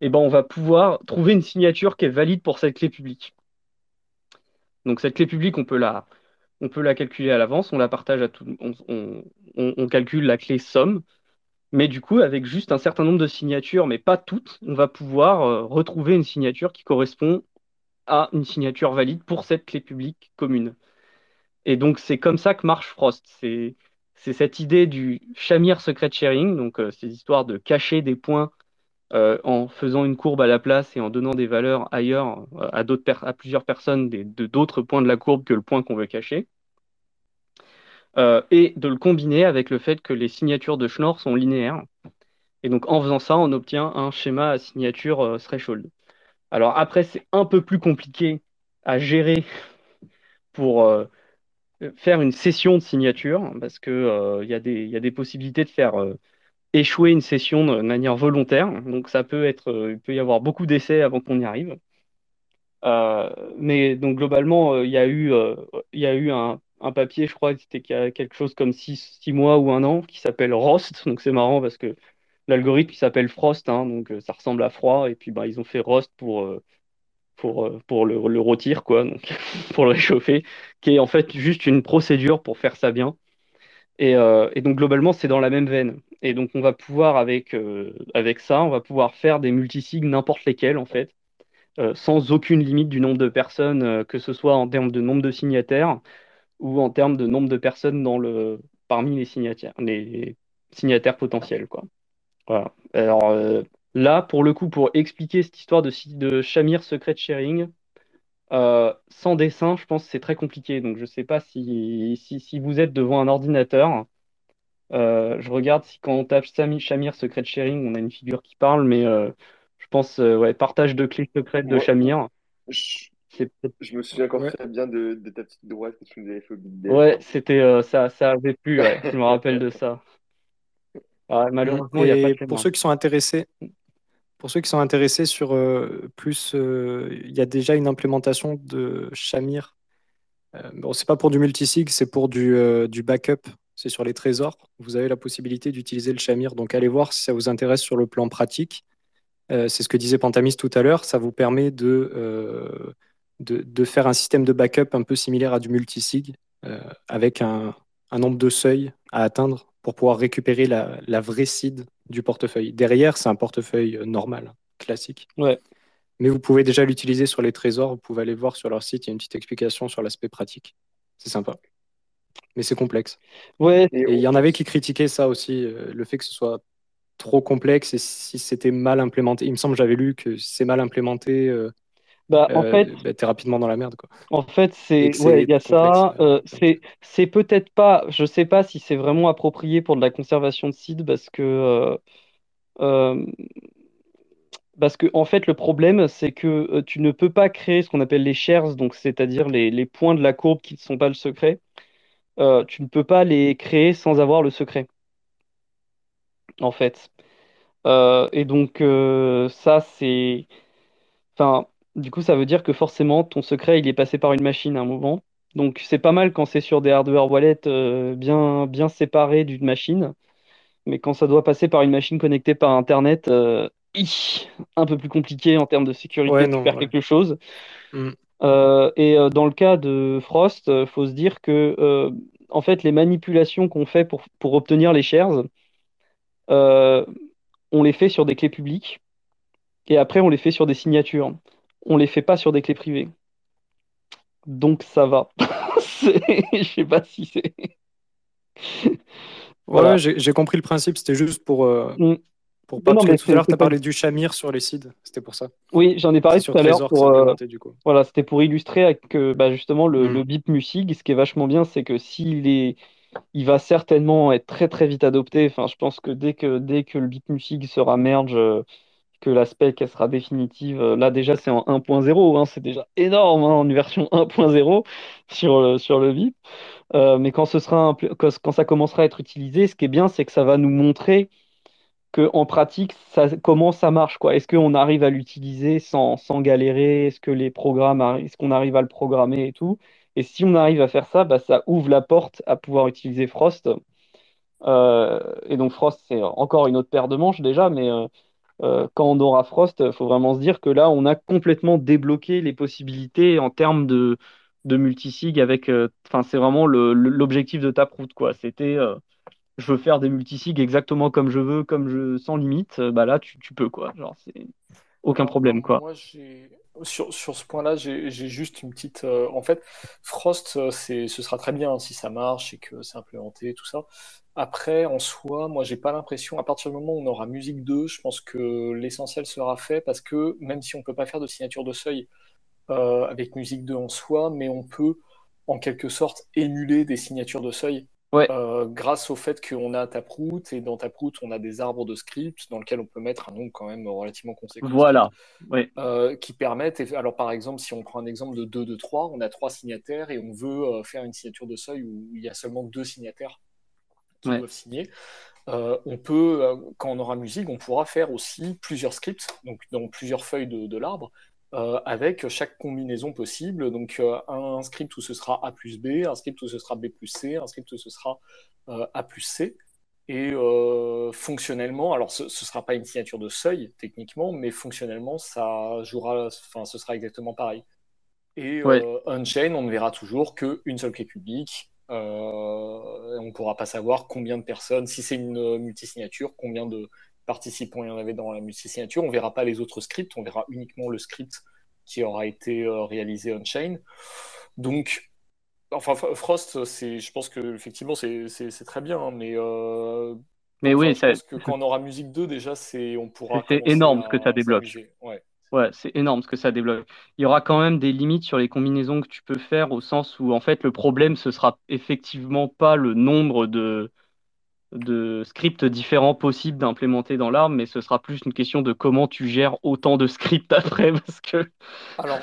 eh ben, on va pouvoir trouver une signature qui est valide pour cette clé publique. Donc cette clé publique, on peut la, on peut la calculer à l'avance, on la partage à tout, on, on- on- calcule la clé somme, mais du coup, avec juste un certain nombre de signatures, mais pas toutes, on va pouvoir euh, retrouver une signature qui correspond à une signature valide pour cette clé publique commune. Et donc c'est comme ça que marche Frost. C'est c'est cette idée du Shamir Secret Sharing, donc euh, ces histoires de cacher des points euh, en faisant une courbe à la place et en donnant des valeurs ailleurs euh, à plusieurs personnes de d'autres points de la courbe que le point qu'on veut cacher. Euh, et de le combiner avec le fait que les signatures de Schnorr sont linéaires. Et donc en faisant ça, on obtient un schéma à signature threshold. Alors après, c'est un peu plus compliqué à gérer pour faire une session de signature, parce euh, il y a des, possibilités de faire échouer une session de manière volontaire. Donc ça peut être, euh, il peut y avoir beaucoup d'essais avant qu'on y arrive. mais donc globalement, il y a eu, il y a eu un, un papier, je crois, c'était qu'il y a quelque chose comme six, six mois ou un an, qui s'appelle Rost. Donc c'est marrant parce que l'algorithme s'appelle Frost, hein, donc ça ressemble à froid, et puis bah, ils ont fait Rost pour, pour, pour le, le rôtir, quoi, donc pour le réchauffer, qui est en fait juste une procédure pour faire ça bien. Et donc globalement, c'est dans la même veine. Et donc on va pouvoir, avec, avec ça, on va pouvoir faire des multisigs n'importe lesquels, en fait. sans aucune limite du nombre de personnes, que ce soit en termes de nombre de signataires, ou en termes de nombre de personnes dans le, parmi les signataires, les signataires potentiels. Quoi. Voilà. Alors euh, là, pour le coup, pour expliquer cette histoire de, de Shamir Secret Sharing, euh, sans dessin, je pense que c'est très compliqué. Donc je ne sais pas si, si, vous êtes devant un ordinateur. Euh, je regarde si quand on tape Shamir Secret Sharing, on a une figure qui parle, mais je pense, ouais, partage de clés secrètes de Shamir. Je me souviens encore très bien de, ta petite droite que tu nous avais fait au Ouais, c'était euh, ça, ça avait plu, je me rappelle de ça. Ah, malheureusement, il a pas pour ceux qui sont intéressés, pour ceux qui sont intéressés sur euh, plus, euh, il y a déjà une implémentation de Shamir. bon, c'est pas pour du multisig, c'est pour du, du backup. C'est sur les trésors. Vous avez la possibilité d'utiliser le Shamir. Donc, allez voir si ça vous intéresse sur le plan pratique. c'est ce que disait Pantamis tout à l'heure. Ça vous permet de de, faire un système de backup un peu similaire à du multisig, euh, avec un, nombre de seuils à atteindre pour pouvoir récupérer la, vraie seed du portefeuille. Derrière, c'est un portefeuille normal, classique. Ouais. Mais vous pouvez déjà l'utiliser sur les trésors. Vous pouvez aller voir sur leur site, il y a une petite explication sur l'aspect pratique. C'est sympa. Mais c'est complexe. Ouais. Et il y en avait qui critiquaient ça aussi, euh, le fait que ce soit trop complexe et si c'était mal implémenté. Il me semble, j'avais lu que c'est mal implémenté. Euh, bah, en fait, euh, bah, t'es rapidement dans la merde. Quoi. En fait, c'est, ouais, il y a ça. Euh, c'est, c'est peut-être pas, je sais pas si c'est vraiment approprié pour de la conservation de seed parce que, euh, parce que en fait, le problème, c'est que tu ne peux pas créer ce qu'on appelle les shares, donc c'est-à-dire les, les, points de la courbe qui ne sont pas le secret. Tu ne peux pas les créer sans avoir le secret, en fait. et donc, ça, c'est, enfin du coup, ça veut dire que forcément, ton secret, il est passé par une machine à un moment. Donc, c'est pas mal quand c'est sur des hardware wallets euh, bien, bien séparés d'une machine. Mais quand ça doit passer par une machine connectée par Internet, euh, un peu plus compliqué en termes de sécurité de faire quelque chose. Mm. Euh, et dans le cas de Frost, il faut se dire que en fait, les manipulations qu'on fait pour, pour obtenir les shares, on les fait sur des clés publiques et après on les fait sur des signatures on les fait pas sur des clés privées. Donc ça va. Je sais pas si c'est. voilà. j'ai compris le principe. C'était juste pour. Euh, mm. Pour pas, tout à l'heure, tu as parlé du Shamir sur les seeds, c'était pour ça. Oui, j'en ai parlé tout à l'heure. Pour, euh, voilà, c'était pour illustrer avec bah, justement le, mm. le BIP Musig. Ce qui est vachement bien, c'est que s'il est, il va certainement être très très vite adopté. Enfin, je pense que dès que dès que le BIP Musig sera merge, euh, que l'aspect qu'elle sera définitive. Euh, là, déjà, c'est en 1.0, hein, c'est déjà énorme hein, en version 1.0 sur le, sur le. Euh, mais quand, ce sera quand, ça commencera à être utilisé, ce qui est bien, c'est que ça va nous montrer que en pratique, comment ça marche. quoi? Est-ce qu'on arrive à l'utiliser sans, sans, galérer? Est-ce que les programmes, est-ce qu'on arrive à le programmer et tout? Et si on arrive à faire ça, bah, ça ouvre la porte à pouvoir utiliser Frost. Euh, et donc Frost, c'est encore une autre paire de manches déjà, mais euh, quand on aura Frost, il faut vraiment se dire que là, on a complètement débloqué les possibilités en termes de, de multisig avec. Euh, enfin, c'est vraiment l'objectif de Taproot, quoi. C'était euh, je veux faire des multisigs exactement comme je veux, comme je sans limite. bah là, tu, peux, quoi. Genre, c'est aucun problème, quoi. Moi, sur, sur, ce point-là, j'ai juste une petite. en fait, Frost, ce sera très bien si ça marche et que c'est implémenté, tout ça. Après, en soi, moi, j'ai pas l'impression, à partir du moment où on aura musique 2, je pense que l'essentiel sera fait parce que même si on peut pas faire de signature de seuil euh, avec musique 2 en soi, mais on peut en quelque sorte émuler des signatures de seuil euh, grâce au fait qu'on a Taproot et dans Taproot on a des arbres de script dans lesquels on peut mettre un nombre quand même relativement conséquent. Voilà. Euh, qui permettent, alors par exemple, si on prend un exemple de 2 de 3, on a trois signataires et on veut faire une signature de seuil où il y a seulement deux signataires qui doivent signer. Euh, on peut, euh, quand on aura musique, on pourra faire aussi plusieurs scripts, donc dans plusieurs feuilles de, l'arbre, avec chaque combinaison possible. Donc un, script où ce sera A plus B, un script où ce sera B plus C, un script où ce sera A plus C. Et fonctionnellement, alors ce ne sera pas une signature de seuil techniquement, mais fonctionnellement, ça jouera, enfin, ce sera exactement pareil. Et on-chain, on ne verra toujours qu'une seule clé publique. on ne pourra pas savoir combien de personnes, si c'est une multisignature, combien de participants il y en avait dans la multisignature. On ne verra pas les autres scripts, on verra uniquement le script qui aura été réalisé on-chain. Donc, Enfin, Frost, c'est, je pense que effectivement, c'est, très bien, hein, mais. Euh, mais oui, je pense que quand on aura musique 2, déjà, c'est, on pourra. C'est énorme ce que ça débloque. Ouais. Ouais, c'est énorme ce que ça débloque. Il y aura quand même des limites sur les combinaisons que tu peux faire au sens où en fait le problème ce sera effectivement pas le nombre de, de scripts différents possibles d'implémenter dans l'arme, mais ce sera plus une question de comment tu gères autant de scripts après, parce que... Alors,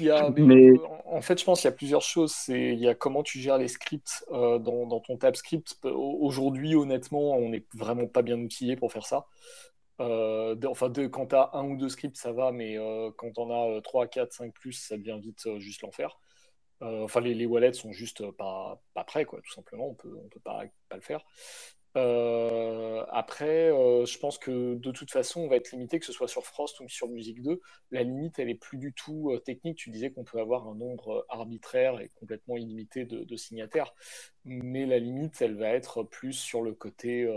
euh, en fait, je pense qu'il y a plusieurs choses. Il y a comment tu gères les scripts euh, dans, ton tab script. Aujourd'hui, honnêtement, on n'est vraiment pas bien outillé pour faire ça. Euh, enfin, quand tu as un ou deux scripts, ça va, mais quand on a 3, 4, 5 plus, ça devient vite juste l'enfer. enfin, les, wallets sont juste pas, pas prêts, quoi, tout simplement. On peut, on peut pas, pas le faire. Euh, après, euh, je pense que de toute façon, on va être limité, que ce soit sur Frost ou sur Music 2. La limite, elle est plus du tout euh, technique. Tu disais qu'on peut avoir un nombre arbitraire et complètement illimité de, signataires, mais la limite, elle va être plus sur le côté,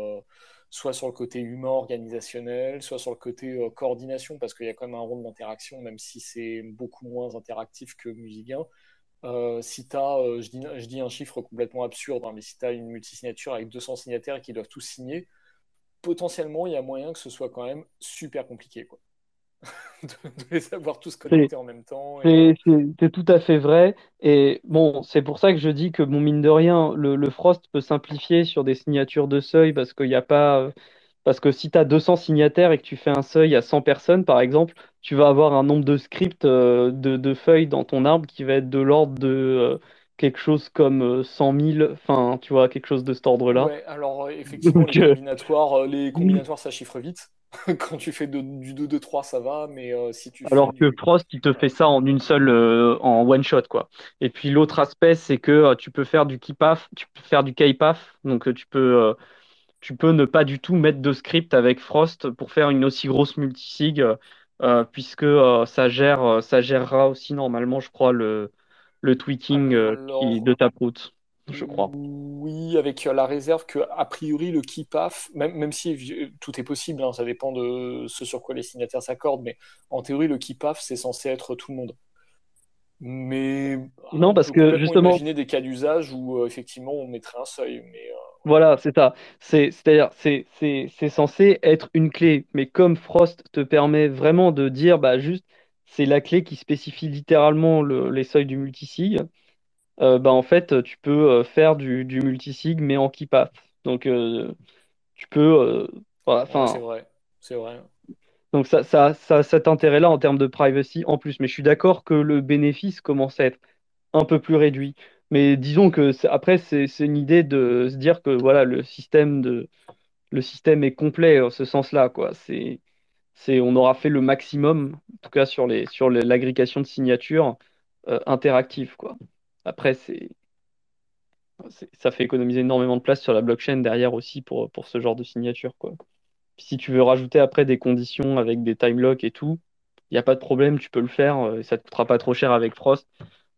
soit sur le côté humain organisationnel, soit sur le côté coordination, parce qu'il y a quand même un rôle d'interaction, même si c'est beaucoup moins interactif que Music 1. Euh, si tu as, euh, je, dis, je, dis, un chiffre complètement absurde, hein, mais si tu as une multisignature avec 200 signataires qui doivent tous signer, potentiellement, il y a moyen que ce soit quand même super compliqué. Quoi. de, les avoir tous connectés en même temps. C'est tout à fait vrai. Et bon, c'est pour ça que je dis que, bon, mine de rien, le, le Frost peut simplifier sur des signatures de seuil parce qu'il n'y a pas. Euh, parce que si tu as 200 signataires et que tu fais un seuil à 100 personnes, par exemple, tu vas avoir un nombre de scripts euh, de, feuilles dans ton arbre qui va être de l'ordre de euh, quelque chose comme 100 euh, 000, enfin, tu vois, quelque chose de cet ordre-là. Ouais, alors effectivement, les combinatoires, les combinatoires, ça chiffre vite. Quand tu fais du 2-2-3, ça va, mais si tu Alors que Frost, il te fait ça en une seule, en one shot, quoi. Et puis l'autre aspect, c'est que tu peux faire du keepaf, tu peux faire du kpaf, donc tu peux tu peux ne pas du tout mettre de script avec Frost pour faire une aussi grosse multisig, euh, puisque euh, ça, gère, euh, ça gérera aussi normalement, je crois, le, le tweaking de Taproot, je crois. Oui, avec la réserve que, a priori, le keepaf, même, même si tout est possible, hein, ça dépend de ce sur quoi les signataires s'accordent, mais en théorie, le keepaf, c'est censé être tout le monde. Mais non, parce que justement, imaginer des cas d'usage où effectivement on mettrait un seuil, mais voilà, c'est ça. C'est, c'est-à-dire, c'est, censé être une clé, mais comme Frost te permet vraiment de dire, bah juste, c'est la clé qui spécifie littéralement les seuils du multisig, euh, bah en fait, tu peux euh, faire du, du multisig, mais en keep-path. Donc, euh, tu peux. voilà, c'est vrai, c'est vrai. Donc, ça, ça, ça, cet intérêt-là en termes de privacy en plus. Mais je suis d'accord que le bénéfice commence à être un peu plus réduit. Mais disons que après, c'est une idée de se dire que voilà, le système, de, le système est complet en ce sens-là. Quoi. C'est, c'est, on aura fait le maximum, en tout cas sur, les, sur l'agrégation de signatures euh, interactives. Quoi. Après, c'est, ça fait économiser énormément de place sur la blockchain derrière aussi pour, pour ce genre de signature. Quoi. Si tu veux rajouter après des conditions avec des time locks et tout, il n'y a pas de problème, tu peux le faire, euh, ça ne te coûtera pas trop cher avec Frost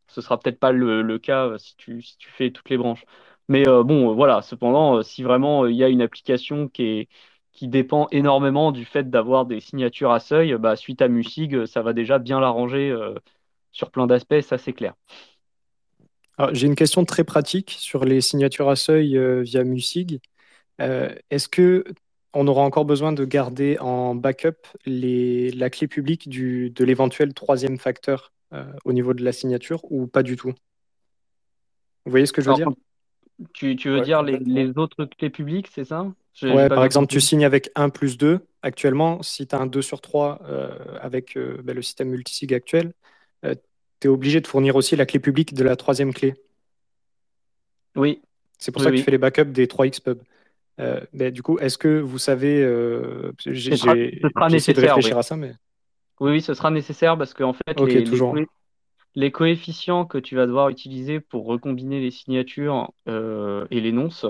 ce sera peut-être pas le, cas euh, si tu, si tu fais toutes les branches. Mais euh, bon, voilà, cependant, si vraiment il y a une application qui, est, qui dépend énormément du fait d'avoir des signatures à seuil, bah, suite à Musig, ça va déjà bien l'arranger sur plein d'aspects, ça c'est clair. J'ai une question très pratique sur les signatures à seuil via Musig. Est-ce que on aura encore besoin de garder en backup les, la clé publique du, de l'éventuel troisième facteur euh, au niveau de la signature ou pas du tout? Vous voyez ce que je veux dire? tu, tu, veux dire les, les, autres clés publiques, c'est ça? Ouais, par exemple, tu signes avec 1 plus 2. Actuellement, si tu as un 2 sur 3 euh, avec euh, ben, le système multisig actuel, tu es obligé de fournir aussi la clé publique de la troisième clé. Oui. C'est pour ça que tu fais les backups des 3xpub. Ben, du coup, est-ce que vous savez, j'ai essayé de réfléchir à ça, mais Oui, oui, ce sera nécessaire parce qu'en fait, Ok, les, toujours. coefficients que tu vas devoir utiliser pour recombiner les signatures euh, et les nonces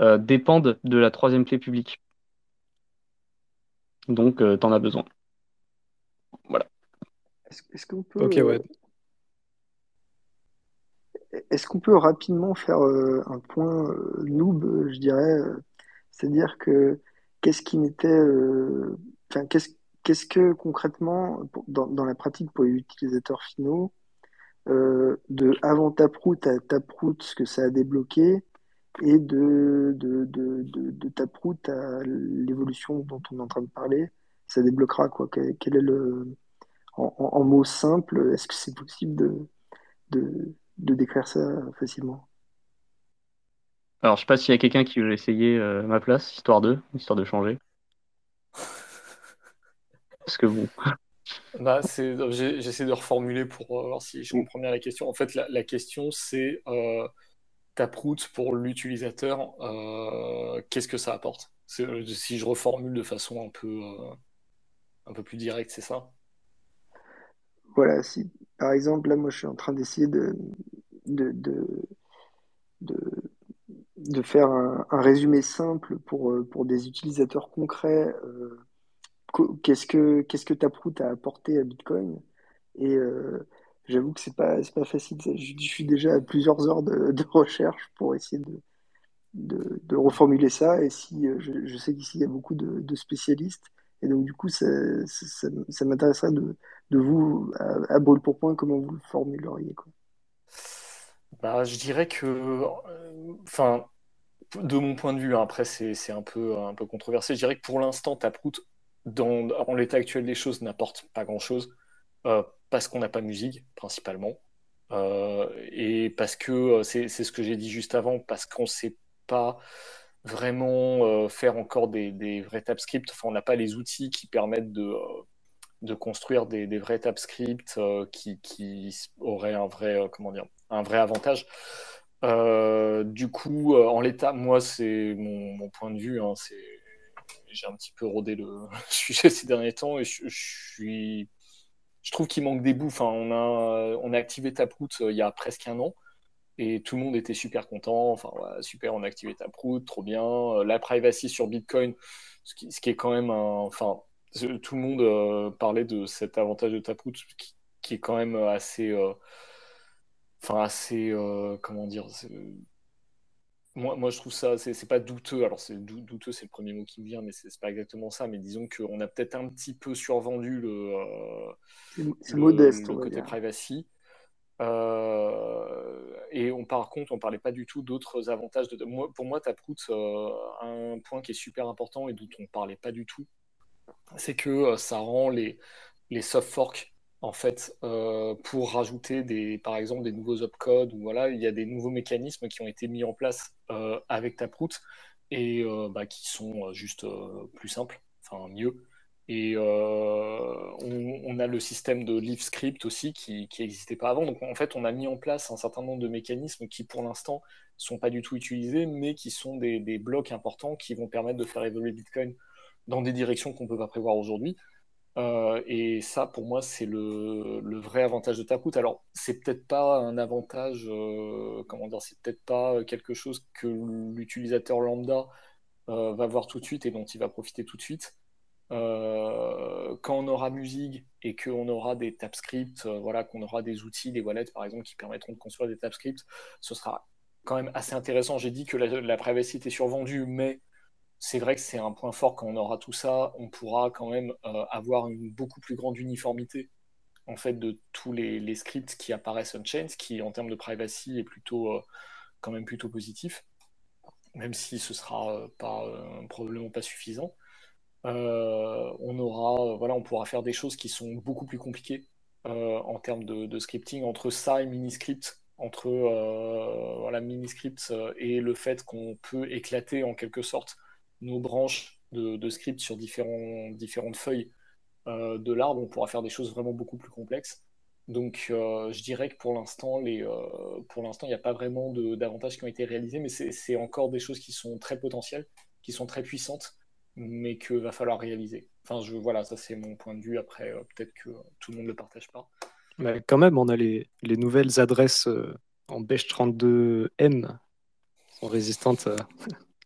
euh, dépendent de la troisième clé publique. Donc, tu en as besoin. Voilà. Est-ce, est-ce qu'on peut, Ok, ouais. Est-ce qu'on peut rapidement faire euh, un point euh, noob, euh, je dirais, c'est-à-dire que qu'est-ce qui n'était, enfin, qu'est-ce, que concrètement, dans, la pratique pour les utilisateurs finaux, de avant Taproot à Taproot, ce que ça a débloqué, et de, de, de, Taproot à l'évolution dont on est en train de parler, ça débloquera quoi? Quel, est le, en, mots simples, est-ce que c'est possible de, de décrire ça facilement? Alors, je sais pas s'il y a quelqu'un qui veut essayer euh, ma place, histoire de, histoire de changer. Parce que bon. Bah, j'essaie de reformuler pour euh, voir si je comprends bien la question. En fait, la, la question, c'est euh, Taproot pour l'utilisateur, euh, qu'est-ce que ça apporte? Si je reformule de façon un peu, euh, un peu plus directe, c'est ça? Voilà, si par exemple, là, moi, je suis en train d'essayer de, de, de, de, faire un, résumé simple pour, euh, pour des utilisateurs concrets. euh, qu'est-ce que, qu'est-ce que Taproot a apporté à Bitcoin? Et euh, j'avoue que c'est pas, pas facile. Je, je suis déjà à plusieurs heures de, recherche pour essayer de, de, reformuler ça. Et si je, sais qu'ici il y a beaucoup de, de spécialistes, et donc du coup ça, ça, ça- ça m'intéresserait de, de vous à, à brûle pour point comment vous le formuleriez quoi? Bah, je dirais que, euh, enfin, de mon point de vue, hein, après c'est un peu, un peu controversé, je dirais que pour l'instant, Taproot, dans, l'état actuel des choses, n'apporte pas grand-chose, euh, parce qu'on n'a pas musique, principalement, Euh, et parce que, c'est ce que j'ai dit juste avant, parce qu'on ne sait pas vraiment faire encore des, des vrais TypeScript, enfin on n'a pas les outils qui permettent de, de construire des, vrais TypeScript euh, qui, qui auraient un vrai, euh, comment dire, un vrai avantage. Euh, du coup, en l'état, moi, c'est mon, point de vue. hein, c'est, j'ai un petit peu rodé le sujet ces derniers temps et je, suis, je trouve qu'il manque des bouts. On a, on a activé Taproot il y a presque un an et tout le monde était super content. Enfin, super, on a activé Taproot, trop bien. La privacy sur Bitcoin, ce qui, ce qui est quand même un, enfin, tout le monde euh, parlait de cet avantage de Taproot qui, qui est quand même assez, euh, enfin assez, euh, comment dire, c'est- moi, moi je trouve ça, c'est pas douteux. Alors c'est dou- douteux, c'est le premier mot qui me vient, mais c'est pas exactement ça. Mais disons qu'on a peut-être un petit peu survendu le, euh, le, modeste, le côté privacy. Euh, et on, par contre, on parlait pas du tout d'autres avantages. De, moi, pour moi, Taproot, euh, un point qui est super important et dont on parlait pas du tout, c'est que euh, ça rend les, soft forks en fait euh, pour rajouter des, par exemple des nouveaux opcodes ou voilà, il y a des nouveaux mécanismes qui ont été mis en place euh, avec Taproot et bah, qui sont juste plus simples, enfin mieux. Et on, a le système de leaf script aussi qui n'existait pas avant. Donc en fait, on a mis en place un certain nombre de mécanismes qui pour l'instant sont pas du tout utilisés, mais qui sont des blocs importants qui vont permettre de faire évoluer Bitcoin dans des directions qu'on peut pas prévoir aujourd'hui. Euh, et ça, pour moi, c'est le, vrai avantage de Taproot. Alors, c'est peut-être pas un avantage, euh, comment dire, c'est peut-être pas quelque chose que l'utilisateur lambda euh, va voir tout de suite et dont il va profiter tout de suite. Quand on aura musique et qu'on aura des TypeScript, voilà, qu'on aura des outils, des wallets par exemple, qui permettront de construire des TypeScript, ce sera quand même assez intéressant. J'ai dit que la, la privacy était survendue, mais c'est vrai que c'est un point fort quand on aura tout ça, on pourra quand même euh, avoir une beaucoup plus grande uniformité en fait de tous les, scripts qui apparaissent on-chain, ce qui en termes de privacy est plutôt euh, quand même plutôt positif, même si ce sera euh, probablement pas suffisant. On aura, voilà, on pourra faire des choses qui sont beaucoup plus compliquées en termes de, scripting entre ça et Miniscript, entre voilà, Miniscript et le fait qu'on peut éclater en quelque sorte nos branches de, script sur différentes feuilles euh, de l'arbre, on pourra faire des choses vraiment beaucoup plus complexes. Donc, euh, je dirais que pour l'instant, euh, il n'y a pas vraiment d'avantages qui ont été réalisés, mais c'est encore des choses qui sont très potentielles, qui sont très puissantes, mais que va falloir réaliser. Enfin, voilà, ça c'est mon point de vue. Après, peut-être que tout le monde ne le partage pas. Mais quand même, on a les, les nouvelles adresses en Beige 32M sont résistantes euh,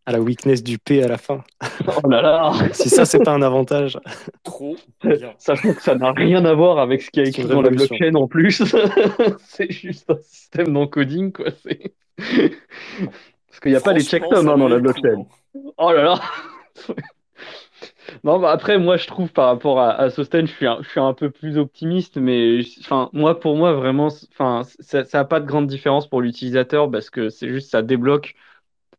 à la weakness du P à la fin. Oh là là Si ça, c'est pas un avantage. Trop bien. Sachant que ça n'a rien à voir avec ce qu'il y a écrit dans la blockchain en plus. c'est juste un système d'encoding, quoi. Parce qu'il n'y a pas les checksums hein, dans la blockchain. Oh là là Non, bah après, moi, je trouve par rapport à, à Sosten, je suis un, je suis un peu plus optimiste, mais enfin, moi, pour moi, vraiment, enfin, ça n'a pas de grande différence pour l'utilisateur parce que c'est juste, ça débloque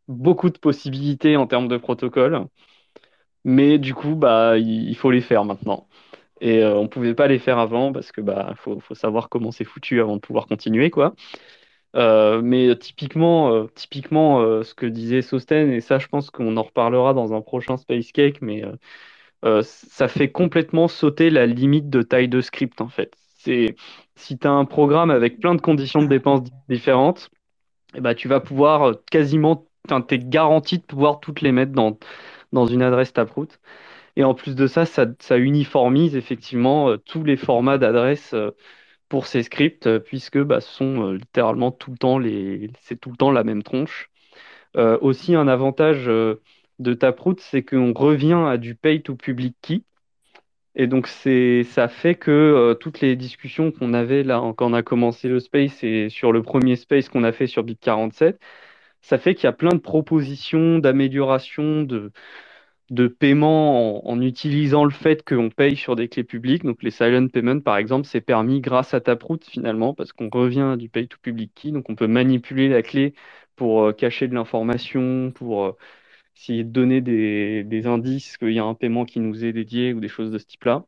beaucoup de possibilités en termes de protocole. Mais du coup, bah, il, faut les faire maintenant. Et euh, on pouvait pas les faire avant parce que bah, faut, faut savoir comment c'est foutu avant de pouvoir continuer, quoi. Euh, mais typiquement, euh, typiquement ce que disait Sosten, et ça, je pense qu'on en reparlera dans un prochain Space Cake, mais ça fait complètement sauter la limite de taille de script, en fait. C'est, si tu as un programme avec plein de conditions de dépenses di- différentes, eh ben, tu vas pouvoir quasiment, tu es garanti de pouvoir toutes les mettre dans, dans une adresse Taproot. Et en plus de ça, ça, uniformise effectivement euh, tous les formats d'adresse euh, pour ces scripts, euh, puisque bah, ce sont littéralement tout le temps les, c'est tout le temps la même tronche. Aussi, un avantage de Taproot, c'est qu'on revient à du pay to public key. Et donc, ça fait que toutes les discussions qu'on avait là quand on a commencé le space et sur le premier space qu'on a fait sur BIP47, ça fait qu'il y a plein de propositions d'amélioration, de, de paiement en, utilisant le fait qu'on paye sur des clés publiques. Donc, les silent payments, par exemple, c'est permis grâce à Taproot finalement, parce qu'on revient du pay to public key. Donc, on peut manipuler la clé pour euh, cacher de l'information, pour euh, essayer de donner des, des indices qu'il y a un paiement qui nous est dédié ou des choses de ce type-là.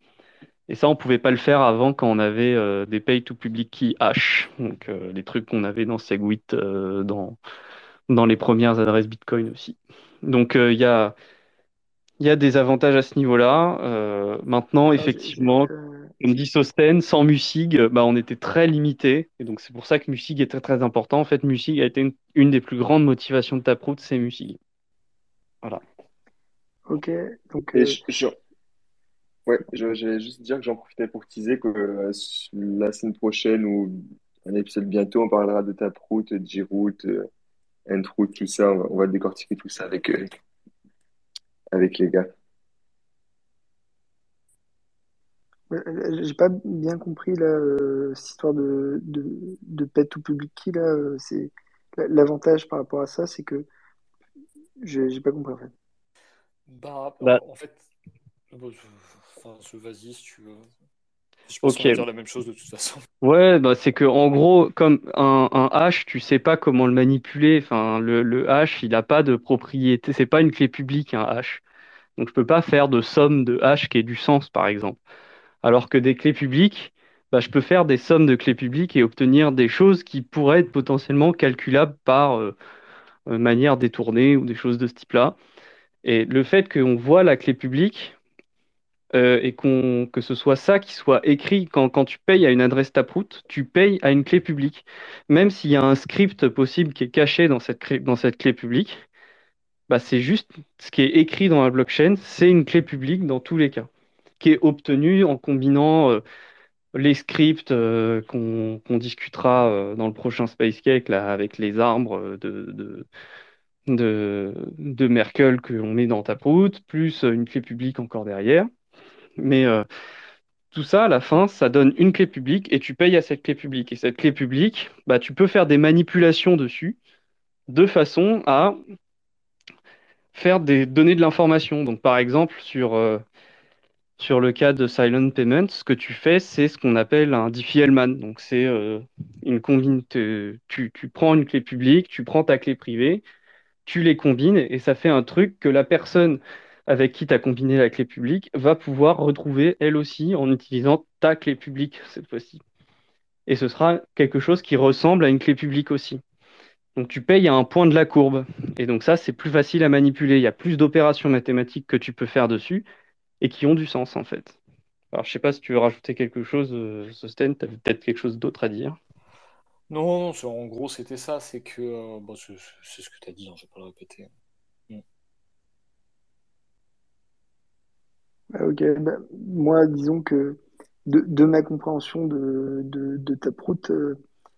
Et ça, on pouvait pas le faire avant quand on avait euh, des pay to public key hash, donc les trucs qu'on avait dans Segwit, dans, dans les premières adresses Bitcoin aussi. Donc euh, il y a, il y a des avantages à ce niveau-là. Euh, maintenant, j'ai, effectivement, comme dit Sosten, sans Musig, bah, on était très limité. Et donc c'est pour ça que Musig est très très important. En fait, Musig a été une, une des plus grandes motivations de Taproot, c'est Musig. Voilà. ok, donc Et euh, je, je- ouais, je- j'allais juste dire que j'en profitais pour teaser que euh, la semaine prochaine ou un épisode bientôt, on parlera de Taproot, de Jroot, euh, Entroot, tout ça. On va, on va décortiquer tout ça avec, euh, avec les gars. euh, j'ai pas bien compris là, euh, cette histoire de, de, de pay to public key là. euh, c'est l'avantage par rapport à ça, c'est que j'ai pas compris en fait. Bah, Bah. en fait, enfin, vas-y si tu veux. Je pense qu'on Ok. va dire la même chose de toute façon. Ouais, bah c'est que en gros, comme un, un hash, tu sais pas comment le manipuler. Enfin, le, le hash, il a pas de propriété. C'est pas une clé publique, un hash. Donc, je peux pas faire de somme de hash qui ait du sens, par exemple. Alors que des clés publiques, bah, je peux faire des sommes de clés publiques et obtenir des choses qui pourraient être potentiellement calculables par euh, euh, manière détournée ou des choses de ce type-là. Et le fait qu'on voit la clé publique euh, et que ce soit ça qui soit écrit quand, quand tu payes à une adresse Taproot, tu payes à une clé publique. Même s'il y a un script possible qui est caché dans cette clé, dans cette clé publique, bah, c'est juste ce qui est écrit dans la blockchain, c'est une clé publique dans tous les cas, qui est obtenue en combinant euh, les scripts euh, qu'on discutera dans le prochain Space Cake là, avec les arbres de, de, de, de Merkle qu'on met dans Taproot, plus une clé publique encore derrière. Mais euh, tout ça, à la fin, ça donne une clé publique et tu payes à cette clé publique. Et cette clé publique, bah, tu peux faire des manipulations dessus de façon à faire des donner de l'information. Donc, par exemple, sur, euh, sur le cas de Silent Payment, ce que tu fais, c'est ce qu'on appelle un Diffie-Hellman. Donc, c'est euh, une combine. tu, tu prends une clé publique, tu prends ta clé privée, tu les combines et ça fait un truc que la personne avec qui tu as combiné la clé publique va pouvoir retrouver elle aussi en utilisant ta clé publique cette fois-ci. Et ce sera quelque chose qui ressemble à une clé publique aussi. Donc tu payes à un point de la courbe. Et donc ça, c'est plus facile à manipuler. Il y a plus d'opérations mathématiques que tu peux faire dessus et qui ont du sens en fait. Alors je sais pas si tu veux rajouter quelque chose, euh, Sosten, tu as peut-être quelque chose d'autre à dire? Non, en gros, c'était ça. C'est que. euh, bon, c'est ce que tu as dit, hein, je vais pas le répéter. Ok, bah, moi, disons que de, de ma compréhension de, de, de euh,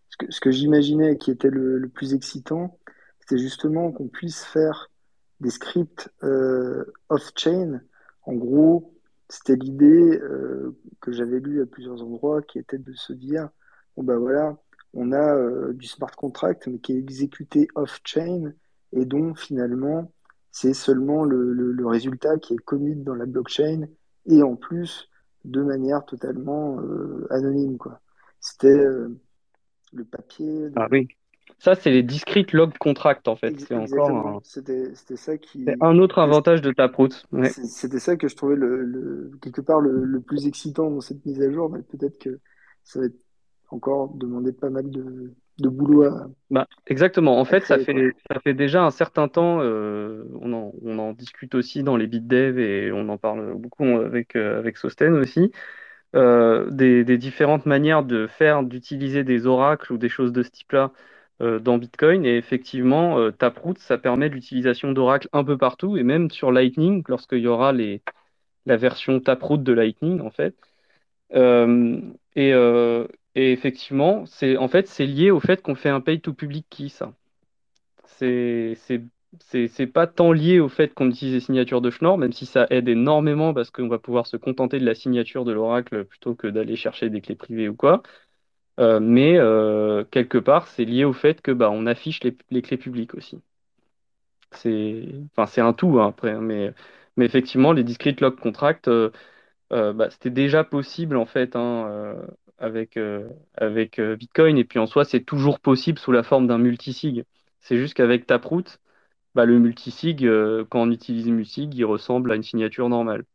ce que, ce que j'imaginais qui était le, le plus excitant, c'était justement qu'on puisse faire des scripts euh, off-chain. En gros, c'était l'idée euh, que j'avais lue à plusieurs endroits qui était de se dire, bon ben voilà, on a euh, du smart contract, mais qui est exécuté off-chain et dont finalement c'est seulement le, le, le résultat qui est commit dans la blockchain et en plus de manière totalement euh, anonyme, quoi. C'était euh, le papier. Ah oui. Ça, c'est les discrete log contracts, en fait. C'est encore un, C'était, c'était ça qui, c'est un autre avantage de Taproot. Ouais. c'était ça que je trouvais le, le- quelque part le, le plus excitant dans cette mise à jour, mais peut-être que ça va être encore demander pas mal de, de boulot à, Bah, exactement. En fait, ça quoi. fait, ça fait déjà un certain temps, euh, on en, on en discute aussi dans les BitDev et on en parle beaucoup avec, euh, avec Sosten aussi, euh, des, des différentes manières de faire, d'utiliser des oracles ou des choses de ce type-là dans Bitcoin. Et effectivement, Taproot, ça permet l'utilisation d'oracles un peu partout et même sur Lightning, lorsqu'il y aura les, la version Taproot de Lightning, en fait. Et, et effectivement, c'est en fait c'est lié au fait qu'on fait un pay to public key, ça. C'est c'est pas tant lié au fait qu'on utilise les signatures de Schnorr, même si ça aide énormément parce qu'on va pouvoir se contenter de la signature de l'oracle plutôt que d'aller chercher des clés privées ou quoi. Euh, mais euh, quelque part, c'est lié au fait que bah on affiche les, les clés publiques aussi. C'est un tout hein, après, hein, mais mais effectivement les discrete log contracts. euh, bah, c'était déjà possible en fait hein, euh, avec, euh, avec euh, Bitcoin et puis en soi c'est toujours possible sous la forme d'un multisig. C'est juste qu'avec Taproot, bah, le multisig, euh, quand on utilise multisig, il ressemble à une signature normale.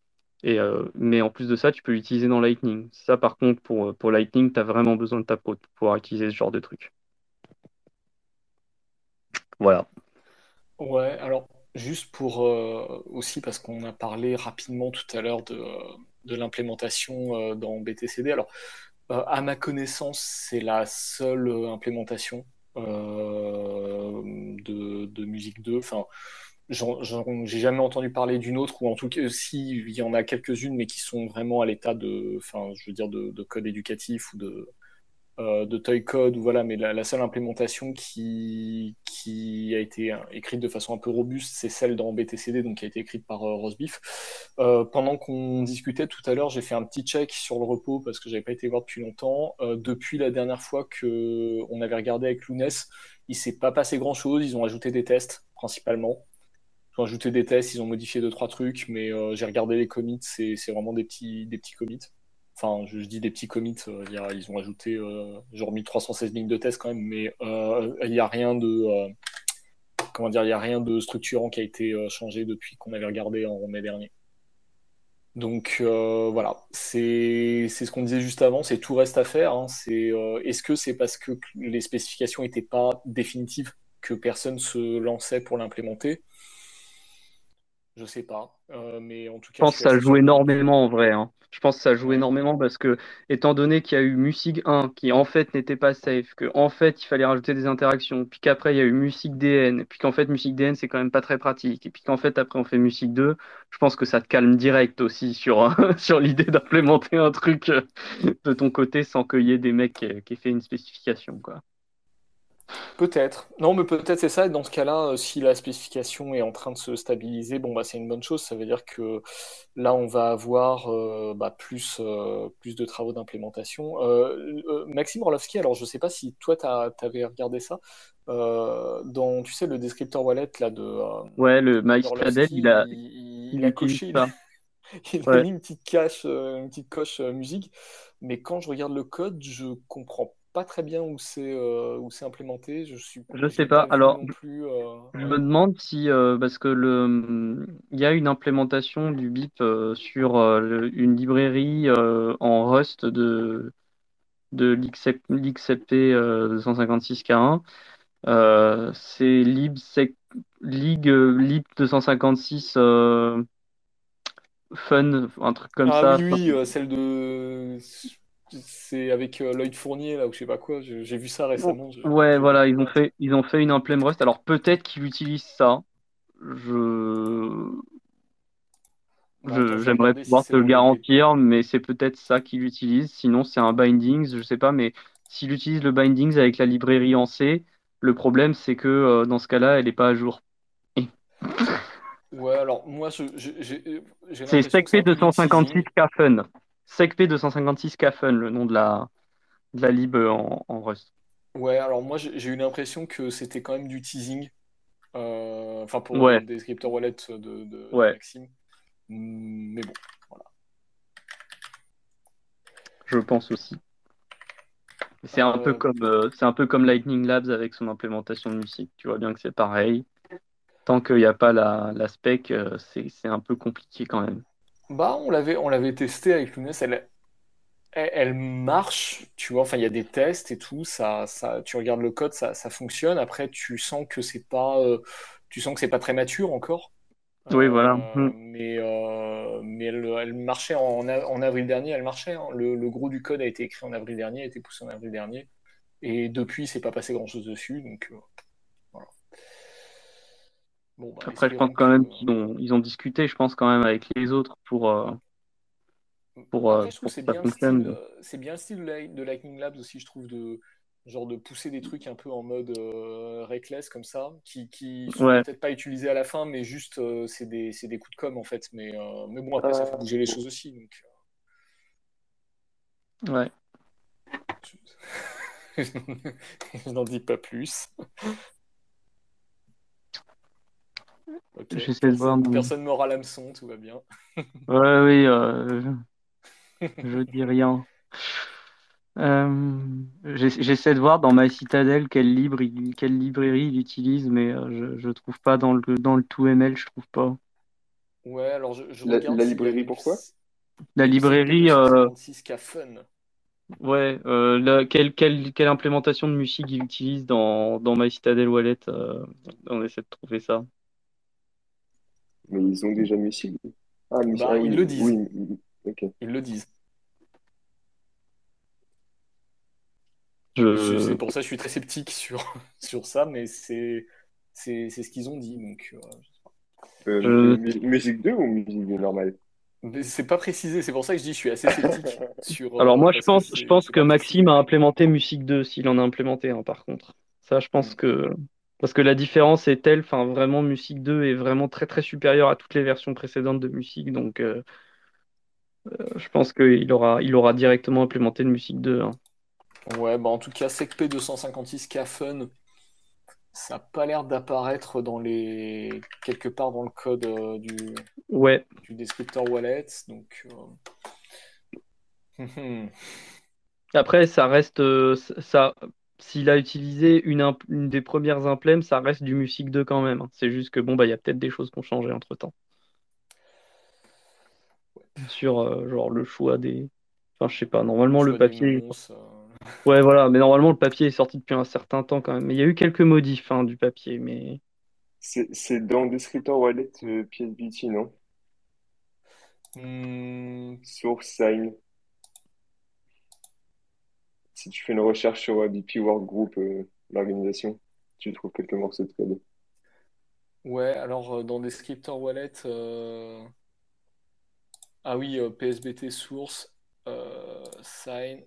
Et, euh, mais en plus de ça, tu peux l'utiliser dans Lightning. Ça par contre, pour, pour Lightning, tu as vraiment besoin de Taproot pour pouvoir utiliser ce genre de truc. Voilà. Ouais, alors juste pour euh, aussi parce qu'on a parlé rapidement tout à l'heure de, euh, de l'implémentation euh, dans BTCD. Alors, euh, à ma connaissance, c'est la seule euh, implémentation de, de Musique 2. Enfin, j'ai jamais entendu parler d'une autre, ou en tout cas, si, il y en a quelques-unes, mais qui sont vraiment à l'état de, enfin, je veux dire, de code éducatif ou de, euh, de toy code ou voilà mais la, seule implémentation qui, qui a été euh, écrite de façon un peu robuste c'est celle dans BTCD donc qui a été écrite par euh, Euh, pendant qu'on discutait tout à l'heure j'ai fait un petit check sur le repos parce que j'avais pas été voir depuis longtemps. Depuis la dernière fois que on avait regardé avec Lounès il s'est pas passé grand chose ils ont ajouté des tests principalement. Ils ont ajouté des tests ils ont modifié deux trois trucs mais j'ai regardé les commits c'est vraiment des petits des petits commits Enfin, je, dis des petits commits, euh, ils ont ajouté euh, genre 1316 lignes de test quand même, mais euh, il n'y a rien de comment dire, il y a rien de structurant qui a été changé depuis qu'on avait regardé en mai dernier. Donc voilà, c'est ce qu'on disait juste avant, c'est tout reste à faire. hein. C'est est-ce que c'est parce que les spécifications n'étaient pas définitives que personne se lançait pour l'implémenter? Je sais pas, Euh, mais en tout cas, je pense que ça joue énormément en vrai. hein. Je pense que ça joue énormément parce que, étant donné qu'il y a eu Musig 1 qui en fait n'était pas safe, que en fait il fallait rajouter des interactions, puis qu'après il y a eu Musig DN, puis qu'en fait Musig DN c'est quand même pas très pratique, et puis qu'en fait après on fait Musig 2, je pense que ça te calme direct aussi sur, sur l'idée d'implémenter un truc euh, de ton côté sans qu'il y ait des mecs qui, qui aient fait une spécification, quoi. Peut-être. Non, mais peut-être c'est ça. Et dans ce cas-là, euh, si la spécification est en train de se stabiliser, bon, bah, c'est une bonne chose. Ça veut dire que là, on va avoir euh, bah, plus, euh, plus de travaux d'implémentation. Euh, Maxime Orlovski, alors je sais pas si toi, tu avais regardé ça. Dans, tu sais, le descripteur wallet là, de, Ouais, le Mike il a, il, il- a coché, ça. il a mis une petite cache, une petite coche musique, mais quand je regarde le code, je comprends pas très bien où c'est euh, où c'est implémenté. Je suis, Je sais pas. Alors, non plus. euh, Je me demande si, euh, parce que le, il y a une implémentation du BIP sur le- une librairie en Rust de, de l'XCP euh, 256K1. Euh, c'est libsec, lig, euh, lib 256 euh, fun, un truc comme Ah ça. oui, oui, celle de. C'est avec euh, Lloyd Fournier, là, ou je sais pas quoi. J'ai vu ça récemment. je- Ouais, voilà, ils ont fait, ils ont fait une implème Rust. Alors peut-être qu'ils utilisent ça. Je, Bah j'aimerais pouvoir te le garantir, mais c'est peut-être ça qu'il utilise. Sinon, c'est un bindings, je sais pas, mais s'il utilise le bindings avec la librairie en C, le problème, c'est que euh, dans ce cas-là, elle n'est pas à jour. Ouais, alors moi, je- euh, C'est du 256 teasing. Kfun. SecP 256 Kfun, le nom de la, de la lib en, en Rust. Ouais, alors moi, j'ai eu l'impression que c'était quand même du teasing. Euh, Enfin, pour le Ouais, descripteur wallet de, de, ouais, Maxime. Hmm, Mais bon, voilà. je pense aussi. C'est un peu Euh, comme, euh, un peu comme Lightning Labs avec son implémentation de musique. Tu vois bien que c'est pareil. Tant qu'il n'y a pas la, la spec, euh, c'est un peu compliqué quand même. Bah, on l'avait on l'avait testé avec Lunes, elle, elle, elle marche, tu vois, enfin, il y a des tests et tout, ça, ça, tu regardes le code, ça, ça fonctionne. Après, tu sens que c'est pas, euh, tu sens que c'est pas très mature encore. Oui, voilà. Euh, Mm. mais euh, mais elle, elle marchait en, en avril dernier, elle marchait. hein. Le, le gros du code a été écrit en avril dernier, a été poussé en avril dernier. Et depuis, il s'est pas passé grand-chose dessus. Donc voilà. Bon, bah, Après, je pense quand même qu'ils ont, ils ont discuté, je pense quand même avec les autres pour, euh, pour, euh, Après, je trouve pour que c'est que ça bien le style, fonctionne. euh, c'est bien le style de Light- de Lightning Labs aussi, je trouve, de genre de pousser des trucs un peu en mode euh, reckless comme ça, qui, qui sont Ouais, peut-être pas utilisés à la fin, mais juste euh, c'est des, c'est des coups de com en fait. Mais, euh, mais bon, après, ça fait Euh, bouger les choses aussi. Donc, ouais. euh, je n'en dis pas plus. Ok, J'essaie de voir. personne, dans- personne m'aura l'hameçon, tout va bien. Ouais, oui, euh, je, je dis rien. Euh, j'essa- j'essaie de voir dans ma citadelle quelle libre il- quelle librairie il utilise, mais euh, je, je trouve pas dans le, dans le 2ML, je trouve pas. Ouais, alors je, je La, regarde la librairie, pourquoi? La librairie, euh, CP256 qui a fun. ouais, euh, la- quelle, quelle, quelle implémentation de musique il utilise dans, dans My Citadel Wallet, euh, on essaie de trouver ça. Mais ils ont déjà Musil. Ah, Musil. Bah, Ah ils oui, le disent. oui. Ils le disent. Je, C'est pour ça que je suis très sceptique sur, sur ça, mais c'est c'est c'est ce qu'ils ont dit. Donc, euh, je sais pas. Euh, musique 2 ou musique 2 normale? C'est pas précisé, c'est pour ça que je dis je suis assez sceptique sur Alors euh, moi, je pense, je pense que Maxime a implémenté Music 2, s'il en a implémenté un, par contre. Ça, je pense Hmm. que... Parce que la différence est telle, enfin, vraiment, Music 2 est vraiment très, très supérieur à toutes les versions précédentes de Music, donc euh, je pense qu'il aura, il aura directement implémenté le Music 2. hein. Ouais, bah en tout cas, SecP 256 K-Fun, ça n'a pas l'air d'apparaître dans les quelque part dans le code euh, du, Ouais, du descripteur wallet. Donc, euh, hmm. après, ça reste... euh, ça, s'il a utilisé une, imp- une des premières implèmes, ça reste du Music 2 quand même. hein. C'est juste que, bon, bah, il y a peut-être des choses qui ont changé entre-temps. Sur, euh, genre, le choix des... Enfin, je sais pas, normalement, le papier... euh, Ouais, voilà, mais normalement, le papier est sorti depuis un certain temps quand même. Mais il y a eu quelques modifs hein, du papier, mais C'est dans Descriptor Wallet euh, PSBT, non? hmm, Source sign. Si tu fais une recherche sur euh, BP Workgroup, euh, l'organisation, tu trouves quelques morceaux de code. Ouais, alors euh, dans descripteur wallet, euh, ah oui, euh, PSBT source, sign.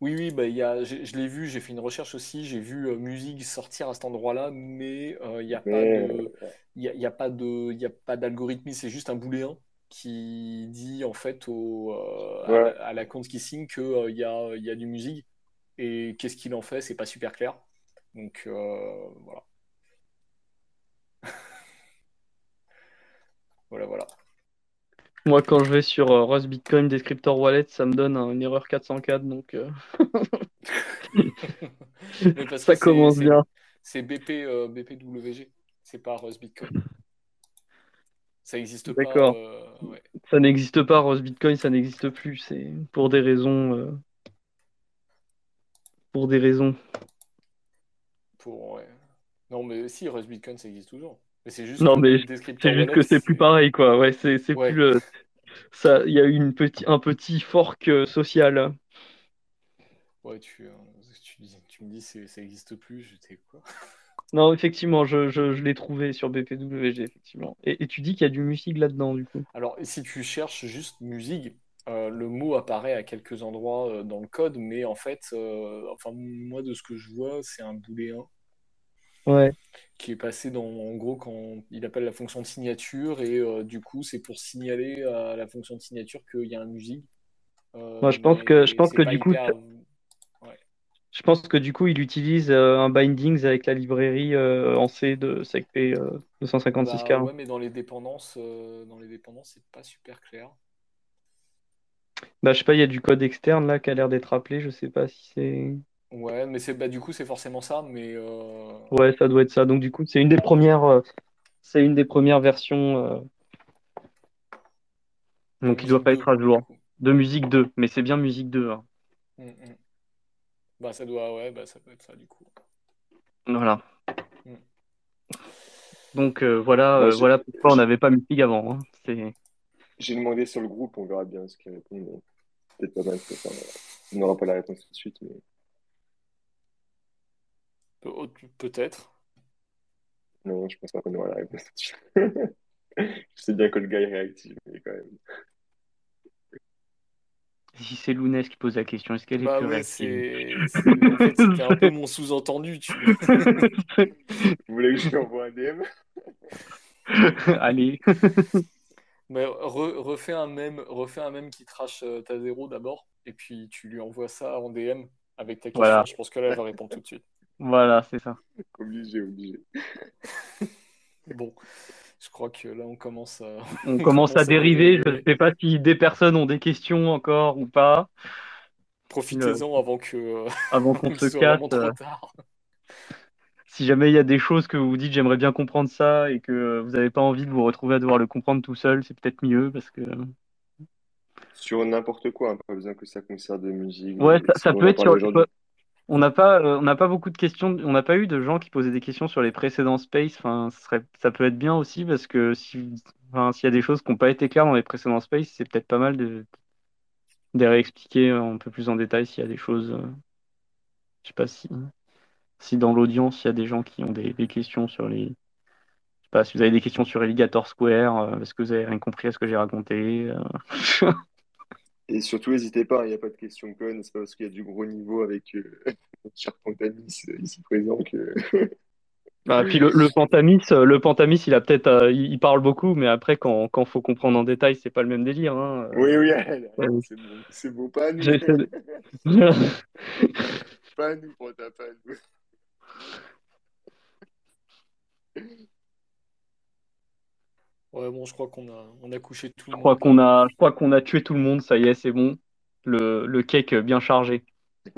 Oui, oui, bah, y a, je l'ai vu, j'ai fait une recherche aussi, j'ai vu euh, musique sortir à cet endroit-là, mais euh, il n'y a Mais y a, il y a pas de, il y a pas d'algorithme, c'est juste un booléen qui dit en fait au, euh, à ouais, la, à la compte qui signe que euh, il y a, y a du musique et qu'est-ce qu'il en fait, c'est pas super clair. Donc euh, voilà, voilà, voilà. moi, quand je vais sur euh, Rust Bitcoin Descriptor Wallet, ça me donne un- une erreur 404, donc euh, ça commence bien. c'est BP euh, BPWG, c'est pas Rust Bitcoin. Ça n'existe pas. D'accord. ouais. Ça n'existe pas, Rust Bitcoin, ça n'existe plus. C'est pour des raisons, pour des raisons. Pour, ouais. Non, mais si, Rust Bitcoin, ça existe toujours. Mais c'est juste Non, mais c'est juste Wallet, que c'est plus pareil, quoi. Ouais, c'est c'est Ouais, plus le, ça. Il y a eu une petit, un petit fork euh, social. ouais, tu, euh, tu, dis- tu me dis c'est- ça n'existe plus, j'étais quoi? Non, effectivement, je, je, je l'ai trouvé sur BPWG, effectivement. Et, et tu dis qu'il y a du musique là-dedans, du coup. Alors, si tu cherches juste musique, euh, le mot apparaît à quelques endroits euh, dans le code, mais en fait, euh, enfin, moi, de ce que je vois, c'est un booléen Ouais. qui est passé dans, en gros, quand il appelle la fonction de signature, et du coup, c'est pour signaler à la fonction de signature qu'il y a un musique. Moi, je pense que, je pense que du coup, hyper. Ouais. je pense que du coup, il utilise un bindings avec la librairie en C de SecP euh, Bah 256K. ouais, mais dans les dépendances, dans les dépendances, c'est pas super clair. Bah, je sais pas, il y a du code externe là qui a l'air d'être appelé. Je sais pas si c'est. Ouais, mais c'est bah du coup c'est forcément ça, mais euh, Ouais, ça doit être ça. Donc, du coup, c'est une des premières, euh, c'est une des premières versions. euh, de donc, il doit musique pas 2 être à du jour. coup. De musique 2, mais c'est bien musique 2. hein. Mm, mm. Bah ça doit, ouais, bah ça peut être ça du coup. Voilà. Mm. Donc, euh, voilà, euh, j'ai voilà pourquoi on n'avait pas musique avant. hein. C'est. J'ai demandé sur le groupe, on verra bien ce qu'ils répondent. mais Peut-être pas mal. Enfin, on n'aura pas la réponse tout de suite, mais Pe- oh, Peut-être. non, je pense pas qu'on aura la réponse tout de suite. Je sais bien que le gars est réactif, mais quand même. Si c'est Lounès qui pose la question, est-ce qu'elle est Bah plus ouais, réactive? c'est, c'est- en fait c'était un peu mon sous-entendu, tu. Vous voulez que je lui envoie un DM? Allez. Mais re- refais un mème, refais un qui trash euh, ta zéro d'abord, et puis tu lui envoies ça en DM avec ta question. Voilà, Je pense que là elle va répondre tout de suite. voilà, c'est ça. Obligé, obligé. Bon, je crois que là on commence à, On on commence à commence à dériver. Je ne sais pas si des personnes ont des questions encore ou pas. Profitez-en avant que avant avant qu'on se casse. Si jamais il y a des choses que vous vous dites, j'aimerais bien comprendre ça et que vous n'avez pas envie de vous retrouver à devoir le comprendre tout seul, c'est peut-être mieux parce que. Sur n'importe quoi, hein, pas besoin que ça concerne de musique, Ouais, ça, ça peut être sur. On n'a pas, euh, on n'a pas beaucoup de questions. On n'a pas eu de gens qui posaient des questions sur les précédents space. Enfin, ce serait, ça peut être bien aussi parce que si, enfin, s'il y a des choses qui n'ont pas été claires dans les précédents space, c'est peut-être pas mal de, de les réexpliquer un peu plus en détail s'il y a des choses. euh, je sais pas si, si dans l'audience il y a des gens qui ont des, des questions sur les. Je sais pas si vous avez des questions sur Alligator Square, euh, est-ce que vous avez rien compris à ce que j'ai raconté. euh. Et surtout, n'hésitez pas, il n'y a pas de question conne, c'est pas parce qu'il y a du gros niveau avec euh, cher Pantanis euh, ici présent que. Ah, puis le, le Pantamis, le Pantamis, il a peut-être, euh, il, parle beaucoup, mais après quand quand faut comprendre en détail, c'est pas le même délire. Hein. Oui, oui, Ouais. c'est bon, c'est bon, pas à nous, pas à nous, Panta, pas à nous. Ouais, bon, je crois qu'on a, on a couché tout Je le crois monde. qu'on a, je crois qu'on a tué tout le monde, ça y est, c'est bon. Le, le cake bien chargé.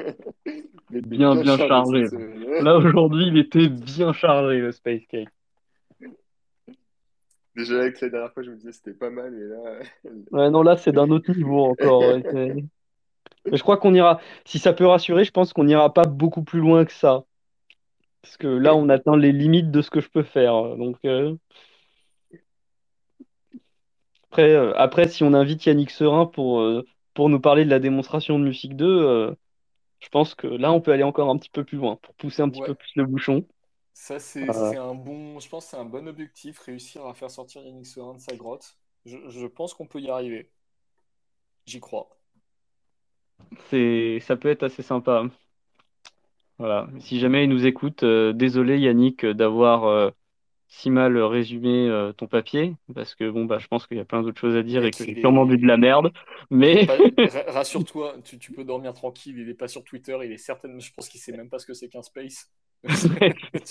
Mais Bien, bien chargé chargé. cette semaine. Là, aujourd'hui, il était bien chargé, le Space Cake. Déjà, avec la dernière fois, je me disais c'était pas mal, mais là. Ouais, non, là, c'est d'un autre niveau encore. ouais, c'est- Mais je crois qu'on ira, si ça peut rassurer, je pense qu'on n'ira pas beaucoup plus loin que ça. Parce que là, on atteint les limites de ce que je peux faire. Donc, euh, après, euh, après, si on invite Yannick Serin pour, euh, pour nous parler de la démonstration de Musique 2, euh, je pense que là, on peut aller encore un petit peu plus loin pour pousser un petit peu plus le bouchon. ça c'est, Euh, un bon, je pense c'est un bon objectif, réussir à faire sortir Yannick Serin de sa grotte. Je, je pense qu'on peut y arriver. J'y crois. c'est, ça peut être assez sympa. Voilà. Si jamais il nous écoute, euh, désolé Yannick d'avoir euh, si mal résumé euh, ton papier, parce que bon bah je pense qu'il y a plein d'autres choses à dire et que j'ai sûrement dit de la merde. Mais rassure-toi, tu, tu peux dormir tranquille. Il est pas sur Twitter, il est certainement, je pense qu'il sait même pas ce que c'est qu'un space.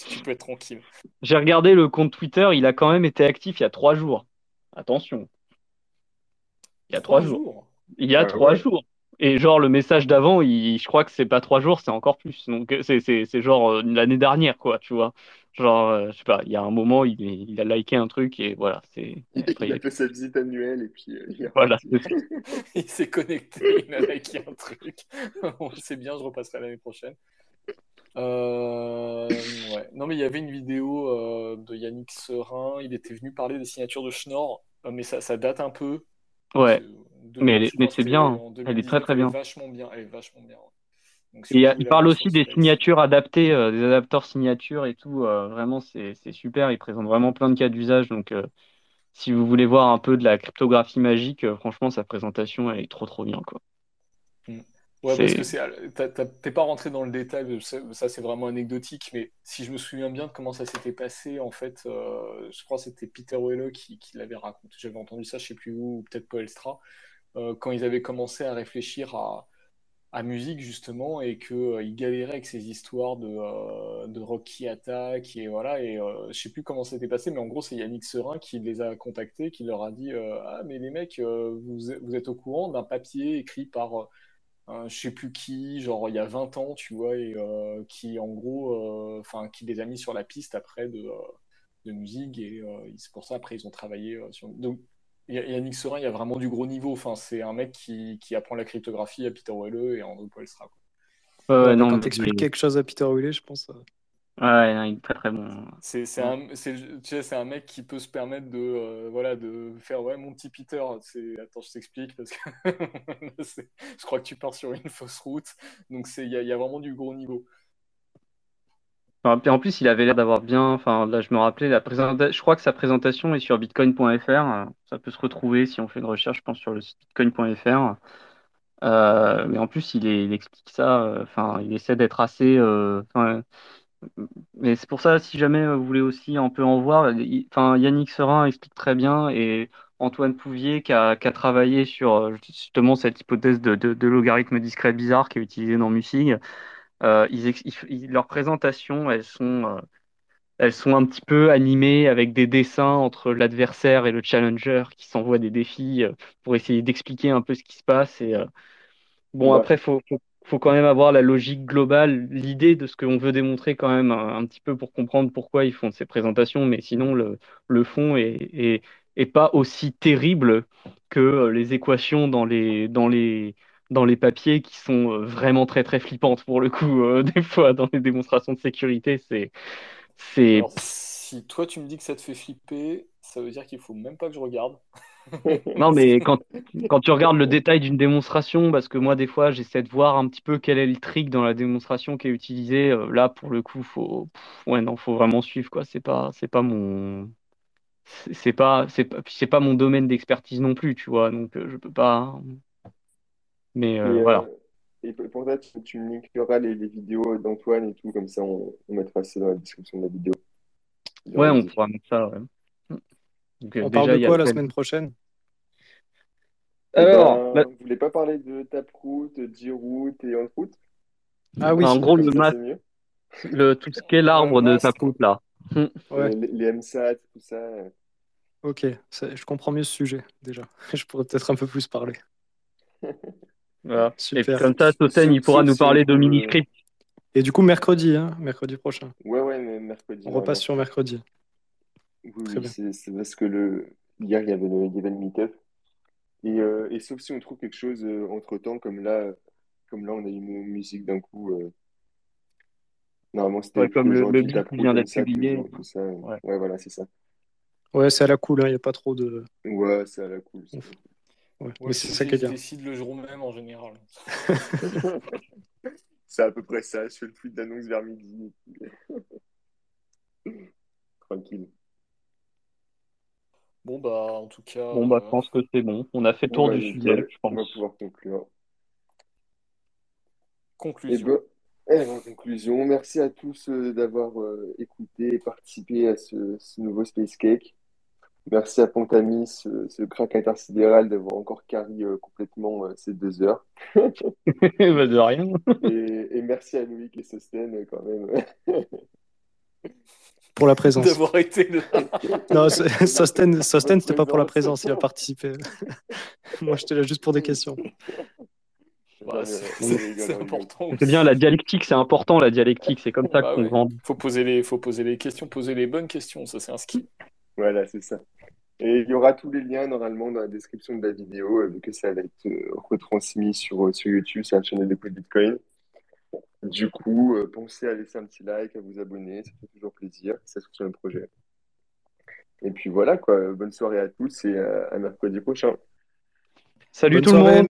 Tu peux être tranquille. j'ai regardé le compte Twitter, il a quand même été actif il y a trois jours. Attention, il y a trois Trois jours. jours? Il y a Ah trois ouais. jours. Et genre le message d'avant, il, je crois que c'est pas trois jours, c'est encore plus. Donc euh, c'est c'est c'est genre euh, l'année dernière quoi, tu vois. Genre euh, je sais pas, il y a un moment il a liké un truc et voilà, c'est et après Il a fait sa visite annuelle et puis euh, il voilà. Il s'est connecté, il a liké un truc. On le sait bien, je repasserai l'année prochaine. Euh, ouais. Non, mais il y avait une vidéo euh, de Yannick Serin. Il était venu parler des signatures de Schnorr, mais ça, ça date un peu. Ouais, de mais elle mais c'est bien, en elle est très 2019. très bien. vachement bien. Elle est vachement bien. Et il parle aussi des signatures adaptées, euh, des adapteurs signatures et tout. euh, vraiment, c'est super. Il présente vraiment plein de cas d'usage. Donc, euh, si vous voulez voir un peu de la cryptographie magique, franchement, sa présentation, elle est trop, trop bien, quoi. Mm. Ouais, parce que t'es pas rentré dans le détail, ça c'est vraiment anecdotique, mais si je me souviens bien de comment ça s'était passé, en fait, euh, je crois que c'était Peter Welle qui, qui l'avait raconté, j'avais entendu ça, je sais plus où, ou peut-être Paul Elstra, euh, quand ils avaient commencé à réfléchir à, musique justement et que euh, galéraient avec ces histoires de, euh, de rock qui attaque et voilà et je sais plus comment ça s'était passé mais en gros c'est Yannick Serin qui les a contactés qui leur a dit ah mais les mecs vous, vous êtes au courant d'un papier écrit par je sais plus qui genre il y a 20 ans tu vois et qui en gros enfin qui les a mis sur la piste après de, musique et c'est pour ça après ils ont travaillé sur donc Yannick Serin, il y a vraiment du gros niveau. Enfin, c'est un mec qui, qui apprend la cryptographie à Peter Welle et à Andrew Poelstra. quoi. Ouais, non, quand t'expliques quelque chose à Peter Wille, je pense. euh, ouais, non, il est très, très bon. C'est un, c'est, tu sais, c'est un mec qui peut se permettre de, euh, voilà, de faire ouais, mon petit Peter. C'est, attends, je t'explique parce que c'est- je crois que tu pars sur une fausse route. Donc, c'est, il y y a vraiment du gros niveau. En plus, il avait l'air d'avoir bien. Enfin, là, je me rappelais, la présentation. Je crois que sa présentation est sur bitcoin.fr. euh, Ça peut se retrouver si on fait une recherche, je pense, sur le site bitcoin.fr. Euh, mais en plus, il, explique ça. euh, Enfin, il essaie d'être assez. mais c'est pour ça, si jamais vous voulez aussi un peu en voir, enfin, Yannick Serin explique très bien et Antoine Pouvier qui a, travaillé sur justement cette hypothèse de, de, de logarithme discret bizarre qui est utilisée dans Musig. Euh, ils, leurs présentations, elles sont, euh, elles sont un petit peu animées avec des dessins entre l'adversaire et le challenger qui s'envoient des défis euh, pour essayer d'expliquer un peu ce qui se passe. Et, Bon, après, faut, faut, faut quand même avoir la logique globale, l'idée de ce qu'on veut démontrer quand même un, un petit peu pour comprendre pourquoi ils font ces présentations, mais sinon le, le fond est, est, est pas aussi terrible que les équations dans les, dans les, dans les papiers qui sont euh, vraiment très très flippantes pour le coup, euh, des fois dans les démonstrations de sécurité, c'est, c'est, Alors, si toi tu me dis que ça te fait flipper, ça veut dire qu'il faut même pas que je regarde. Non, mais quand, quand tu regardes le détail d'une démonstration, parce que moi, des fois, j'essaie de voir un petit peu quel est le trick dans la démonstration qui est utilisée. euh, là, pour le coup, faut, ouais, non, faut vraiment suivre, quoi. C'est pas, c'est pas mon, c'est pas, c'est pas, c'est pas mon domaine d'expertise non plus, tu vois. Donc, euh, je peux pas. Mais Et, euh, euh, voilà. et pour ça, tu, tu me linkeras les, les vidéos d'Antoine et tout, comme ça on, on mettra ça dans la description de la vidéo. Dans Ouais, la on pourra mettre ça. ouais. Donc, euh, On parle de quoi la semaine prochaine? Eh Alors, ben, là- vous voulez pas parler de Taproot, G-Root et OnRoot? Ah oui, en gros, le, ça, ma- c'est mieux. le, tout ce qui est Ouais, l'arbre de. Taproot, là. Ouais, Euh, les, les MSAT, tout ça. euh. ok, ça- je comprends mieux ce sujet déjà. Je pourrais peut-être un peu plus parler. Voilà. Et comme ça, Soten, il pourra nous parler de trouve. euh, mini-script. Et du coup, mercredi, hein, mercredi prochain. Ouais, ouais, mais mercredi, On repasse sur mercredi. Oui, Très oui, bien. c'est parce que le... hier, il y avait le, il y avait le meet-up. Et, euh, et sauf si on trouve quelque chose euh, entre-temps, comme là, comme là, on a eu mu- musique d'un coup. euh, Normalement, c'était Ouais, comme le, le Taproot, vient d'être publié. ça. Ouais. Ouais, voilà, c'est ça. Ouais, c'est à la cool, il n'y a pas trop de. Ouais, c'est à la cool. Ouais, Ouais, mais c'est ça suffit qui est que je décide le jour même en général. C'est à peu près ça. Je fais le tweet d'annonce vers midi. Tranquille. Bon, bah, en tout cas, Bon, bah, je euh, pense que c'est bon. On a fait le tour Ouais, du sujet, je On va pense. pouvoir conclure. Et conclusion. ben, eh ben, en conclusion, merci à tous euh, d'avoir euh, écouté et participé à ce, ce nouveau Space Cake. Merci à Pontami, ce, ce crack intersidéral, d'avoir encore carry euh, complètement euh, ces deux heures. Bah, de rien. Et, et merci à Loïc et Sosten euh, quand même. Pour la présence. D'avoir été. Non, Sosten, Sosten, c'était pas pour la présence. il a participé. Moi, j'étais là juste pour des questions. Bah, c'est important bien, la dialectique, c'est important, la dialectique. C'est comme ça Bah qu'on oui. vend. Faut poser les, faut poser les questions, poser les bonnes questions, ça c'est un skill. Voilà, c'est ça. Et il y aura tous les liens normalement dans la description de la vidéo, euh, vu que ça va être euh, retransmis sur, euh, sur YouTube, sur la chaîne de Code Bitcoin. Du coup, euh, pensez à laisser un petit like, à vous abonner, ça fait toujours plaisir, ça soutient le projet. Et puis voilà, quoi. Bonne soirée à tous et à mercredi prochain. Salut Bonne tout le monde!